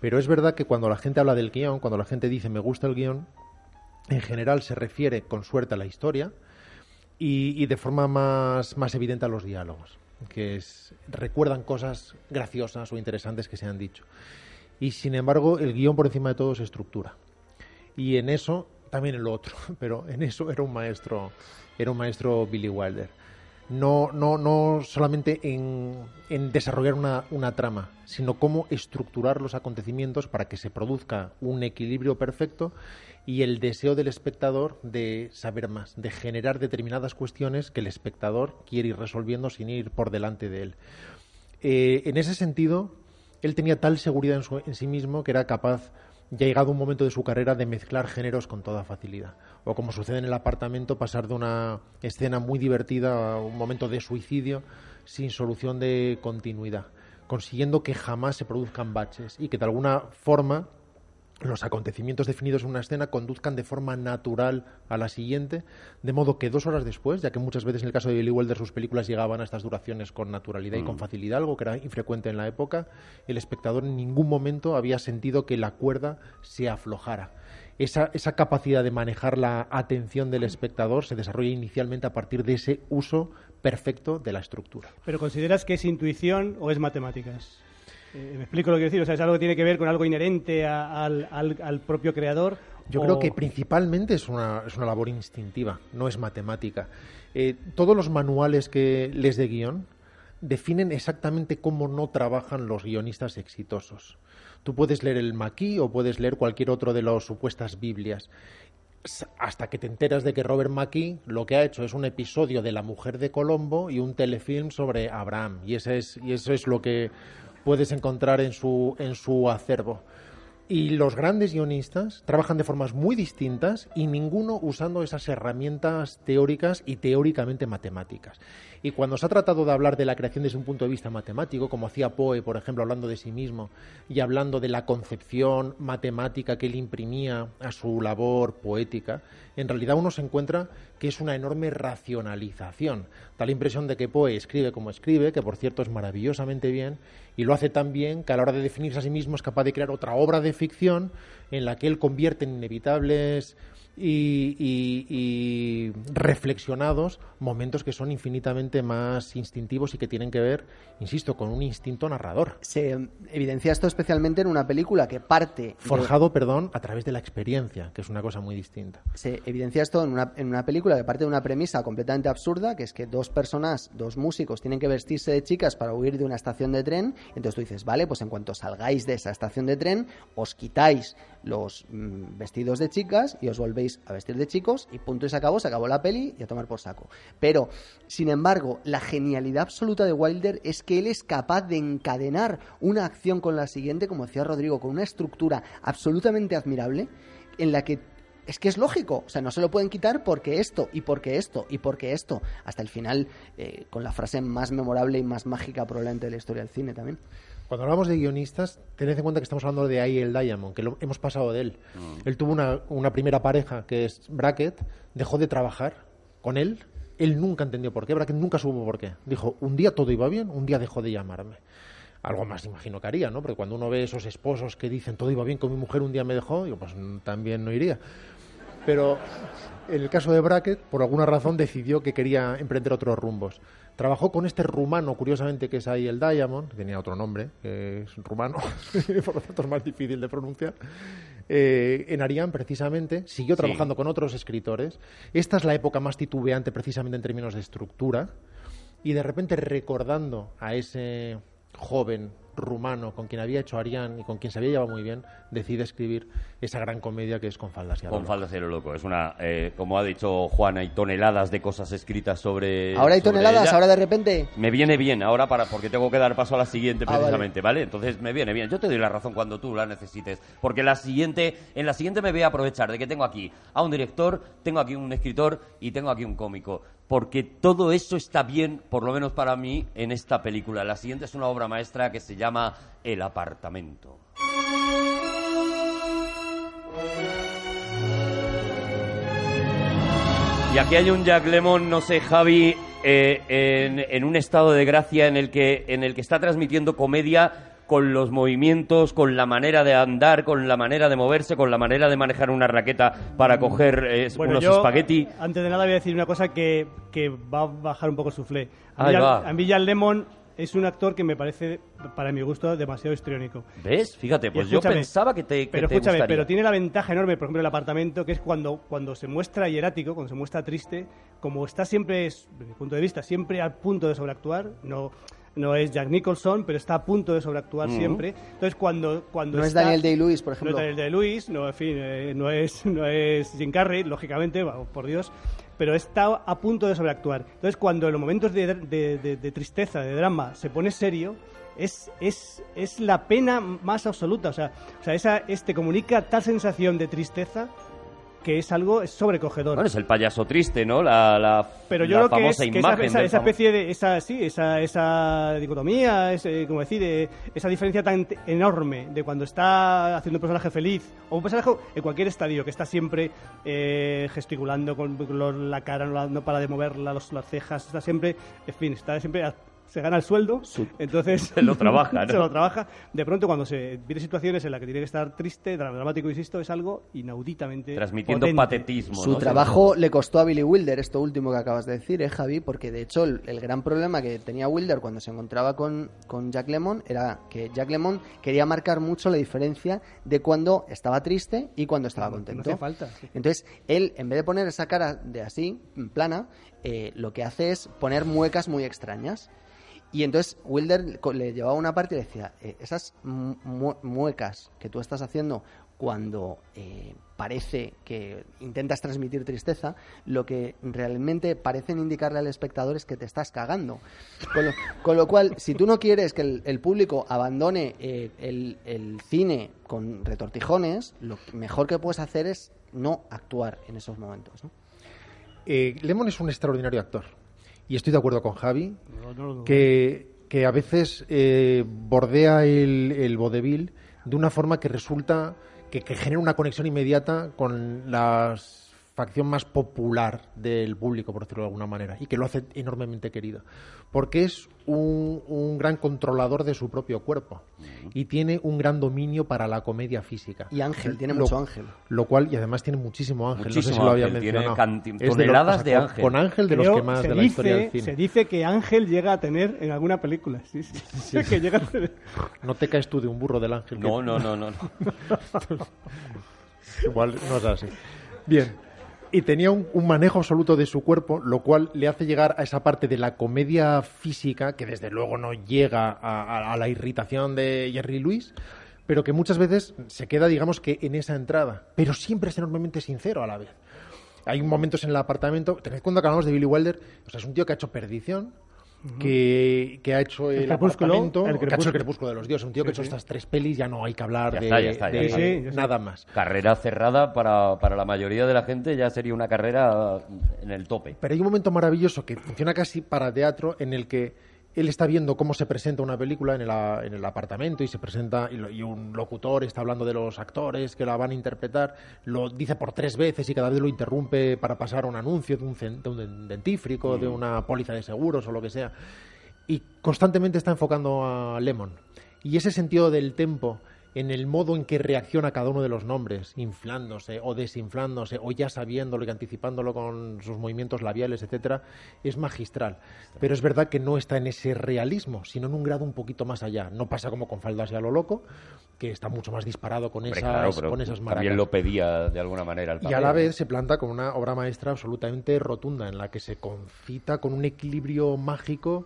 Pero es verdad que cuando la gente habla del guion, cuando la gente dice me gusta el guion, en general se refiere con suerte a la historia y, de forma más, más evidente a los diálogos, que recuerdan cosas graciosas o interesantes que se han dicho. Y sin embargo, el guion por encima de todo es estructura. Y en eso, también en lo otro, pero en eso era un maestro, era un maestro Billy Wilder. No, no, no solamente en, en desarrollar una, una trama, sino cómo estructurar los acontecimientos para que se produzca un equilibrio perfecto y el deseo del espectador de saber más, de generar determinadas cuestiones que el espectador quiere ir resolviendo sin ir por delante de él. Eh, en ese sentido, él tenía tal seguridad en, su- en sí mismo que era capaz llegado un momento de su carrera de mezclar géneros con toda facilidad. O como sucede en el apartamento, pasar de una escena muy divertida a un momento de suicidio sin solución de continuidad, consiguiendo que jamás se produzcan baches y que de alguna forma los acontecimientos definidos en una escena conduzcan de forma natural a la siguiente, de modo que dos horas después, ya que muchas veces en el caso de Billy Wilder sus películas llegaban a estas duraciones con naturalidad y con facilidad, algo que era infrecuente en la época, el espectador en ningún momento había sentido que la cuerda se aflojara. Esa, esa capacidad de manejar la atención del espectador se desarrolla inicialmente a partir de ese uso perfecto de la estructura. ¿Pero consideras que es intuición o es matemáticas? Eh, ¿Me explico lo que quiero decir? O sea, ¿es algo que tiene que ver con algo inherente a- al, al- al propio creador? Yo o- creo que principalmente es una, es una labor instintiva, no es matemática. Eh, todos los manuales que les de guion definen exactamente cómo no trabajan los guionistas exitosos. Tú puedes leer el Maquis o puedes leer cualquier otro de las supuestas Biblias. Hasta que te enteras de que Robert Mackey lo que ha hecho es un episodio de La Mujer de Colombo y un telefilm sobre Abraham. Y, ese es, y eso es lo que puedes encontrar en su, en su acervo. Y los grandes guionistas trabajan de formas muy distintas y ninguno usando esas herramientas teóricas y teóricamente matemáticas. Y cuando se ha tratado de hablar de la creación desde un punto de vista matemático, como hacía Poe, por ejemplo, hablando de sí mismo y hablando de la concepción matemática que él imprimía a su labor poética, en realidad uno se encuentra que es una enorme racionalización. Da la impresión de que Poe escribe como escribe, que por cierto es maravillosamente bien, y lo hace tan bien que a la hora de definirse a sí mismo es capaz de crear otra obra de ficción en la que él convierte en inevitables y, y- y reflexionados momentos que son infinitamente más instintivos y que tienen que ver, insisto, con un instinto narrador. Se evidencia esto especialmente en una película que parte de- Forjado, perdón, a través de la experiencia, que es una cosa muy distinta. se evidencia esto en una, en una película que parte de una premisa completamente absurda, que es que dos personas, dos músicos, tienen que vestirse de chicas para huir de una estación de tren. Entonces tú dices, vale, pues en cuanto salgáis de esa estación de tren, os quitáis los mm, vestidos de chicas y os volvéis a vestir de chicos y punto y se acabó, se acabó la peli y a tomar por saco. Pero, sin embargo, la genialidad absoluta de Wilder es que él es capaz de encadenar una acción con la siguiente, como decía Rodrigo, con una estructura absolutamente admirable en la que es que es lógico, o sea, no se lo pueden quitar porque esto, y porque esto, y porque esto, hasta el final, eh, con la frase más memorable y más mágica probablemente de la historia del cine también. Cuando hablamos de guionistas, tened en cuenta que estamos hablando de A.L. Diamond, que lo, hemos pasado de él. Él tuvo una, una primera pareja, que es Brackett, dejó de trabajar con él. Él nunca entendió por qué, Brackett nunca supo por qué. Dijo, un día todo iba bien, un día dejó de llamarme. Algo más imagino que haría, ¿no? Porque cuando uno ve esos esposos que dicen, todo iba bien con mi mujer, un día me dejó, digo, pues mm, también no iría. Pero en el caso de Brackett, por alguna razón decidió que quería emprender otros rumbos. Trabajó con este rumano, curiosamente, que es ahí el Diamond, que tenía otro nombre, que es rumano, por lo tanto es más difícil de pronunciar. Eh, en Ariane, precisamente, siguió trabajando con otros escritores. Esta es la época más titubeante, precisamente en términos de estructura. Y de repente, recordando a ese joven rumano con quien había hecho Ariane y con quien se había llevado muy bien, decide escribir esa gran comedia que es Con faldas y a lo Con loco. falda cero loco. Es una, eh, como ha dicho Juan, hay toneladas de cosas escritas sobre. Ahora hay sobre toneladas, ella. ahora de repente... Me viene bien ahora para porque tengo que dar paso a la siguiente Ah, vale. precisamente, ¿vale? Entonces me viene bien. Yo te doy la razón cuando tú la necesites, porque la siguiente, en la siguiente me voy a aprovechar de que tengo aquí a un director, tengo aquí un escritor y tengo aquí un cómico, porque todo eso está bien, por lo menos para mí, en esta película. La siguiente es una obra maestra que se llama El apartamento. Y aquí hay un Jack Lemon, no sé, Javi, eh, en, en un estado de gracia en el que en el que está transmitiendo comedia con los movimientos, con la manera de andar, con la manera de moverse, con la manera de manejar una raqueta para coger eh, Bueno, unos yo, espagueti. antes de nada voy a decir una cosa que, que va a bajar un poco su flé. A mí, a mí Jan Lemon es un actor que me parece, para mi gusto, demasiado histriónico. ¿Ves? Fíjate, pues yo pensaba que te, que pero te escúchame, gustaría. pero tiene la ventaja enorme, por ejemplo, el apartamento, que es cuando, cuando se muestra hierático, cuando se muestra triste, como está siempre, es- desde mi punto de vista, siempre al punto de sobreactuar, no, no es Jack Nicholson, pero está a punto de sobreactuar siempre. Entonces, cuando, cuando No es está- Daniel Day-Lewis, por no ejemplo. es Daniel Day-Lewis, no, en fin, eh, no, es, no es Jim Carrey, lógicamente, va, por Dios, pero está a punto de sobreactuar. Entonces, cuando en los momentos de, de- de- tristeza, de drama, se pone serio, es, es, es la pena más absoluta. O sea, o sea esa, este comunica tal sensación de tristeza que es algo sobrecogedor. Bueno, es el payaso triste, ¿no? La, la, Pero yo la creo que, es, famosa que esa, imagen. esa- especie de esa sí esa, esa dicotomía ese, como decir eh, esa diferencia tan enorme de cuando está haciendo un personaje feliz o un personaje en cualquier estadio que está siempre eh, gesticulando con, la cara no, para de moverla los, las cejas está siempre en fin está siempre se gana el sueldo, entonces Se lo trabaja, ¿no? se lo trabaja. De pronto, cuando se vive situaciones en las que tiene que estar triste, dra- dramático, insisto, es algo inauditamente Transmitiendo potente. patetismo. Su ¿no? trabajo le costó a Billy Wilder, esto último que acabas de decir, ¿eh, Javi? Porque de hecho el, el gran problema que tenía Wilder cuando se encontraba con, con Jack Lemmon era que Jack Lemmon quería marcar mucho la diferencia de cuando estaba triste y cuando estaba No contento. hacía falta. sí. Entonces, él, en vez de poner esa cara de así, plana, eh, lo que hace es poner muecas muy extrañas. Y entonces Wilder le llevaba una parte y decía, eh, esas mu- mu- muecas que tú estás haciendo cuando eh, parece que intentas transmitir tristeza, lo que realmente parecen indicarle al espectador es que te estás cagando. Con lo, cual, si tú no quieres que el, público abandone eh, el, cine con retortijones, lo mejor que puedes hacer es no actuar en esos momentos. Eh, Lemon es un extraordinario actor. Y estoy de acuerdo con Javi, No, no que, que a veces eh, bordea el, el vodevil de una forma que resulta que, que genera una conexión inmediata con la facción más popular del público, por decirlo de alguna manera, y que lo hace enormemente querido. Porque es un, un gran controlador de su propio cuerpo y tiene un gran dominio para la comedia física. Y Ángel, tiene Lo- mucho Ángel. Lo cual, y además tiene muchísimo ángel. no sé si lo había ángel, tiene mencionado. canti- Es de los- toneladas o sea, de ángel. Con ángel de los que más se de la dice, historia del cine. Se dice que Ángel llega a tener en alguna película. Sí, sí. que llega a tener- No te caes tú de un burro del ángel. que- No, no, no, no. no. Igual no es así. Bien. Y tenía un, manejo absoluto de su cuerpo, lo cual le hace llegar a esa parte de la comedia física, que desde luego no llega a, la irritación de Jerry Lewis, pero que muchas veces se queda, digamos que, en esa entrada. Pero siempre es enormemente sincero a la vez. Hay momentos en el apartamento, tened cuenta que de Billy Wilder, o sea, es un tío que ha hecho Perdición, que, que ha hecho el, El Crepúsculo, el que ha hecho el Crepúsculo. de los dioses, un tío que ha hecho sí. estas tres pelis, ya no hay que hablar Ya de, está, ya está, ya de. Sí, sí, nada más. Carrera cerrada para, para la mayoría de la gente ya sería una carrera en el tope. Pero hay un momento maravilloso que funciona casi para teatro en el que él está viendo cómo se presenta una película en el, a- en el apartamento y se presenta y, lo- y un locutor está hablando de los actores que la van a interpretar, lo dice por tres veces y cada vez lo interrumpe para pasar un anuncio de un, cen- de un dentífrico, de una póliza de seguros o lo que sea. Y constantemente está enfocando a Lemon. Y ese sentido del tempo en el modo en que reacciona cada uno de los nombres, inflándose o desinflándose, o ya sabiéndolo y anticipándolo con sus movimientos labiales, etcétera, es magistral. Pero es verdad que no está en ese realismo, sino en un grado un poquito más allá. No pasa como con Faldas y a lo loco, que está mucho más disparado con Hombre, esas, claro, pero con esas maracas. también lo pedía de alguna manera el Y a la vez se planta con una obra maestra absolutamente rotunda, en la que se concita con un equilibrio mágico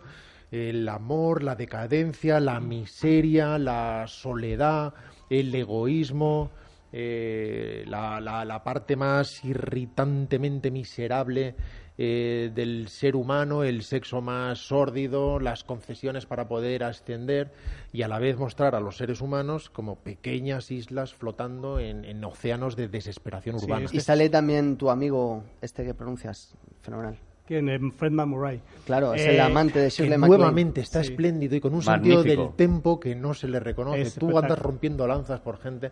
el amor, la decadencia, la miseria, la soledad, el egoísmo, eh, la, la- la parte más irritantemente miserable eh, del ser humano, el sexo más sórdido, las concesiones para poder ascender y a la vez mostrar a los seres humanos como pequeñas islas flotando en, en océanos de desesperación Sí, urbana. es Y sale también tu amigo, este que pronuncias, fenomenal. ¿Quién? Eh, Fredman Murray. Claro, es Eh, el amante de Shirley MacLaine. nuevamente está Sí. espléndido y con un sentido del tempo que no se le reconoce. Es Tú andas rompiendo lanzas por gente.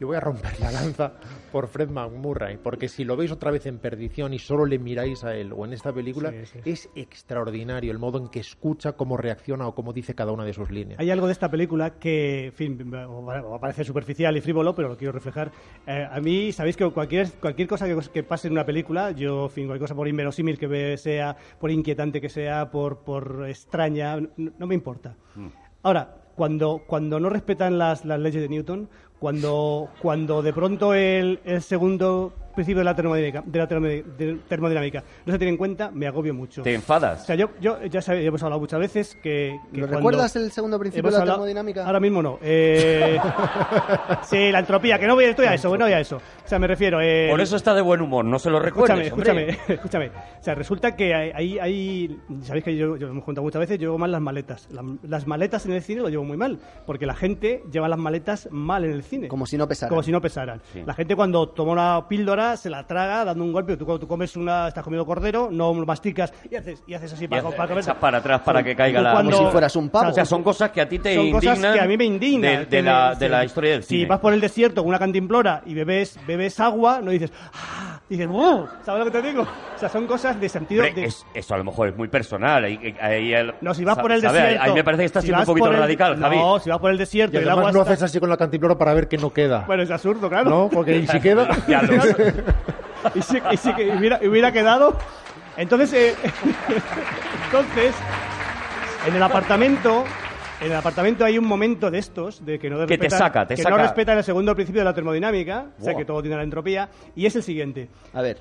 Yo voy a romper la lanza por Fred McMurray, porque si lo veis otra vez en Perdición y solo le miráis a él o en esta película, Sí, sí. es extraordinario el modo en que escucha, cómo reacciona o cómo dice cada una de sus líneas. Hay algo de esta película que, en fin, o va a parecer superficial y frívolo, pero lo quiero reflejar. Eh, a mí, sabéis que cualquier, cualquier cosa que, que pase en una película, yo, en fin, cualquier cosa por inverosímil que sea, por inquietante que sea, por, por extraña, no, no me importa. Ahora, cuando, cuando no respetan las, las leyes de Newton, Cuando, cuando de pronto el, el segundo principio de la termodinámica, de la termodinámica no se tiene en cuenta, me agobio mucho. ¿Te O enfadas? sea, yo, yo ya hemos hablado muchas veces que... que ¿Lo recuerdas el segundo principio de la hablado- termodinámica? Ahora mismo no. Eh, sí, la entropía, que no voy estoy a eso, no voy a eso. O sea, me refiero... eh, Por eso está de buen humor, no se lo Escúchame, recuerdes, hombre. escúchame, escúchame. O sea, resulta que hay, hay, hay- sabéis que yo, yo lo hemos contado muchas veces, yo llevo mal las maletas. La- las maletas en el cine lo llevo muy mal, porque la gente lleva las maletas mal en el cine. Como si no pesara. Como si no pesaran. Sí. La gente cuando toma una píldora se la traga dando un golpe. Tú cuando tú comes una, estás comiendo cordero, no masticas y haces, y haces así Y para, haces- para comer. para atrás para que caiga la- cuando- Como si fueras un pavo. O sea, son cosas que a ti te son indignan. cosas que a mí me indignan. De, la, de la historia del Si cine. vas por el desierto con una cantimplora y bebes, bebes agua, no dices, ¡ah! Dices, ¡uh! ¿Sabes lo que te digo? O sea, son cosas de sentido. Hombre, de- es- eso a lo mejor es muy personal. ahí- ahí el- No, si vas por el desierto. Ahí me parece que estás si siendo un poquito el- radical, Javi. No, si vas por el desierto Y y, el agua además no está- haces así con la cantimplora para ver que no queda. Bueno, es absurdo, claro. ¿No? Porque y si queda. Ya lo sé. y si, y si que hubiera, hubiera quedado. Entonces, eh, entonces, en el apartamento, en el apartamento hay un momento de estos de que no Que te saca, te que saca. no respetan el segundo principio de la termodinámica, o sea que todo tiene la entropía, y es el siguiente. A ver.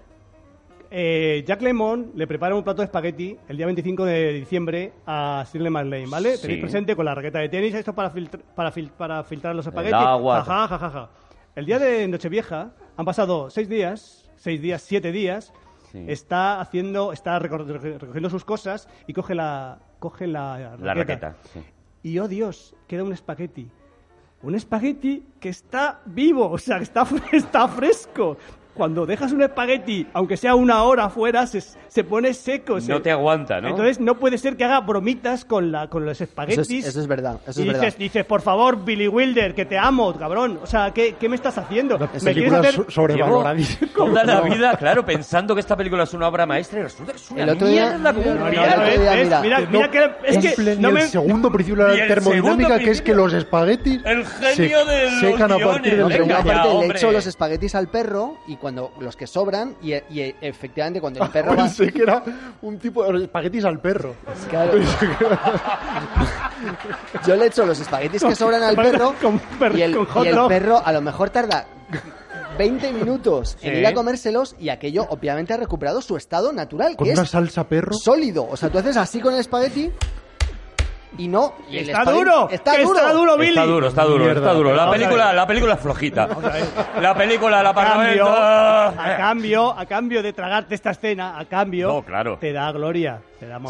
Eh, Jack Lemmon le prepara un plato de espagueti el día 25 de diciembre a Shirley MacLaine, ¿vale? Sí. Tenéis presente con la raqueta de tenis, esto para, filtr- para, fil- para filtrar los espaguetis. agua. Jaja, jaja, jaja. El día de Nochevieja han pasado seis días, seis días, siete días. Sí. Está haciendo, está recor- recogiendo sus cosas y coge la, coge la raqueta. La raqueta. sí. Y oh Dios, queda un espagueti. Un espagueti que está vivo, o sea, que está, está fresco. Cuando dejas un espagueti, aunque sea una hora fuera, se, se pone seco. se- No te aguanta, ¿no? Entonces no puede ser que haga bromitas con, la, con los Eso espaguetis. es, eso es verdad. Eso y es dices, verdad. dices, por favor, Billy Wilder, que te amo, cabrón. O sea, ¿qué, qué me estás haciendo? ¿Me quieres película hacer...? so- sobrevaloradísima. Toda la vida, claro, pensando que esta película es una obra maestra y resulta que es una El otro día- mierda No, no, no, mira, mira, No mira que es que no me... el segundo principio de la termodinámica, que es que los espaguetis El se genio de los secan a partir guiones. del Hombre, Venga, una ya, parte le echo los espaguetis al perro y cuando los que sobran y, y efectivamente cuando el perro va Pensé que era un tipo de espaguetis al perro. Claro. yo le echo los espaguetis que sobran al perro Con y el, con y el perro a lo mejor tarda 20 minutos en Sí. ir a comérselos y aquello obviamente ha recuperado su estado natural Con que una es salsa perro. sólido o sea tú haces así con el espagueti y no y ¡Está duro! está ¡Que duro Está duro, Billy! Está duro, está duro, Mierda. está duro. La película, la película es flojita. La película, la a cambio, parlamento. a cambio, a cambio de tragarte esta escena, a cambio, No, claro. te da gloria,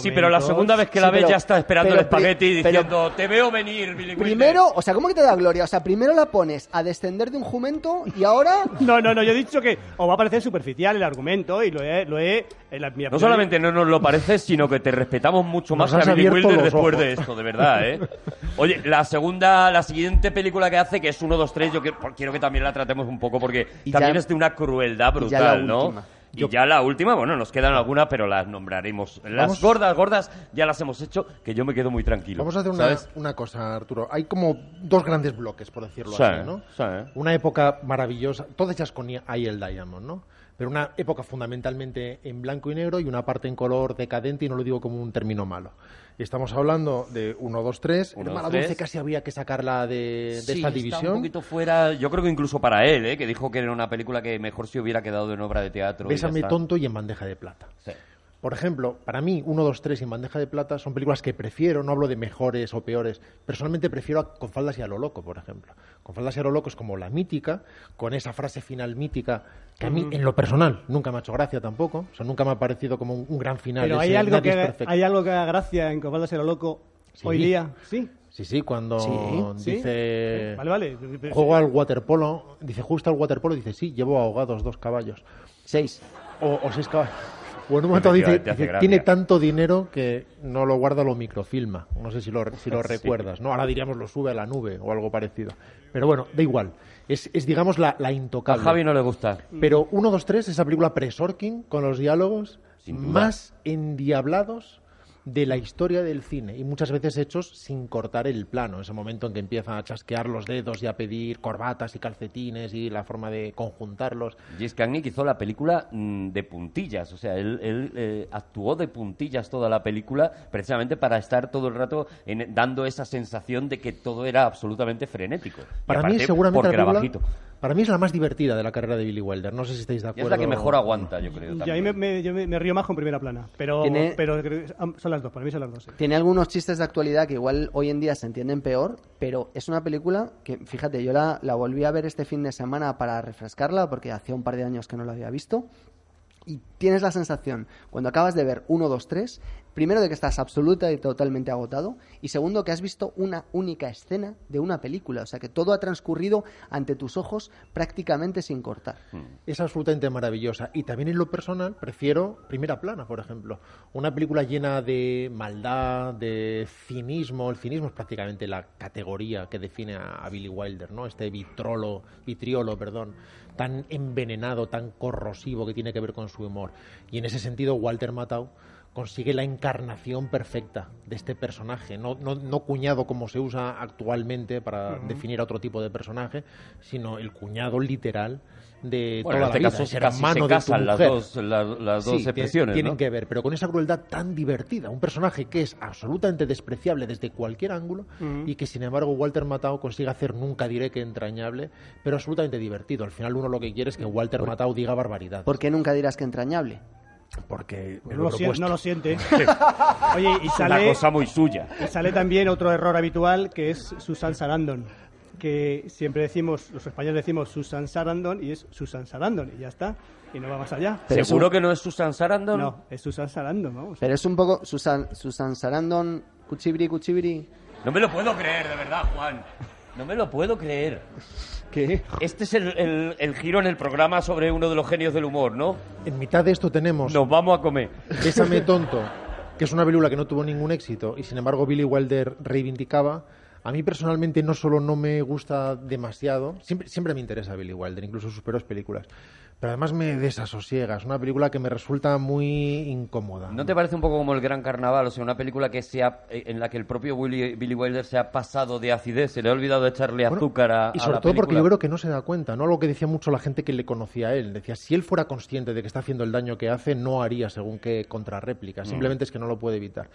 Sí, pero la segunda vez que la Sí, ves pero- ya está esperando pero el espagueti pero- diciendo, te veo venir, Billy Wilder". primero o sea ¿cómo que te da gloria? o sea primero la pones a descender de un jumento y ahora No, no, no, yo he dicho que os va a parecer superficial el argumento y lo he... Lo he en la- mi No solamente no nos lo parece, sino que te respetamos mucho Nos más que a Billy Wilder después ojos. de esto, de verdad, ¿eh? Oye, la segunda, la siguiente película que hace, que es 1, 2, 3, yo quiero, quiero que también la tratemos un poco porque Y también ya- es de una crueldad brutal, ¿no? Y ya la última, bueno, nos quedan algunas, pero las nombraremos. Las Vamos- gordas, gordas, ya las hemos hecho, que yo me quedo muy tranquilo. Vamos a hacer una, una cosa, Arturo. Hay como dos grandes bloques, por decirlo Sí, así, ¿no? sí. Una época maravillosa, todas ellas con el Diamond, ¿no? Pero una época fundamentalmente en blanco y negro y una parte en color decadente, y no lo digo como un término malo. Y estamos hablando de 1, 2, 3. Uno, Mala dos, Dulce tres. casi había que sacarla de, de Sí, esta está división. un poquito fuera, yo creo que incluso para él, ¿eh? que dijo que era una película que mejor se hubiera quedado en obra de teatro. y Bésame está. tonto y en bandeja de plata. Sí. Por ejemplo, para mí, 1, 2, 3 y bandeja de plata son películas que prefiero, no hablo de mejores o peores, personalmente prefiero a Con faldas y a lo loco, por ejemplo. Con faldas y a lo loco es como la mítica, con esa frase final mítica, que a mí, en lo personal, nunca me ha hecho gracia tampoco, o sea, nunca me ha parecido como un, un gran final. Pero hay algo, que, es perfecto. hay algo que haga gracia en Cofaldas lo loco Sí. hoy día. Sí. Sí, sí, cuando Sí. dice... Vale, vale. Juego al waterpolo, dice, justo al waterpolo, dice, sí, llevo ahogados dos caballos. seis O, o seis caballos. O en un momento dice, tiene tanto dinero que no lo guarda, lo microfilma. No sé si lo, si lo Sí. recuerdas, ¿no? Ahora diríamos lo sube a la nube o algo parecido. Pero bueno, da igual. Es, es digamos, la, la A intocable. Javi no le gusta. Pero 1, 2, 3, esa película pre-Sorkin, con los diálogos más endiablados de la historia del cine y muchas veces hechos sin cortar el plano. Ese momento en que empieza a chasquear los dedos y a pedir corbatas y calcetines y la forma de conjuntarlos. James Cagney hizo la película mm, de puntillas, o sea, él, él, eh, actuó de puntillas toda la película precisamente para estar todo el rato en- dando esa sensación de que todo era absolutamente frenético. Para mí, aparte, seguramente, porque la película- bajito. Para mí es la más divertida de la carrera de Billy Wilder. No sé si estáis de Y acuerdo. es la que mejor aguanta, yo creo. Y ahí me, me- yo me, me río más con primera plana. Pero, Tiene- pero son las dos, para mí son las dos. sí. Tiene algunos chistes de actualidad que igual hoy en día se entienden peor, pero es una película que, fíjate, yo la, la volví a ver este fin de semana para refrescarla, porque hacía un par de años que no la había visto. Y tienes la sensación, cuando acabas de ver 1, 2, 3, primero de que estás absoluta y totalmente agotado, y segundo que has visto una única escena de una película. O sea que todo ha transcurrido ante tus ojos prácticamente sin cortar. Es absolutamente maravillosa. Y también en lo personal prefiero Primera Plana, por ejemplo. Una película llena de maldad, de cinismo. El cinismo es prácticamente la categoría que define a, a Billy Wilder, ¿no? Este vitrolo, vitriolo, perdón, tan envenenado, tan corrosivo que tiene que ver con su humor. Y en ese sentido, Walter Matthau consigue la encarnación perfecta de este personaje, no, no, no cuñado como se usa actualmente para definir a otro tipo de personaje, sino el cuñado literal de Bueno, en toda este la vida, caso hermano se de tu casan las mujer. dos, las, las Sí, dos tie- expresiones, tienen ¿no? que ver, pero con esa crueldad tan divertida, un personaje que es absolutamente despreciable desde cualquier ángulo y que sin embargo Walter Matthau consigue hacer nunca diré que entrañable, pero absolutamente divertido. Al final uno lo que quiere es que Walter Matthau diga barbaridad, ¿Por qué nunca dirás que entrañable? Porque me No lo lo, he sien- propuesto. no lo siente. Oye, y Es una sale, cosa muy suya. y sale también otro error habitual que es Susan Sarandon. Que siempre decimos, los españoles decimos Susan Sarandon y es Susan Sarandon y ya está. Y no va más allá. Pero ¿Seguro un- que no es Susan Sarandon? No, es Susan Sarandon, vamos. Pero es un poco Susan, Susan Sarandon, cuchibri, cuchibri. No me lo puedo creer, de verdad, Juan. No me lo puedo creer. ¿Qué? Este es el, el- el giro en el programa sobre uno de los genios del humor, ¿no? En mitad de esto tenemos Nos vamos a comer. Bésame tonto, que es una película que no tuvo ningún éxito y sin embargo Billy Wilder reivindicaba. A mí personalmente no solo no me gusta demasiado, siempre, siempre me interesa Billy Wilder, incluso sus peores películas, pero además me desasosiega. Es una película que me resulta muy incómoda. ¿No te parece un poco como el Gran Carnaval? O sea, una película que se ha- eh, en la que el propio Willy- Billy Wilder se ha pasado de acidez, se le ha olvidado echarle Bueno, azúcar a, y a sobre la todo porque yo creo que no se da cuenta, ¿no? Lo que decía mucho la gente que le conocía a él. Decía, si él fuera consciente de que está haciendo el daño que hace, no haría según qué contrarréplica. Mm. Simplemente es que no lo puede evitar.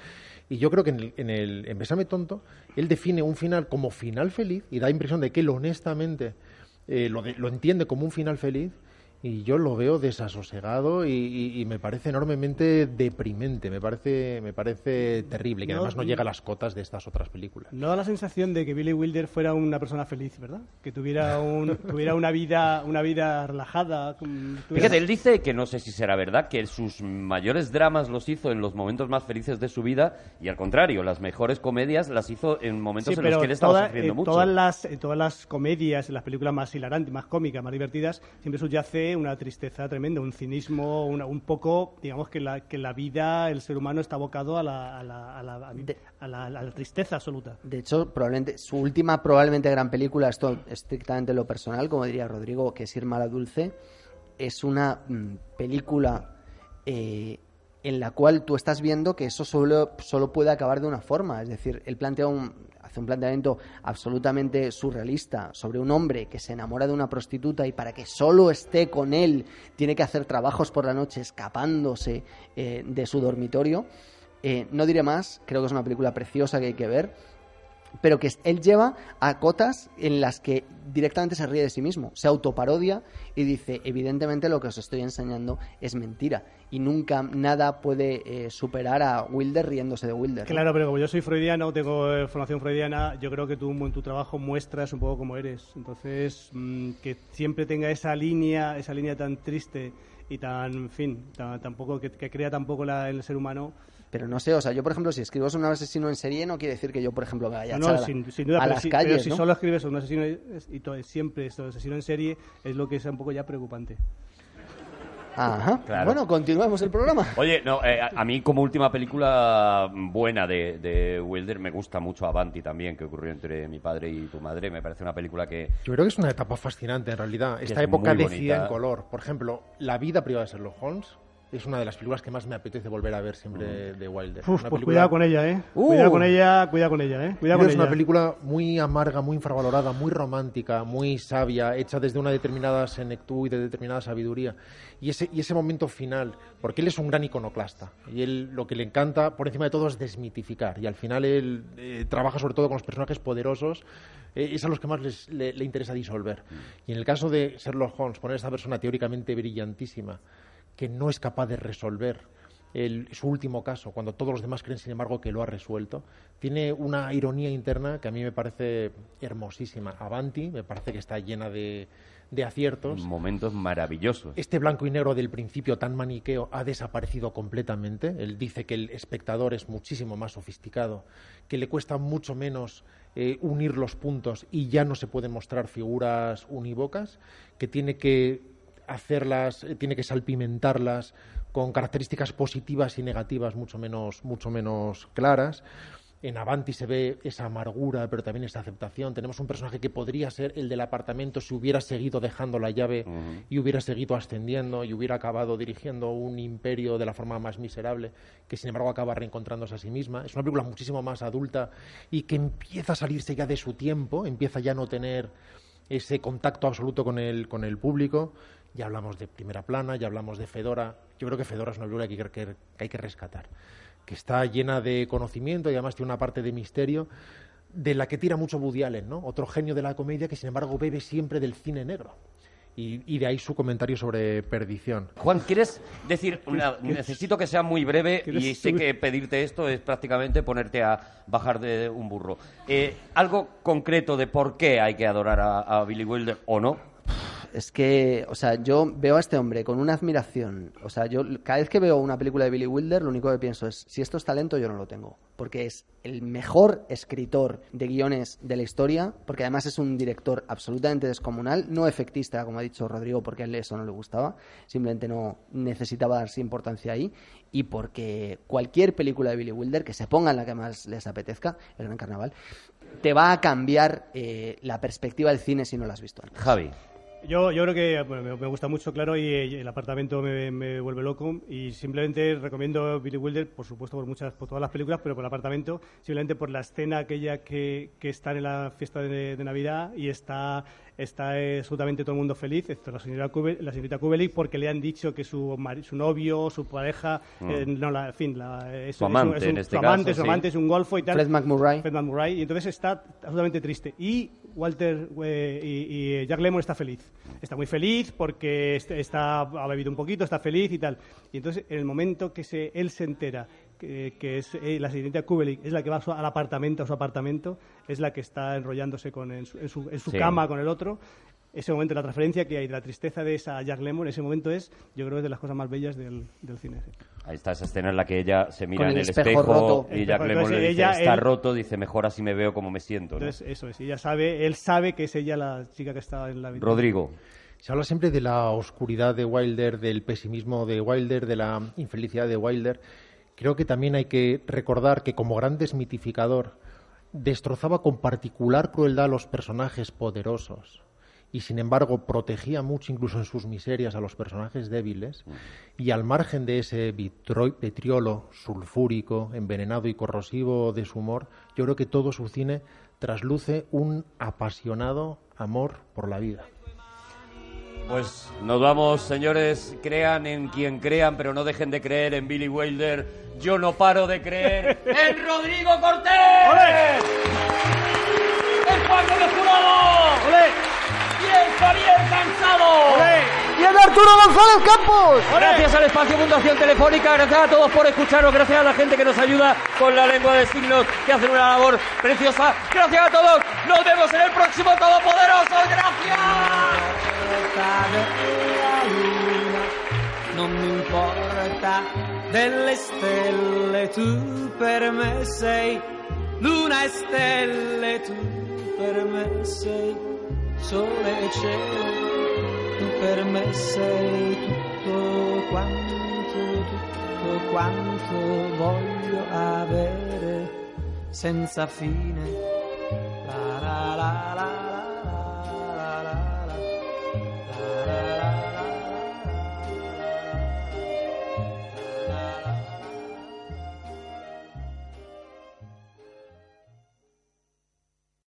Y yo creo que en, el, en, el, en Bésame Tonto, él define un final como final feliz y da impresión de que él honestamente eh, lo, de- lo entiende como un final feliz. Y yo lo veo desasosegado y, y- y me parece enormemente deprimente, me parece, me parece terrible, que No, además no llega a las cotas de estas otras películas. No da la sensación de que Billy Wilder fuera una persona feliz, ¿verdad? Que tuviera un, tuviera una vida una vida relajada. tuviera- Fíjate, él dice que no sé si será verdad, que sus mayores dramas los hizo en los momentos más felices de su vida y al contrario, las mejores comedias las hizo en momentos Sí, en los que él estaba toda- sufriendo eh, mucho. Todas las, eh, todas las comedias, las películas más hilarantes, más cómicas, más divertidas, siempre subyace una tristeza tremenda, un cinismo, una- un poco, digamos que la, que la vida, el ser humano está abocado a la, a la, a la- a De- la- a la tristeza absoluta. De hecho, probablemente su última probablemente gran película, esto estrictamente lo personal, como diría Rodrigo, que es Irma la Dulce, es una mm, película eh, en la cual tú estás viendo que eso solo, solo puede acabar de una forma. Es decir, él plantea un, un planteamiento absolutamente surrealista sobre un hombre que se enamora de una prostituta y para que solo esté con él tiene que hacer trabajos por la noche escapándose eh, de su dormitorio. Eh, no diré más, creo que es una película preciosa que hay que ver, pero que él lleva a cotas en las que directamente se ríe de sí mismo, se autoparodia y dice, evidentemente lo que os estoy enseñando es mentira y nunca nada puede eh, superar a Wilder riéndose de Wilder. Claro, pero como yo soy freudiano, tengo eh, formación freudiana, yo creo que tú en tu trabajo muestras un poco cómo eres. Entonces, mm, que siempre tenga esa línea, esa línea tan triste y tan, en fin, tan, tampoco que, crea tampoco la, el ser humano. Pero no sé, o sea, yo por ejemplo, si escribo sobre un asesino en serie, no quiere decir que yo, por ejemplo, me vaya a No, sin, sin duda, a pero, las si, pero calles, si ¿no? solo escribes sobre un asesino es- y todo, siempre esto, asesino en serie es lo que es un poco ya preocupante. Ajá. Claro. Bueno, continuemos el programa. Oye, no, eh, a, a mí como última película buena de, de Wilder me gusta mucho Avanti también, que ocurrió entre mi padre y tu madre. Me parece una película que... Yo creo que es una etapa fascinante en realidad. Esta es época decida en color. Por ejemplo, la vida privada de Sherlock Holmes es una de las películas que más me apetece volver a ver siempre de Wilder. Uf, Una pues película- cuidado con ella, ¿eh? Uh. Cuidado con ella, cuidado con ella, ¿eh? Cuidado con es una ella. película muy amarga, muy infravalorada, muy romántica, muy sabia, hecha desde una determinada senectud y de determinada sabiduría. Y ese, y ese momento final, porque él es un gran iconoclasta. Y él lo que le encanta, por encima de todo, es desmitificar. Y al final él eh, trabaja sobre todo con los personajes poderosos, eh, es a los que más les- le, le interesa disolver. Y en el caso de Sherlock Holmes, poner a esta persona teóricamente brillantísima, que no es capaz de resolver el- su último caso, cuando todos los demás creen, sin embargo, que lo ha resuelto, tiene una ironía interna que a mí me parece hermosísima. Avanti, me parece que está llena de, de aciertos. Momentos maravillosos. Este blanco y negro del principio tan maniqueo ha desaparecido completamente. Él dice que el espectador es muchísimo más sofisticado, que le cuesta mucho menos eh, unir los puntos y ya no se pueden mostrar figuras unívocas, que tiene que hacerlas, eh, tiene que salpimentarlas con características positivas y negativas mucho menos, mucho menos claras. En Avanti se ve esa amargura, pero también esa aceptación. Tenemos un personaje que podría ser el del apartamento si hubiera seguido dejando la llave y hubiera seguido ascendiendo y hubiera acabado dirigiendo un imperio de la forma más miserable, que sin embargo acaba reencontrándose a sí misma. Es una película muchísimo más adulta y que empieza a salirse ya de su tiempo, empieza ya a no tener ese contacto absoluto con el, con el público. Ya hablamos de Primera Plana, ya hablamos de Fedora. Yo creo que Fedora es una película que hay que, que hay que rescatar, que está llena de conocimiento y además tiene una parte de misterio de la que tira mucho Woody Allen, ¿no? Otro genio de la comedia que sin embargo bebe siempre del cine negro. Y, y de ahí su comentario sobre perdición. Juan, ¿quieres decir una- Necesito que sea muy breve ¿Quieres y sé que pedirte esto es prácticamente ponerte a bajar de un burro. Eh, algo concreto de por qué hay que adorar a, a Billy Wilder o no. Es que, o sea, yo veo a este hombre con una admiración. O sea, yo cada vez que veo una película de Billy Wilder, lo único que pienso es, si esto es talento, yo no lo tengo. Porque es el mejor escritor de guiones de la historia, porque además es un director absolutamente descomunal, no efectista, como ha dicho Rodrigo, porque a él eso no le gustaba, simplemente no necesitaba darse importancia ahí, y porque cualquier película de Billy Wilder que se ponga en la que más les apetezca, el Gran Carnaval, te va a cambiar eh, la perspectiva del cine si no lo has visto. Javi. Yo, yo creo que bueno, me, me gusta mucho, claro, y, eh, el apartamento me, me vuelve loco. Y simplemente recomiendo Billy Wilder, por supuesto, por muchas, por todas las películas, pero por el apartamento, simplemente por la escena aquella que, que está en la fiesta de, de Navidad y está, está eh, absolutamente todo el mundo feliz, excepto la señora Kube- la señorita Kubelik, porque le han dicho que su, su novio, su pareja, eh, no, la, en fin, la, es, Su es un- amante, es un- en este su amante, caso, su sí. amante es un golfo y tal. Fred McMurray. Fred McMurray, y entonces está absolutamente triste. Y Walter eh, y, y Jack Lemmon está feliz. Está muy feliz porque est- está, ha bebido un poquito, está feliz y tal. Y entonces, en el momento que se, él se entera que, que es eh, la señorita Kubelik, es la que va su- al apartamento, a su apartamento, es la que está enrollándose con, en su, en su- en su Sí. cama con el otro. Ese momento, la transferencia que hay de la tristeza de esa Jack Lemmon, ese momento es, yo creo, es de las cosas más bellas del, del cine. sí. Ahí está esa escena en la que ella se mira Con en el espejo espejo, roto. y El Jack Lemmon le dice, ella- está él- roto, dice, mejor así me veo como me siento. ¿no? Entonces, eso es. Ella sabe, él sabe que es ella la chica que está en la habitación. Rodrigo. Se habla siempre de la oscuridad de Wilder, del pesimismo de Wilder, de la infelicidad de Wilder. Creo que también hay que recordar que como gran desmitificador destrozaba con particular crueldad a los personajes poderosos y sin embargo protegía mucho incluso en sus miserias a los personajes débiles y al margen de ese vitriolo sulfúrico, envenenado y corrosivo de su humor, yo creo que todo su cine trasluce un apasionado amor por la vida. Pues nos vamos, señores. Crean en quien crean, pero no dejen de creer en Billy Wilder. Yo no paro de creer en Rodrigo Cortés. ¡El Paco de Jurado! ¡Y el Javier Cansado! ¡Y el Arturo González Campos! Gracias al Espacio Fundación Telefónica, gracias a todos por escucharnos, gracias a la gente que nos ayuda con la lengua de signos, que hacen una labor preciosa. Gracias a todos, nos vemos en el próximo Todopoderoso. ¡Gracias! non mi importa delle stelle, tu per me sei luna e stelle, tu per me sei sole e cielo, tu per me sei tutto quanto, tutto quanto voglio avere senza fine. La la la la la la la la la la la